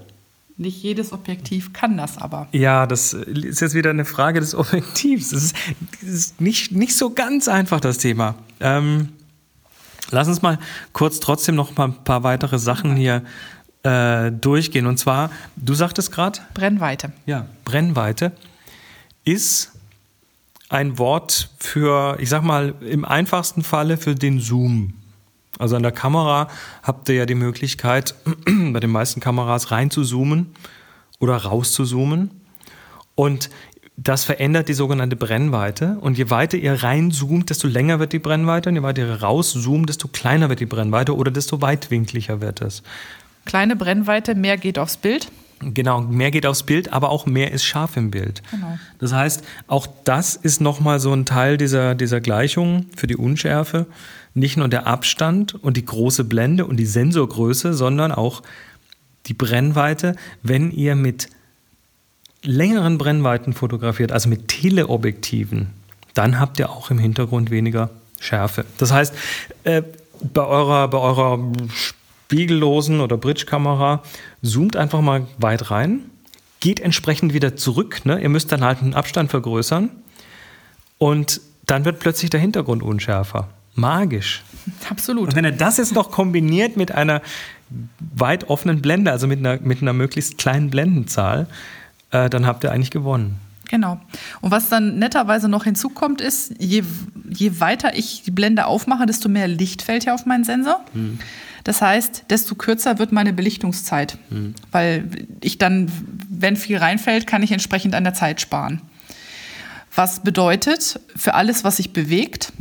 [SPEAKER 2] nicht jedes Objektiv kann das aber.
[SPEAKER 1] Ja, das ist jetzt wieder eine Frage des Objektivs. Das ist, ist nicht, nicht so ganz einfach, das Thema. Ähm, lass uns mal kurz trotzdem noch mal ein paar weitere Sachen hier äh, durchgehen. Und zwar, du sagtest gerade.
[SPEAKER 2] Brennweite.
[SPEAKER 1] Ja, Brennweite ist ein Wort für, ich sag mal, im einfachsten Falle für den Zoom. Also an der Kamera habt ihr ja die Möglichkeit, bei den meisten Kameras rein zu zoomen oder raus zu zoomen. Und das verändert die sogenannte Brennweite. Und je weiter ihr reinzoomt, desto länger wird die Brennweite. Und je weiter ihr rauszoomt, desto kleiner wird die Brennweite oder desto weitwinkliger wird es.
[SPEAKER 2] Kleine Brennweite, mehr geht aufs Bild.
[SPEAKER 1] Genau, mehr geht aufs Bild, aber auch mehr ist scharf im Bild. Genau. Das heißt, auch das ist nochmal so ein Teil dieser, dieser Gleichung für die Unschärfe nicht nur der Abstand und die große Blende und die Sensorgröße, sondern auch die Brennweite, wenn ihr mit längeren Brennweiten fotografiert, also mit Teleobjektiven, dann habt ihr auch im Hintergrund weniger Schärfe. Das heißt, äh, bei eurer, bei eurer spiegellosen oder Bridge-Kamera zoomt einfach mal weit rein, geht entsprechend wieder zurück. Ne? Ihr müsst dann halt einen Abstand vergrößern und dann wird plötzlich der Hintergrund unschärfer magisch.
[SPEAKER 2] Absolut.
[SPEAKER 1] Und wenn er das jetzt noch kombiniert mit einer weit offenen Blende, also mit einer, mit einer möglichst kleinen Blendenzahl, äh, dann habt ihr eigentlich gewonnen.
[SPEAKER 2] Genau. Und was dann netterweise noch hinzukommt, ist, je, je weiter ich die Blende aufmache, desto mehr Licht fällt ja auf meinen Sensor. Hm. Das heißt, desto kürzer wird meine Belichtungszeit, hm. weil ich dann, wenn viel reinfällt, kann ich entsprechend an der Zeit sparen. Was bedeutet, für alles, was sich bewegt,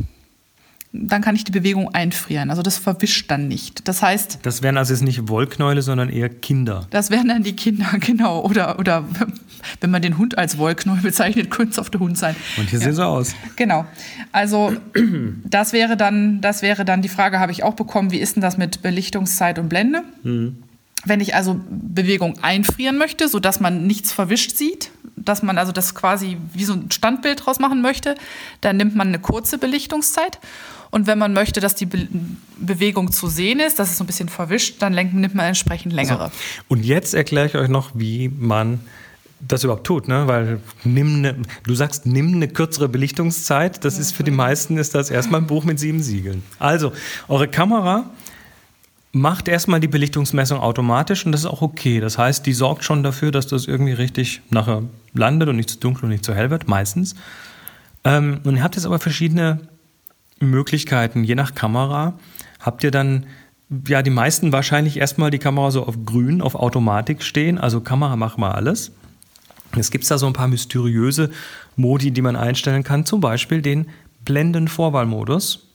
[SPEAKER 2] dann kann ich die Bewegung einfrieren. Also das verwischt dann nicht. Das heißt.
[SPEAKER 1] Das wären also jetzt nicht Wollknäule, sondern eher Kinder.
[SPEAKER 2] Das wären dann die Kinder, genau. Oder, oder wenn man den Hund als Wollknäuel bezeichnet, könnte es auf der Hund sein.
[SPEAKER 1] Und hier ja. sehen sie aus.
[SPEAKER 2] Genau. Also das wäre dann, das wäre dann die Frage, habe ich auch bekommen, wie ist denn das mit Belichtungszeit und Blende? Mhm. Wenn ich also Bewegung einfrieren möchte, sodass man nichts verwischt sieht, dass man also das quasi wie so ein Standbild draus machen möchte, dann nimmt man eine kurze Belichtungszeit und wenn man möchte, dass die Be Bewegung zu sehen ist, dass es so ein bisschen verwischt, dann nimmt man entsprechend längere.
[SPEAKER 1] So. Und jetzt erkläre ich euch noch, wie man das überhaupt tut, ne? Weil nimm ne, du sagst, nimm eine kürzere Belichtungszeit. Das ist für die meisten ist das erstmal ein Buch mit sieben Siegeln. Also eure Kamera macht erstmal die Belichtungsmessung automatisch und das ist auch okay. Das heißt, die sorgt schon dafür, dass das irgendwie richtig nachher landet und nicht zu dunkel und nicht zu hell wird, meistens. Ähm, und ihr habt jetzt aber verschiedene Möglichkeiten. Je nach Kamera habt ihr dann, ja, die meisten wahrscheinlich erstmal die Kamera so auf grün, auf Automatik stehen. Also Kamera mach mal alles. Es gibt da so ein paar mysteriöse Modi, die man einstellen kann. Zum Beispiel den Blendenvorwahlmodus.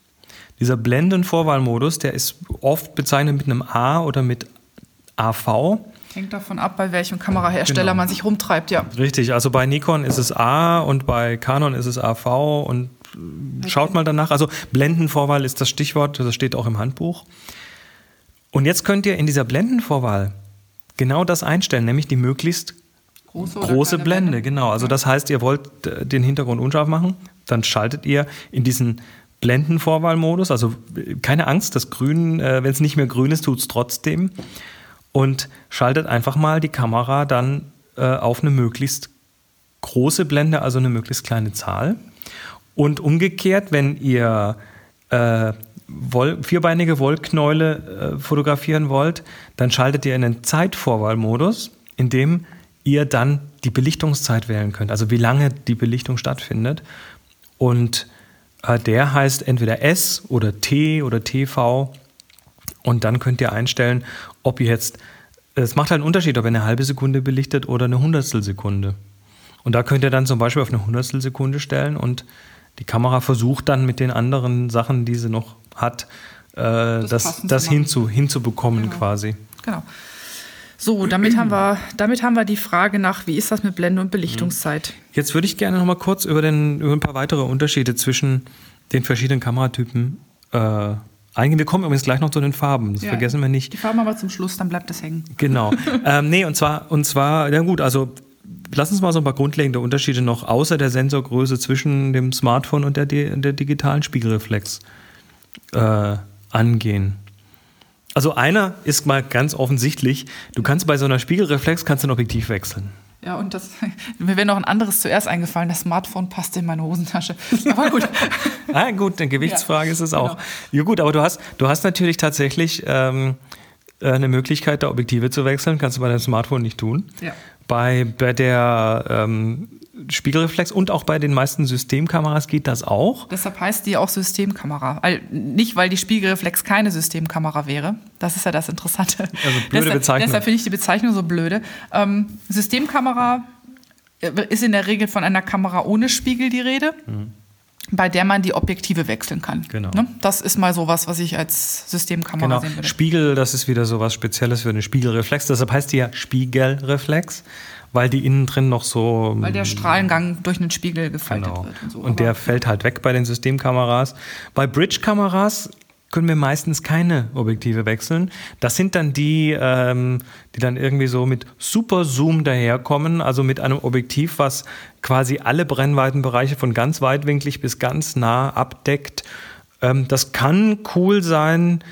[SPEAKER 1] Dieser Blendenvorwahlmodus, der ist oft bezeichnet mit einem A oder mit AV.
[SPEAKER 2] Hängt davon ab, bei welchem Kamerahersteller genau. man sich rumtreibt, ja.
[SPEAKER 1] Richtig, also bei Nikon ist es A und bei Canon ist es AV und Schaut mal danach. Also Blendenvorwahl ist das Stichwort, das steht auch im Handbuch. Und jetzt könnt ihr in dieser Blendenvorwahl genau das einstellen, nämlich die möglichst große, große Blende. Blende. Genau. Also das heißt, ihr wollt äh, den Hintergrund unscharf machen, dann schaltet ihr in diesen Blendenvorwahlmodus. Also keine Angst, das Grün, äh, wenn es nicht mehr grün ist, tut es trotzdem. Und schaltet einfach mal die Kamera dann äh, auf eine möglichst große Blende, also eine möglichst kleine Zahl. Und umgekehrt, wenn ihr äh, Woll, vierbeinige Wollknäule äh, fotografieren wollt, dann schaltet ihr in den Zeitvorwahlmodus, in dem ihr dann die Belichtungszeit wählen könnt, also wie lange die Belichtung stattfindet. Und äh, der heißt entweder S oder T oder TV. Und dann könnt ihr einstellen, ob ihr jetzt, es macht halt einen Unterschied, ob ihr eine halbe Sekunde belichtet oder eine Hundertstelsekunde. Und da könnt ihr dann zum Beispiel auf eine Hundertstelsekunde stellen und die Kamera versucht dann mit den anderen Sachen, die sie noch hat, äh, das, das, das hinzu, hinzubekommen genau. quasi.
[SPEAKER 2] Genau. So, damit haben, wir, damit haben wir die Frage nach, wie ist das mit Blende und Belichtungszeit?
[SPEAKER 1] Jetzt würde ich gerne noch mal kurz über, den, über ein paar weitere Unterschiede zwischen den verschiedenen Kameratypen äh, eingehen. Wir kommen übrigens gleich noch zu den Farben, das ja, vergessen wir nicht.
[SPEAKER 2] Die Farben aber zum Schluss, dann bleibt das hängen.
[SPEAKER 1] Genau. ähm, nee, und zwar, und zwar, ja gut, also lass uns mal so ein paar grundlegende Unterschiede noch außer der Sensorgröße zwischen dem Smartphone und der, der digitalen Spiegelreflex äh, angehen. Also einer ist mal ganz offensichtlich, du kannst bei so einer Spiegelreflex kannst ein Objektiv wechseln.
[SPEAKER 2] Ja, und das, mir wäre noch ein anderes zuerst eingefallen, das Smartphone passt in meine Hosentasche. Aber gut.
[SPEAKER 1] ah, gut, eine Gewichtsfrage ja, ist es auch. Genau. Ja, gut, aber du hast, du hast natürlich tatsächlich ähm, äh, eine Möglichkeit, da Objektive zu wechseln. Kannst du bei deinem Smartphone nicht tun. Ja. Bei, bei der ähm, Spiegelreflex und auch bei den meisten Systemkameras geht das auch.
[SPEAKER 2] Deshalb heißt die auch Systemkamera. Weil, nicht, weil die Spiegelreflex keine Systemkamera wäre. Das ist ja das Interessante.
[SPEAKER 1] Also blöde deshalb, Bezeichnung.
[SPEAKER 2] Deshalb finde ich die Bezeichnung so blöde. Ähm, Systemkamera äh, ist in der Regel von einer Kamera ohne Spiegel die Rede. Mhm bei der man die Objektive wechseln kann.
[SPEAKER 1] Genau.
[SPEAKER 2] Ne? Das ist mal sowas, was ich als Systemkamera genau. sehen würde.
[SPEAKER 1] Spiegel, das ist wieder so was Spezielles für eine Spiegelreflex. Deshalb heißt die ja Spiegelreflex, weil die innen drin noch so.
[SPEAKER 2] Weil der Strahlengang durch einen Spiegel gefaltet
[SPEAKER 1] genau.
[SPEAKER 2] wird. Und, so.
[SPEAKER 1] und der fällt halt weg bei den Systemkameras. Bei Bridge-Kameras können wir meistens keine Objektive wechseln. Das sind dann die, ähm, die dann irgendwie so mit Super Zoom daherkommen, also mit einem Objektiv, was quasi alle Brennweitenbereiche von ganz weitwinklig bis ganz nah abdeckt. Ähm, das kann cool sein.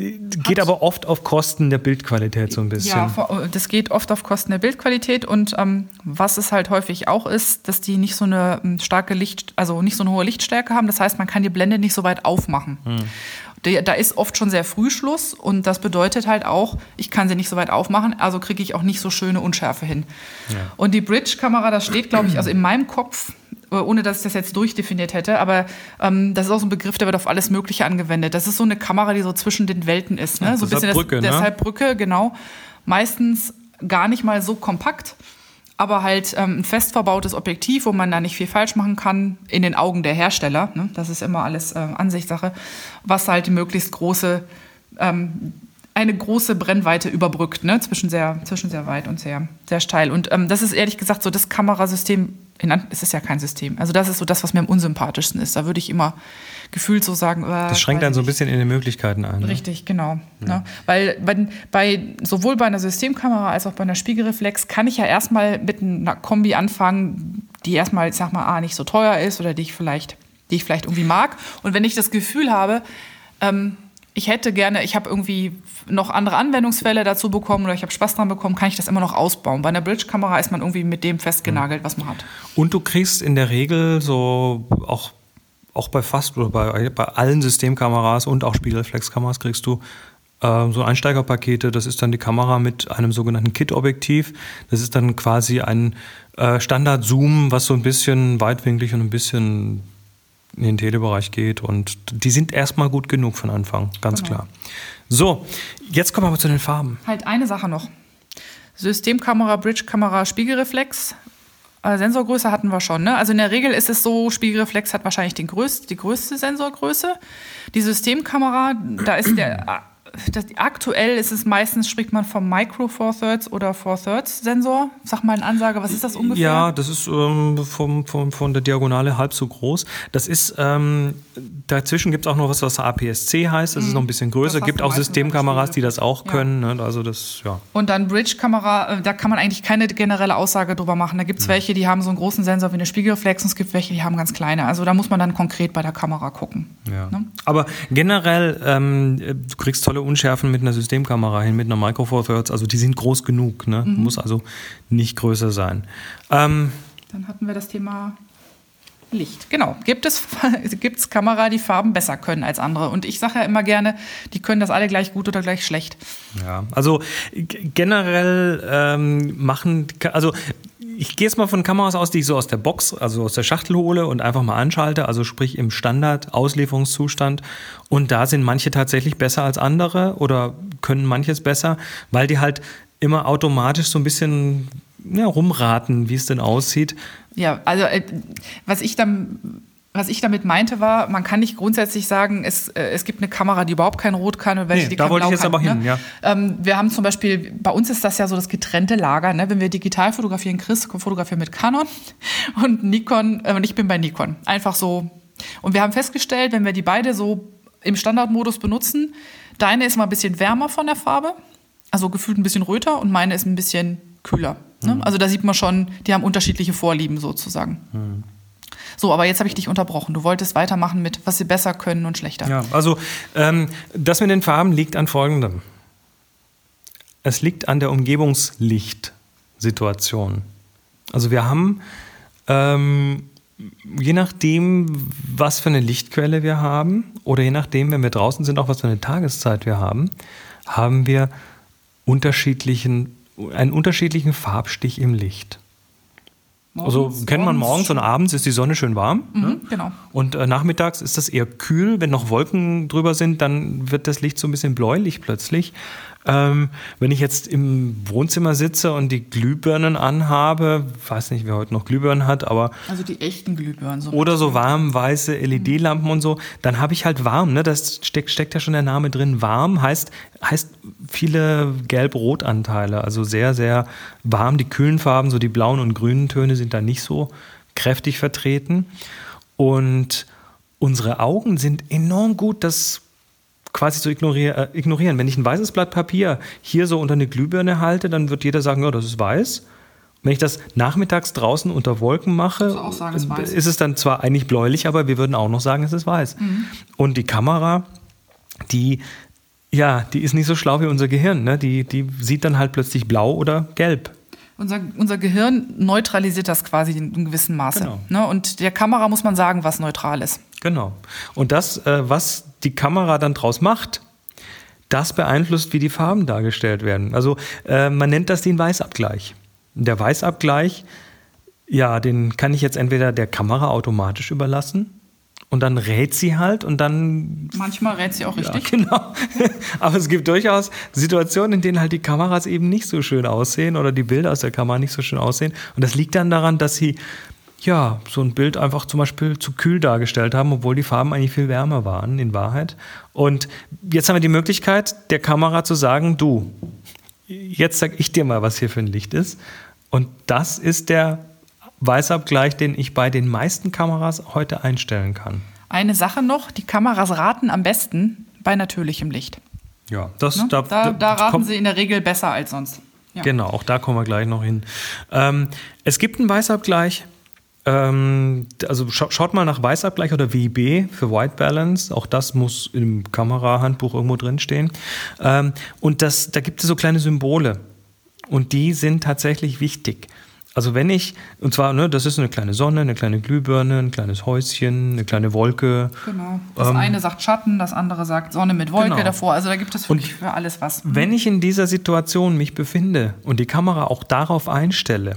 [SPEAKER 1] Geht Hat, aber oft auf Kosten der Bildqualität so ein bisschen.
[SPEAKER 2] Ja, das geht oft auf Kosten der Bildqualität und ähm, was es halt häufig auch ist, dass die nicht so eine ähm, starke Licht, also nicht so eine hohe Lichtstärke haben. Das heißt, man kann die Blende nicht so weit aufmachen. Hm. Da ist oft schon sehr früh Schluss und das bedeutet halt auch, ich kann sie nicht so weit aufmachen, also kriege ich auch nicht so schöne Unschärfe hin. Ja. Und die Bridge-Kamera, das steht, glaube ich, also in meinem Kopf äh, ohne dass ich das jetzt durchdefiniert hätte, aber ähm, das ist auch so ein Begriff, der wird auf alles Mögliche angewendet. Das ist so eine Kamera, die so zwischen den Welten ist. Ne?
[SPEAKER 1] so ein bisschen Brücke,
[SPEAKER 2] das, ne? deshalb Brücke, genau. Meistens gar nicht mal so kompakt, aber halt ähm, ein fest verbautes Objektiv, wo man da nicht viel falsch machen kann, in den Augen der Hersteller. Ne? Das ist immer alles äh, Ansichtssache, was halt die möglichst große ähm, eine große Brennweite überbrückt, ne? zwischen, sehr, zwischen sehr weit und sehr, sehr steil. Und ähm, das ist ehrlich gesagt so das Kamerasystem, es ist ja kein System. Also das ist so das, was mir am unsympathischsten ist. Da würde ich immer gefühlt so sagen. Äh,
[SPEAKER 1] das schränkt dann so ein bisschen in den Möglichkeiten ein.
[SPEAKER 2] Ne? Richtig, genau. Ja. Ne? Weil bei, bei, sowohl bei einer Systemkamera als auch bei einer Spiegelreflex kann ich ja erstmal mit einer Kombi anfangen, die erstmal, ich sag mal, A, nicht so teuer ist oder die ich vielleicht, die ich vielleicht irgendwie mag. Und wenn ich das Gefühl habe, ähm, ich hätte gerne, ich habe irgendwie noch andere Anwendungsfälle dazu bekommen oder ich habe Spaß dran bekommen, kann ich das immer noch ausbauen. Bei einer Bridge-Kamera ist man irgendwie mit dem festgenagelt, was man hat.
[SPEAKER 1] Und du kriegst in der Regel so auch, auch bei fast oder bei, bei allen Systemkameras und auch Spiegelreflexkameras kriegst du äh, so Einsteigerpakete. Das ist dann die Kamera mit einem sogenannten Kit-Objektiv. Das ist dann quasi ein äh, Standard-Zoom, was so ein bisschen weitwinklig und ein bisschen in den Telebereich geht. Und die sind erstmal gut genug von Anfang, ganz genau. klar. So, jetzt kommen wir aber zu den Farben.
[SPEAKER 2] Halt eine Sache noch. Systemkamera, Bridge-Kamera, Spiegelreflex. Äh, Sensorgröße hatten wir schon. Ne? Also in der Regel ist es so, Spiegelreflex hat wahrscheinlich den größt, die größte Sensorgröße. Die Systemkamera, da ist der das, aktuell ist es meistens, spricht man vom Micro Four Thirds oder Four Thirds Sensor. Sag mal eine Ansage, was ist das ungefähr?
[SPEAKER 1] Ja, das ist ähm, vom, vom, von der Diagonale halb so groß. Das ist, ähm, dazwischen gibt es auch noch was, was APS-C heißt, das mhm. ist noch ein bisschen größer. Es gibt auch Systemkameras, die das auch können. Ja. Ne? Also das, ja.
[SPEAKER 2] Und dann Bridge-Kamera, äh, da kann man eigentlich keine generelle Aussage drüber machen. Da gibt es mhm. welche, die haben so einen großen Sensor wie eine Spiegelreflex und es gibt welche, die haben ganz kleine. Also da muss man dann konkret bei der Kamera gucken.
[SPEAKER 1] Ja. Ne? Aber generell, ähm, du kriegst tolle Unschärfen mit einer Systemkamera hin, mit einer Micro Four Thirds. Also die sind groß genug. Ne? Mhm. Muss also nicht größer sein.
[SPEAKER 2] Ähm, Dann hatten wir das Thema Licht. Genau. Gibt es gibt's Kamera, die Farben besser können als andere? Und ich sage ja immer gerne, die können das alle gleich gut oder gleich schlecht.
[SPEAKER 1] Ja, also generell ähm, machen, also ich gehe jetzt mal von Kameras aus, die ich so aus der Box, also aus der Schachtel hole und einfach mal anschalte, also sprich im Standard-Auslieferungszustand. Und da sind manche tatsächlich besser als andere oder können manches besser, weil die halt immer automatisch so ein bisschen ja, rumraten, wie es denn aussieht.
[SPEAKER 2] Ja, also äh, was ich dann was ich damit meinte war, man kann nicht grundsätzlich sagen, es, äh, es gibt eine Kamera, die überhaupt kein Rot kann und welche,
[SPEAKER 1] Nee,
[SPEAKER 2] die
[SPEAKER 1] da
[SPEAKER 2] kein
[SPEAKER 1] wollte ich
[SPEAKER 2] Blau
[SPEAKER 1] jetzt
[SPEAKER 2] kann.
[SPEAKER 1] aber hin,
[SPEAKER 2] ne?
[SPEAKER 1] ja.
[SPEAKER 2] Ähm, wir haben zum Beispiel, bei uns ist das ja so das getrennte Lager. Ne? Wenn wir digital fotografieren, Chris fotografiert mit Canon und Nikon, äh, und ich bin bei Nikon. Einfach so. Und wir haben festgestellt, wenn wir die beide so im Standardmodus benutzen, deine ist mal ein bisschen wärmer von der Farbe, also gefühlt ein bisschen röter und meine ist ein bisschen kühler. Ne?
[SPEAKER 1] Mhm.
[SPEAKER 2] Also da sieht man schon, die haben unterschiedliche Vorlieben sozusagen.
[SPEAKER 1] Mhm.
[SPEAKER 2] So, aber jetzt habe ich dich unterbrochen. Du wolltest weitermachen mit, was sie besser können und schlechter.
[SPEAKER 1] Ja, also ähm, das mit den Farben liegt an folgendem. Es liegt an der Umgebungslichtsituation. Also wir haben, ähm, je nachdem, was für eine Lichtquelle wir haben, oder je nachdem, wenn wir draußen sind, auch was für eine Tageszeit wir haben, haben wir unterschiedlichen, einen unterschiedlichen Farbstich im Licht. Also
[SPEAKER 2] Morgens-
[SPEAKER 1] kennt man morgens und abends ist die Sonne schön warm. ne?
[SPEAKER 2] Mhm, genau.
[SPEAKER 1] Und äh, nachmittags ist das eher kühl. Wenn noch Wolken drüber sind, dann wird das Licht so ein bisschen bläulich plötzlich. Ähm, wenn ich jetzt im Wohnzimmer sitze und die Glühbirnen anhabe, weiß nicht, wer heute noch Glühbirnen hat, aber
[SPEAKER 2] Also die echten Glühbirnen. So
[SPEAKER 1] oder so warm weiße LED-Lampen und so, dann habe ich halt warm. Ne? Das steckt, steckt ja schon der Name drin. Warm heißt, heißt viele Gelb-Rot-Anteile, also sehr, sehr warm. Die kühlen Farben, so die blauen und grünen Töne sind da nicht so kräftig vertreten. Und unsere Augen sind enorm gut, das quasi zu ignorier äh, ignorieren. Wenn ich ein weißes Blatt Papier hier so unter eine Glühbirne halte, dann wird jeder sagen, ja, das ist weiß. Wenn ich das nachmittags draußen unter Wolken mache,
[SPEAKER 2] sagen, es ist weiß?
[SPEAKER 1] ist es dann zwar eigentlich bläulich, aber wir würden auch noch sagen, es ist weiß.
[SPEAKER 2] Mhm.
[SPEAKER 1] Und die Kamera, die, ja, die ist nicht so schlau wie unser Gehirn. Ne? Die, die sieht dann halt plötzlich blau oder gelb.
[SPEAKER 2] Unser, unser Gehirn neutralisiert das quasi in einem gewissen Maße.
[SPEAKER 1] Genau.
[SPEAKER 2] Ne? Und der Kamera muss man sagen, was neutral ist.
[SPEAKER 1] Genau. Und das, äh, was die Kamera dann draus macht, das beeinflusst, wie die Farben dargestellt werden. Also äh, man nennt das den Weißabgleich. Der Weißabgleich, ja, den kann ich jetzt entweder der Kamera automatisch überlassen und dann rät sie halt und dann
[SPEAKER 2] Manchmal rät sie auch richtig.
[SPEAKER 1] ja, genau. Aber es gibt durchaus Situationen, in denen halt die Kameras eben nicht so schön aussehen oder die Bilder aus der Kamera nicht so schön aussehen. Und das liegt dann daran, dass sie ja so ein Bild einfach zum Beispiel zu kühl dargestellt haben, obwohl die Farben eigentlich viel wärmer waren in Wahrheit. Und jetzt haben wir die Möglichkeit, der Kamera zu sagen, du, jetzt sag ich dir mal, was hier für ein Licht ist. Und das ist der Weißabgleich, den ich bei den meisten Kameras heute einstellen kann.
[SPEAKER 2] Eine Sache noch, die Kameras raten am besten bei natürlichem Licht.
[SPEAKER 1] Ja, das
[SPEAKER 2] Ne?
[SPEAKER 1] da,
[SPEAKER 2] Da, da raten sie in der Regel besser als sonst. Ja.
[SPEAKER 1] Genau, auch da kommen wir gleich noch hin. Ähm, es gibt einen Weißabgleich. Ähm, also scha schaut mal nach Weißabgleich oder WIB für White Balance. Auch das muss im Kamerahandbuch irgendwo drinstehen. Ähm, und das, da gibt es so kleine Symbole. Und die sind tatsächlich wichtig. Also wenn ich, und zwar, ne, das ist eine kleine Sonne, eine kleine Glühbirne, ein kleines Häuschen, eine kleine Wolke.
[SPEAKER 2] Genau. Das eine sagt Schatten, das andere sagt Sonne mit Wolke
[SPEAKER 1] Ähm, Genau.
[SPEAKER 2] davor. Also da gibt es wirklich für alles was.
[SPEAKER 1] Wenn ich in dieser Situation mich befinde und die Kamera auch darauf einstelle,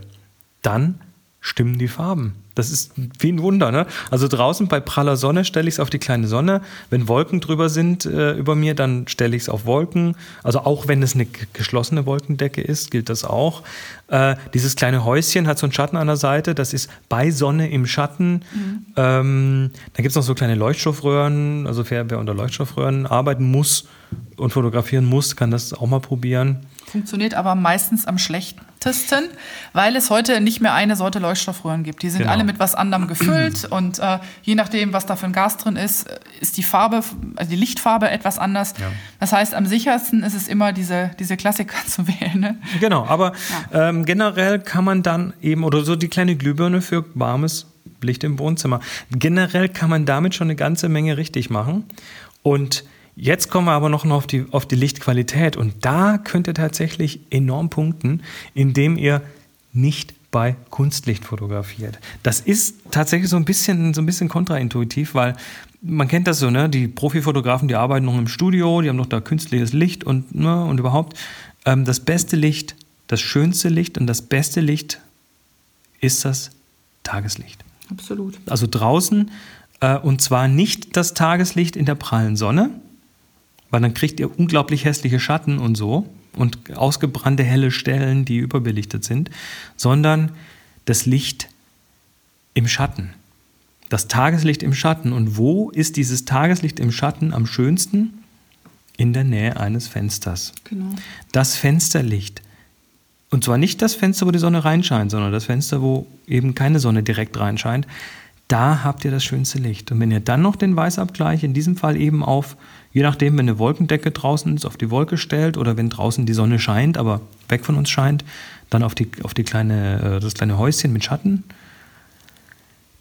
[SPEAKER 1] dann stimmen die Farben. Das ist wie ein Wunder. Ne? Also draußen bei praller Sonne stelle ich es auf die kleine Sonne. Wenn Wolken drüber sind äh, über mir, dann stelle ich es auf Wolken. Also auch wenn es eine geschlossene Wolkendecke ist, gilt das auch. Äh, dieses kleine Häuschen hat so einen Schatten an der Seite. Das ist bei Sonne im Schatten. Ähm, da gibt es noch so kleine Leuchtstoffröhren. Also wer, wer unter Leuchtstoffröhren arbeiten muss und fotografieren muss, kann das auch mal probieren.
[SPEAKER 2] Funktioniert aber meistens am schlechtesten, weil es heute nicht mehr eine Sorte Leuchtstoffröhren gibt. Die sind
[SPEAKER 1] Genau.
[SPEAKER 2] alle mit was anderem gefüllt und äh, je nachdem, was da für ein Gas drin ist, äh, ist die Farbe, also die Lichtfarbe etwas anders.
[SPEAKER 1] Ja.
[SPEAKER 2] Das heißt, am sichersten ist es immer, diese, diese Klassiker zu wählen. Ne?
[SPEAKER 1] Genau, aber ähm, generell kann man dann eben, oder so die kleine Glühbirne für warmes Licht im Wohnzimmer. Generell kann man damit schon eine ganze Menge richtig machen. Und jetzt kommen wir aber noch auf die, auf die Lichtqualität. Und da könnt ihr tatsächlich enorm punkten, indem ihr nicht bei Kunstlicht fotografiert. Das ist tatsächlich so ein bisschen, so ein bisschen kontraintuitiv, weil man kennt das so, ne? Die Profifotografen, die arbeiten noch im Studio, die haben noch da künstliches Licht und, ne, und überhaupt. Ähm, das beste Licht, das schönste Licht und das beste Licht ist das Tageslicht.
[SPEAKER 2] Absolut.
[SPEAKER 1] Also draußen äh, und zwar nicht das Tageslicht in der prallen Sonne, weil dann kriegt ihr unglaublich hässliche Schatten und so und ausgebrannte helle Stellen, die überbelichtet sind, sondern das Licht im Schatten. Das Tageslicht im Schatten. Und wo ist dieses Tageslicht im Schatten am schönsten? In der Nähe eines Fensters.
[SPEAKER 2] Genau.
[SPEAKER 1] Das Fensterlicht. Und zwar nicht das Fenster, wo die Sonne reinscheint, sondern das Fenster, wo eben keine Sonne direkt reinscheint. Da habt ihr das schönste Licht. Und wenn ihr dann noch den Weißabgleich, in diesem Fall eben auf, je nachdem, wenn eine Wolkendecke draußen ist, auf die Wolke stellt oder wenn draußen die Sonne scheint, aber weg von uns scheint, dann auf, die, auf die kleine, äh, das kleine Häuschen mit Schatten,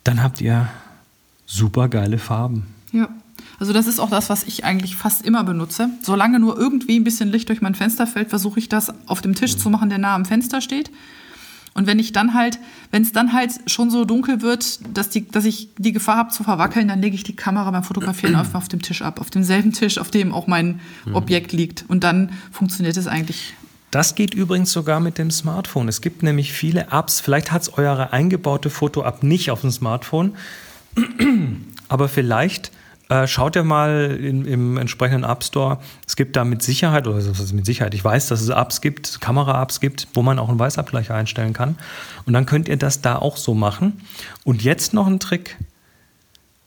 [SPEAKER 1] dann habt ihr super geile Farben.
[SPEAKER 2] Ja. Also das ist auch das, was ich eigentlich fast immer benutze. Solange nur irgendwie ein bisschen Licht durch mein Fenster fällt, versuche ich das auf dem Tisch zu machen, der nah am Fenster steht. Und wenn ich dann halt, wenn es dann halt schon so dunkel wird, dass, die, dass ich die Gefahr habe zu verwackeln, dann lege ich die Kamera beim Fotografieren einfach auf dem Tisch ab, auf demselben Tisch, auf dem auch mein Objekt liegt. Und dann funktioniert es eigentlich.
[SPEAKER 1] Das geht übrigens sogar mit dem Smartphone. Es gibt nämlich viele Apps, vielleicht hat es eure eingebaute Foto-App nicht auf dem Smartphone, aber vielleicht äh, schaut ihr mal in, im entsprechenden App Store. Es gibt da mit Sicherheit, oder was ist mit Sicherheit, ich weiß, dass es Apps gibt, Kamera-Apps gibt, wo man auch einen Weißabgleich einstellen kann. Und dann könnt ihr das da auch so machen. Und jetzt noch ein Trick,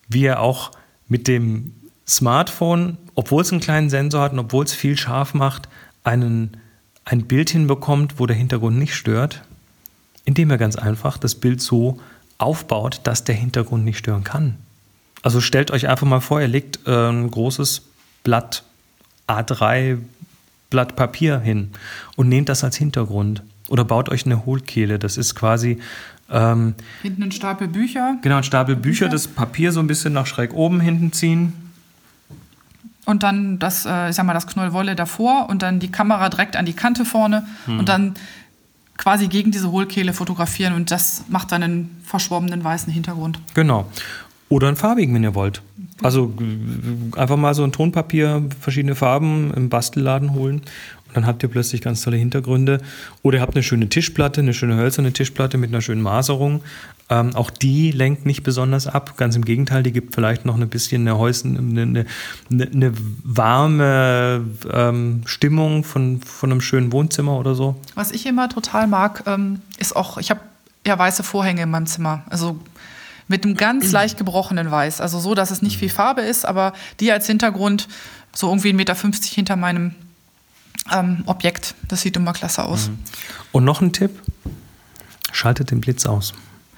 [SPEAKER 1] wie ihr auch mit dem Smartphone, obwohl es einen kleinen Sensor hat und obwohl es viel scharf macht, einen, ein Bild hinbekommt, wo der Hintergrund nicht stört, indem ihr ganz einfach das Bild so aufbaut, dass der Hintergrund nicht stören kann. Also stellt euch einfach mal vor, ihr legt äh, ein großes Blatt A3 Blatt Papier hin und nehmt das als Hintergrund. Oder baut euch eine Hohlkehle. Das ist quasi. Ähm,
[SPEAKER 2] Hinten ein Stapel Bücher.
[SPEAKER 1] genau, ein Stapel Bücher, das Papier so ein bisschen nach schräg oben hinten ziehen.
[SPEAKER 2] Und dann das, äh, ich sag mal, das Knoll Wolle davor und dann die Kamera direkt an die Kante vorne und dann quasi gegen diese Hohlkehle fotografieren und das macht dann einen verschwommenen weißen Hintergrund.
[SPEAKER 1] Genau. Oder einen farbigen, wenn ihr wollt. Also einfach mal so ein Tonpapier, verschiedene Farben im Bastelladen holen und dann habt ihr plötzlich ganz tolle Hintergründe. Oder ihr habt eine schöne Tischplatte, eine schöne hölzerne Tischplatte mit einer schönen Maserung. Ähm, auch die lenkt nicht besonders ab. Ganz im Gegenteil, die gibt vielleicht noch ein bisschen eine, Häusen, eine, eine, eine warme ähm, Stimmung von, von einem schönen Wohnzimmer oder so.
[SPEAKER 2] Was ich immer total mag, ähm, ist auch, ich habe ja weiße Vorhänge in meinem Zimmer. Also mit einem ganz leicht gebrochenen Weiß. Also so, dass es nicht viel Farbe ist, aber die als Hintergrund so irgendwie 1,50 Meter hinter meinem ähm, Objekt. Das sieht immer klasse aus.
[SPEAKER 1] Und noch ein Tipp: Schaltet den Blitz aus.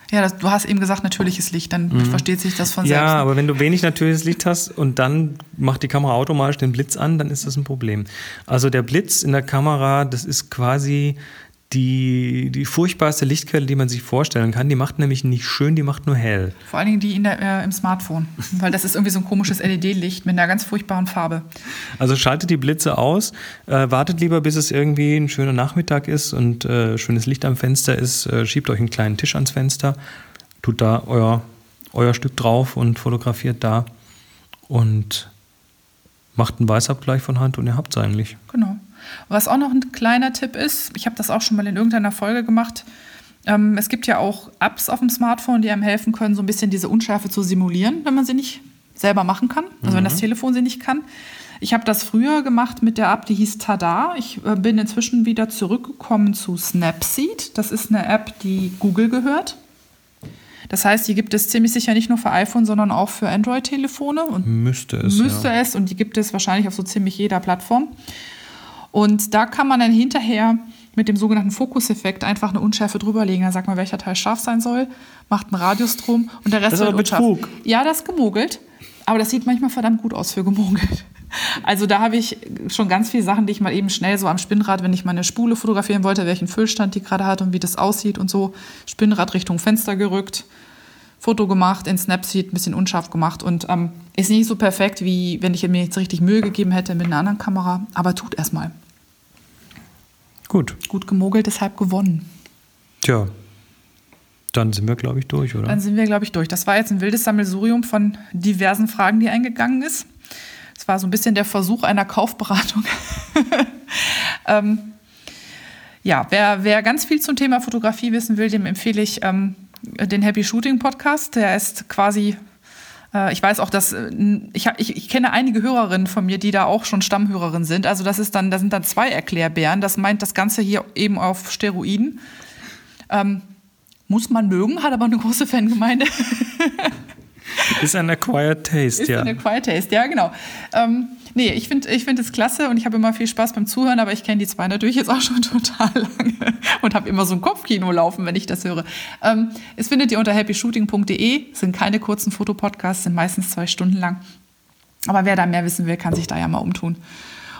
[SPEAKER 2] Ja, das, du hast eben gesagt, natürliches Licht, dann versteht sich das von
[SPEAKER 1] Ja,
[SPEAKER 2] selbst.
[SPEAKER 1] aber wenn du wenig natürliches Licht hast und dann macht die Kamera automatisch den Blitz an, dann ist das ein Problem. Also der Blitz in der Kamera, das ist quasi die, die furchtbarste Lichtquelle, die man sich vorstellen kann. Die macht nämlich nicht schön, die macht nur hell.
[SPEAKER 2] Vor allen Dingen die in der, äh, im Smartphone, weil das ist irgendwie so ein komisches LED-Licht mit einer ganz furchtbaren Farbe.
[SPEAKER 1] Also schaltet die Blitze aus, äh, wartet lieber, bis es irgendwie ein schöner Nachmittag ist und äh, schönes Licht am Fenster ist, äh, schiebt euch einen kleinen Tisch ans Fenster, tut da euer, euer Stück drauf und fotografiert da und macht einen Weißabgleich von Hand und ihr habt es eigentlich.
[SPEAKER 2] Genau. Was auch noch ein kleiner Tipp ist, ich habe das auch schon mal in irgendeiner Folge gemacht. Ähm, es gibt ja auch Apps auf dem Smartphone, die einem helfen können, so ein bisschen diese Unschärfe zu simulieren, wenn man sie nicht selber machen kann. Also wenn das Telefon sie nicht kann. Ich habe das früher gemacht mit der App, die hieß Tada. Ich äh, bin inzwischen wieder zurückgekommen zu Snapseed. Das ist eine App, die Google gehört. Das heißt, die gibt es ziemlich sicher nicht nur für iPhone, sondern auch für Android-Telefone und
[SPEAKER 1] Müsste es.
[SPEAKER 2] müsste
[SPEAKER 1] ja.
[SPEAKER 2] es und die gibt es wahrscheinlich auf so ziemlich jeder Plattform. Und da kann man dann hinterher mit dem sogenannten Fokuseffekt einfach eine Unschärfe drüberlegen. Da sagt man, welcher Teil scharf sein soll, macht einen Radiostrom und der Rest
[SPEAKER 1] Das ist
[SPEAKER 2] wird unscharf.
[SPEAKER 1] Betrug.
[SPEAKER 2] Ja, das ist gemogelt, aber das sieht manchmal verdammt gut aus für gemogelt. Also da habe ich schon ganz viele Sachen, die ich mal eben schnell so am Spinnrad, wenn ich meine Spule fotografieren wollte, welchen Füllstand die gerade hat und wie das aussieht und so, Spinnrad Richtung Fenster gerückt, Foto gemacht, in Snapseed ein bisschen unscharf gemacht und ähm, ist nicht so perfekt, wie wenn ich mir jetzt richtig Mühe gegeben hätte mit einer anderen Kamera, aber tut erstmal.
[SPEAKER 1] Gut.
[SPEAKER 2] Gut gemogelt, deshalb gewonnen.
[SPEAKER 1] Tja. Dann sind wir, glaube ich, durch, oder?
[SPEAKER 2] Dann sind wir, glaube ich, durch. Das war jetzt ein wildes Sammelsurium von diversen Fragen, die eingegangen ist. Es war so ein bisschen der Versuch einer Kaufberatung. ähm, ja, wer, wer ganz viel zum Thema Fotografie wissen will, dem empfehle ich ähm, den Happy Shooting Podcast. Der ist quasi ich weiß auch, dass äh, ich, ich, ich kenne einige Hörerinnen von mir, die da auch schon Stammhörerinnen sind. Also das ist dann, da sind dann zwei Erklärbären. Das meint das Ganze hier eben auf Steroiden. Ähm, muss man mögen, hat aber eine große Fangemeinde.
[SPEAKER 1] Ist ein Acquired Taste,
[SPEAKER 2] ist
[SPEAKER 1] ja.
[SPEAKER 2] Ist ein Acquired Taste, ja, genau. Ähm, nee, ich finde ich find es klasse und ich habe immer viel Spaß beim Zuhören, aber ich kenne die zwei natürlich jetzt auch schon total lange und habe immer so ein Kopfkino laufen, wenn ich das höre. Ähm, es findet ihr unter happyshooting.de, sind keine kurzen Fotopodcasts, sind meistens zwei Stunden lang. Aber wer da mehr wissen will, kann sich da ja mal umtun.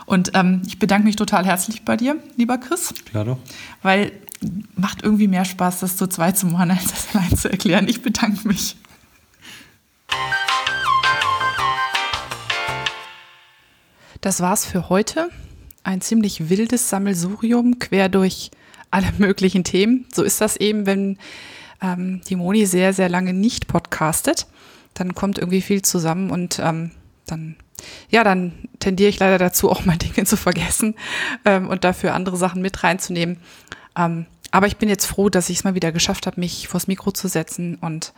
[SPEAKER 2] Und ähm, ich bedanke mich total herzlich bei dir, lieber Chris.
[SPEAKER 1] Klar doch.
[SPEAKER 2] Weil macht irgendwie mehr Spaß, das zu zweit zu machen, als das allein zu erklären. Ich bedanke mich. Das war's für heute. Ein ziemlich wildes Sammelsurium quer durch alle möglichen Themen. So ist das eben, wenn ähm, die Moni sehr, sehr lange nicht podcastet. Dann kommt irgendwie viel zusammen und ähm, dann, ja, dann tendiere ich leider dazu, auch mal Dinge zu vergessen ähm, und dafür andere Sachen mit reinzunehmen. Ähm, aber ich bin jetzt froh, dass ich es mal wieder geschafft habe, mich vors Mikro zu setzen und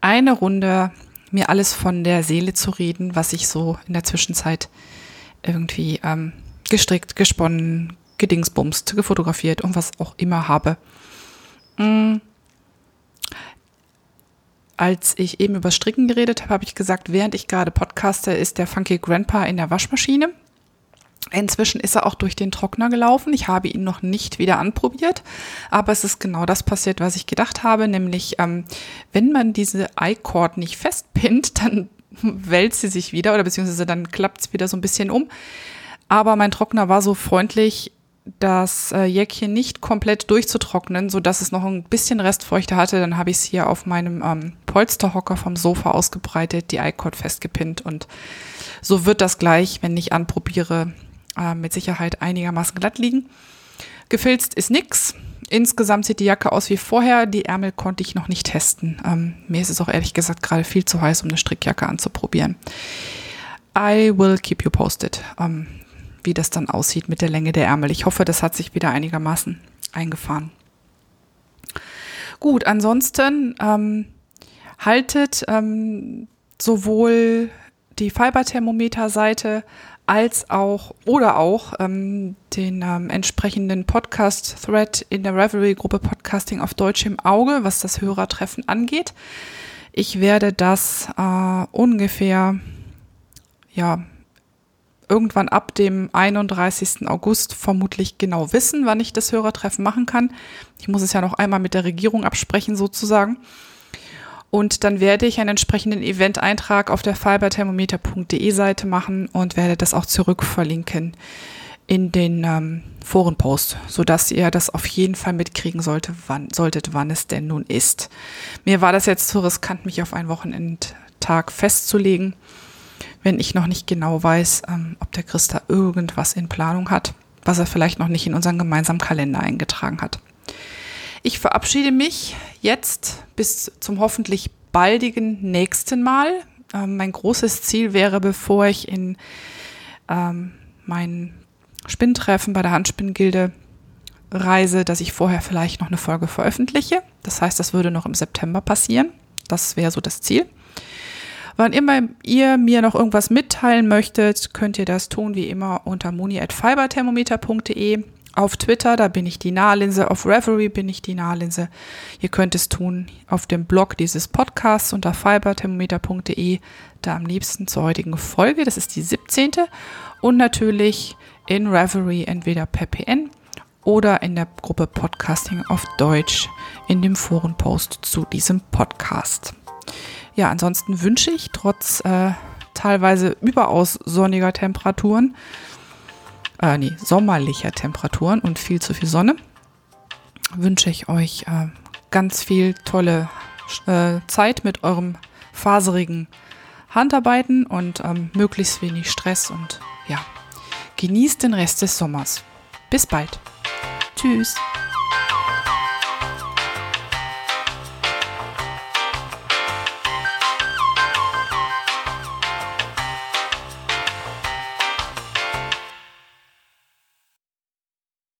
[SPEAKER 2] eine Runde mir alles von der Seele zu reden, was ich so in der Zwischenzeit irgendwie ähm, gestrickt, gesponnen, gedingsbumst, gefotografiert und was auch immer habe. Mhm. Als ich eben über Stricken geredet habe, habe ich gesagt, während ich gerade podcaste, ist der Funky Grandpa in der Waschmaschine. Inzwischen ist er auch durch den Trockner gelaufen. Ich habe ihn noch nicht wieder anprobiert, aber es ist genau das passiert, was ich gedacht habe, nämlich ähm, wenn man diese I-Cord nicht festpinnt, dann wälzt sie sich wieder oder beziehungsweise dann klappt es wieder so ein bisschen um. Aber mein Trockner war so freundlich, das äh, Jäckchen nicht komplett durchzutrocknen, so dass es noch ein bisschen Restfeuchte hatte. Dann habe ich es hier auf meinem ähm, Polsterhocker vom Sofa ausgebreitet, die I-Cord festgepinnt und so wird das gleich, wenn ich anprobiere, äh, mit Sicherheit einigermaßen glatt liegen. Gefilzt ist nix. Insgesamt sieht die Jacke aus wie vorher. Die Ärmel konnte ich noch nicht testen. Ähm, mir ist es auch ehrlich gesagt gerade viel zu heiß, um eine Strickjacke anzuprobieren. I will keep you posted, ähm, wie das dann aussieht mit der Länge der Ärmel. Ich hoffe, das hat sich wieder einigermaßen eingefahren. Gut, ansonsten ähm, haltet ähm, sowohl die Fiberthermometer-Seite als auch oder auch ähm, den ähm, entsprechenden Podcast-Thread in der Reverie-Gruppe Podcasting auf Deutsch im Auge, was das Hörertreffen angeht. Ich werde das äh, ungefähr, ja, irgendwann ab dem 31. August vermutlich genau wissen, wann ich das Hörertreffen machen kann. Ich muss es ja noch einmal mit der Regierung absprechen sozusagen. Und dann werde ich einen entsprechenden Event-Eintrag auf der fiberthermometer.de Seite machen und werde das auch zurück verlinken in den ähm, Forenpost, sodass ihr das auf jeden Fall mitkriegen sollte, wann, solltet, wann es denn nun ist. Mir war das jetzt zu riskant, mich auf einen Wochenendtag festzulegen, wenn ich noch nicht genau weiß, ähm, ob der Christa irgendwas in Planung hat, was er vielleicht noch nicht in unseren gemeinsamen Kalender eingetragen hat. Ich verabschiede mich jetzt bis zum hoffentlich baldigen nächsten Mal. Ähm, mein großes Ziel wäre, bevor ich in ähm, mein Spinntreffen bei der Handspinngilde reise, dass ich vorher vielleicht noch eine Folge veröffentliche. Das heißt, das würde noch im September passieren. Das wäre so das Ziel. Wann immer ihr mir noch irgendwas mitteilen möchtet, könnt ihr das tun wie immer unter moni.fiberthermometer.de auf Twitter, da bin ich die Nahlinse, auf Reverie bin ich die Nahlinse. Ihr könnt es tun auf dem Blog dieses Podcasts unter fiberthermometer.de, da am liebsten zur heutigen Folge, das ist die 17. Und natürlich in Reverie entweder per PN oder in der Gruppe Podcasting auf Deutsch in dem Forenpost zu diesem Podcast. Ja, ansonsten wünsche ich trotz äh, teilweise überaus sonniger Temperaturen äh, nee, sommerlicher Temperaturen und viel zu viel Sonne, wünsche ich euch äh, ganz viel tolle äh, Zeit mit eurem faserigen Handarbeiten und ähm, möglichst wenig Stress und ja, genießt den Rest des Sommers. Bis bald. Tschüss.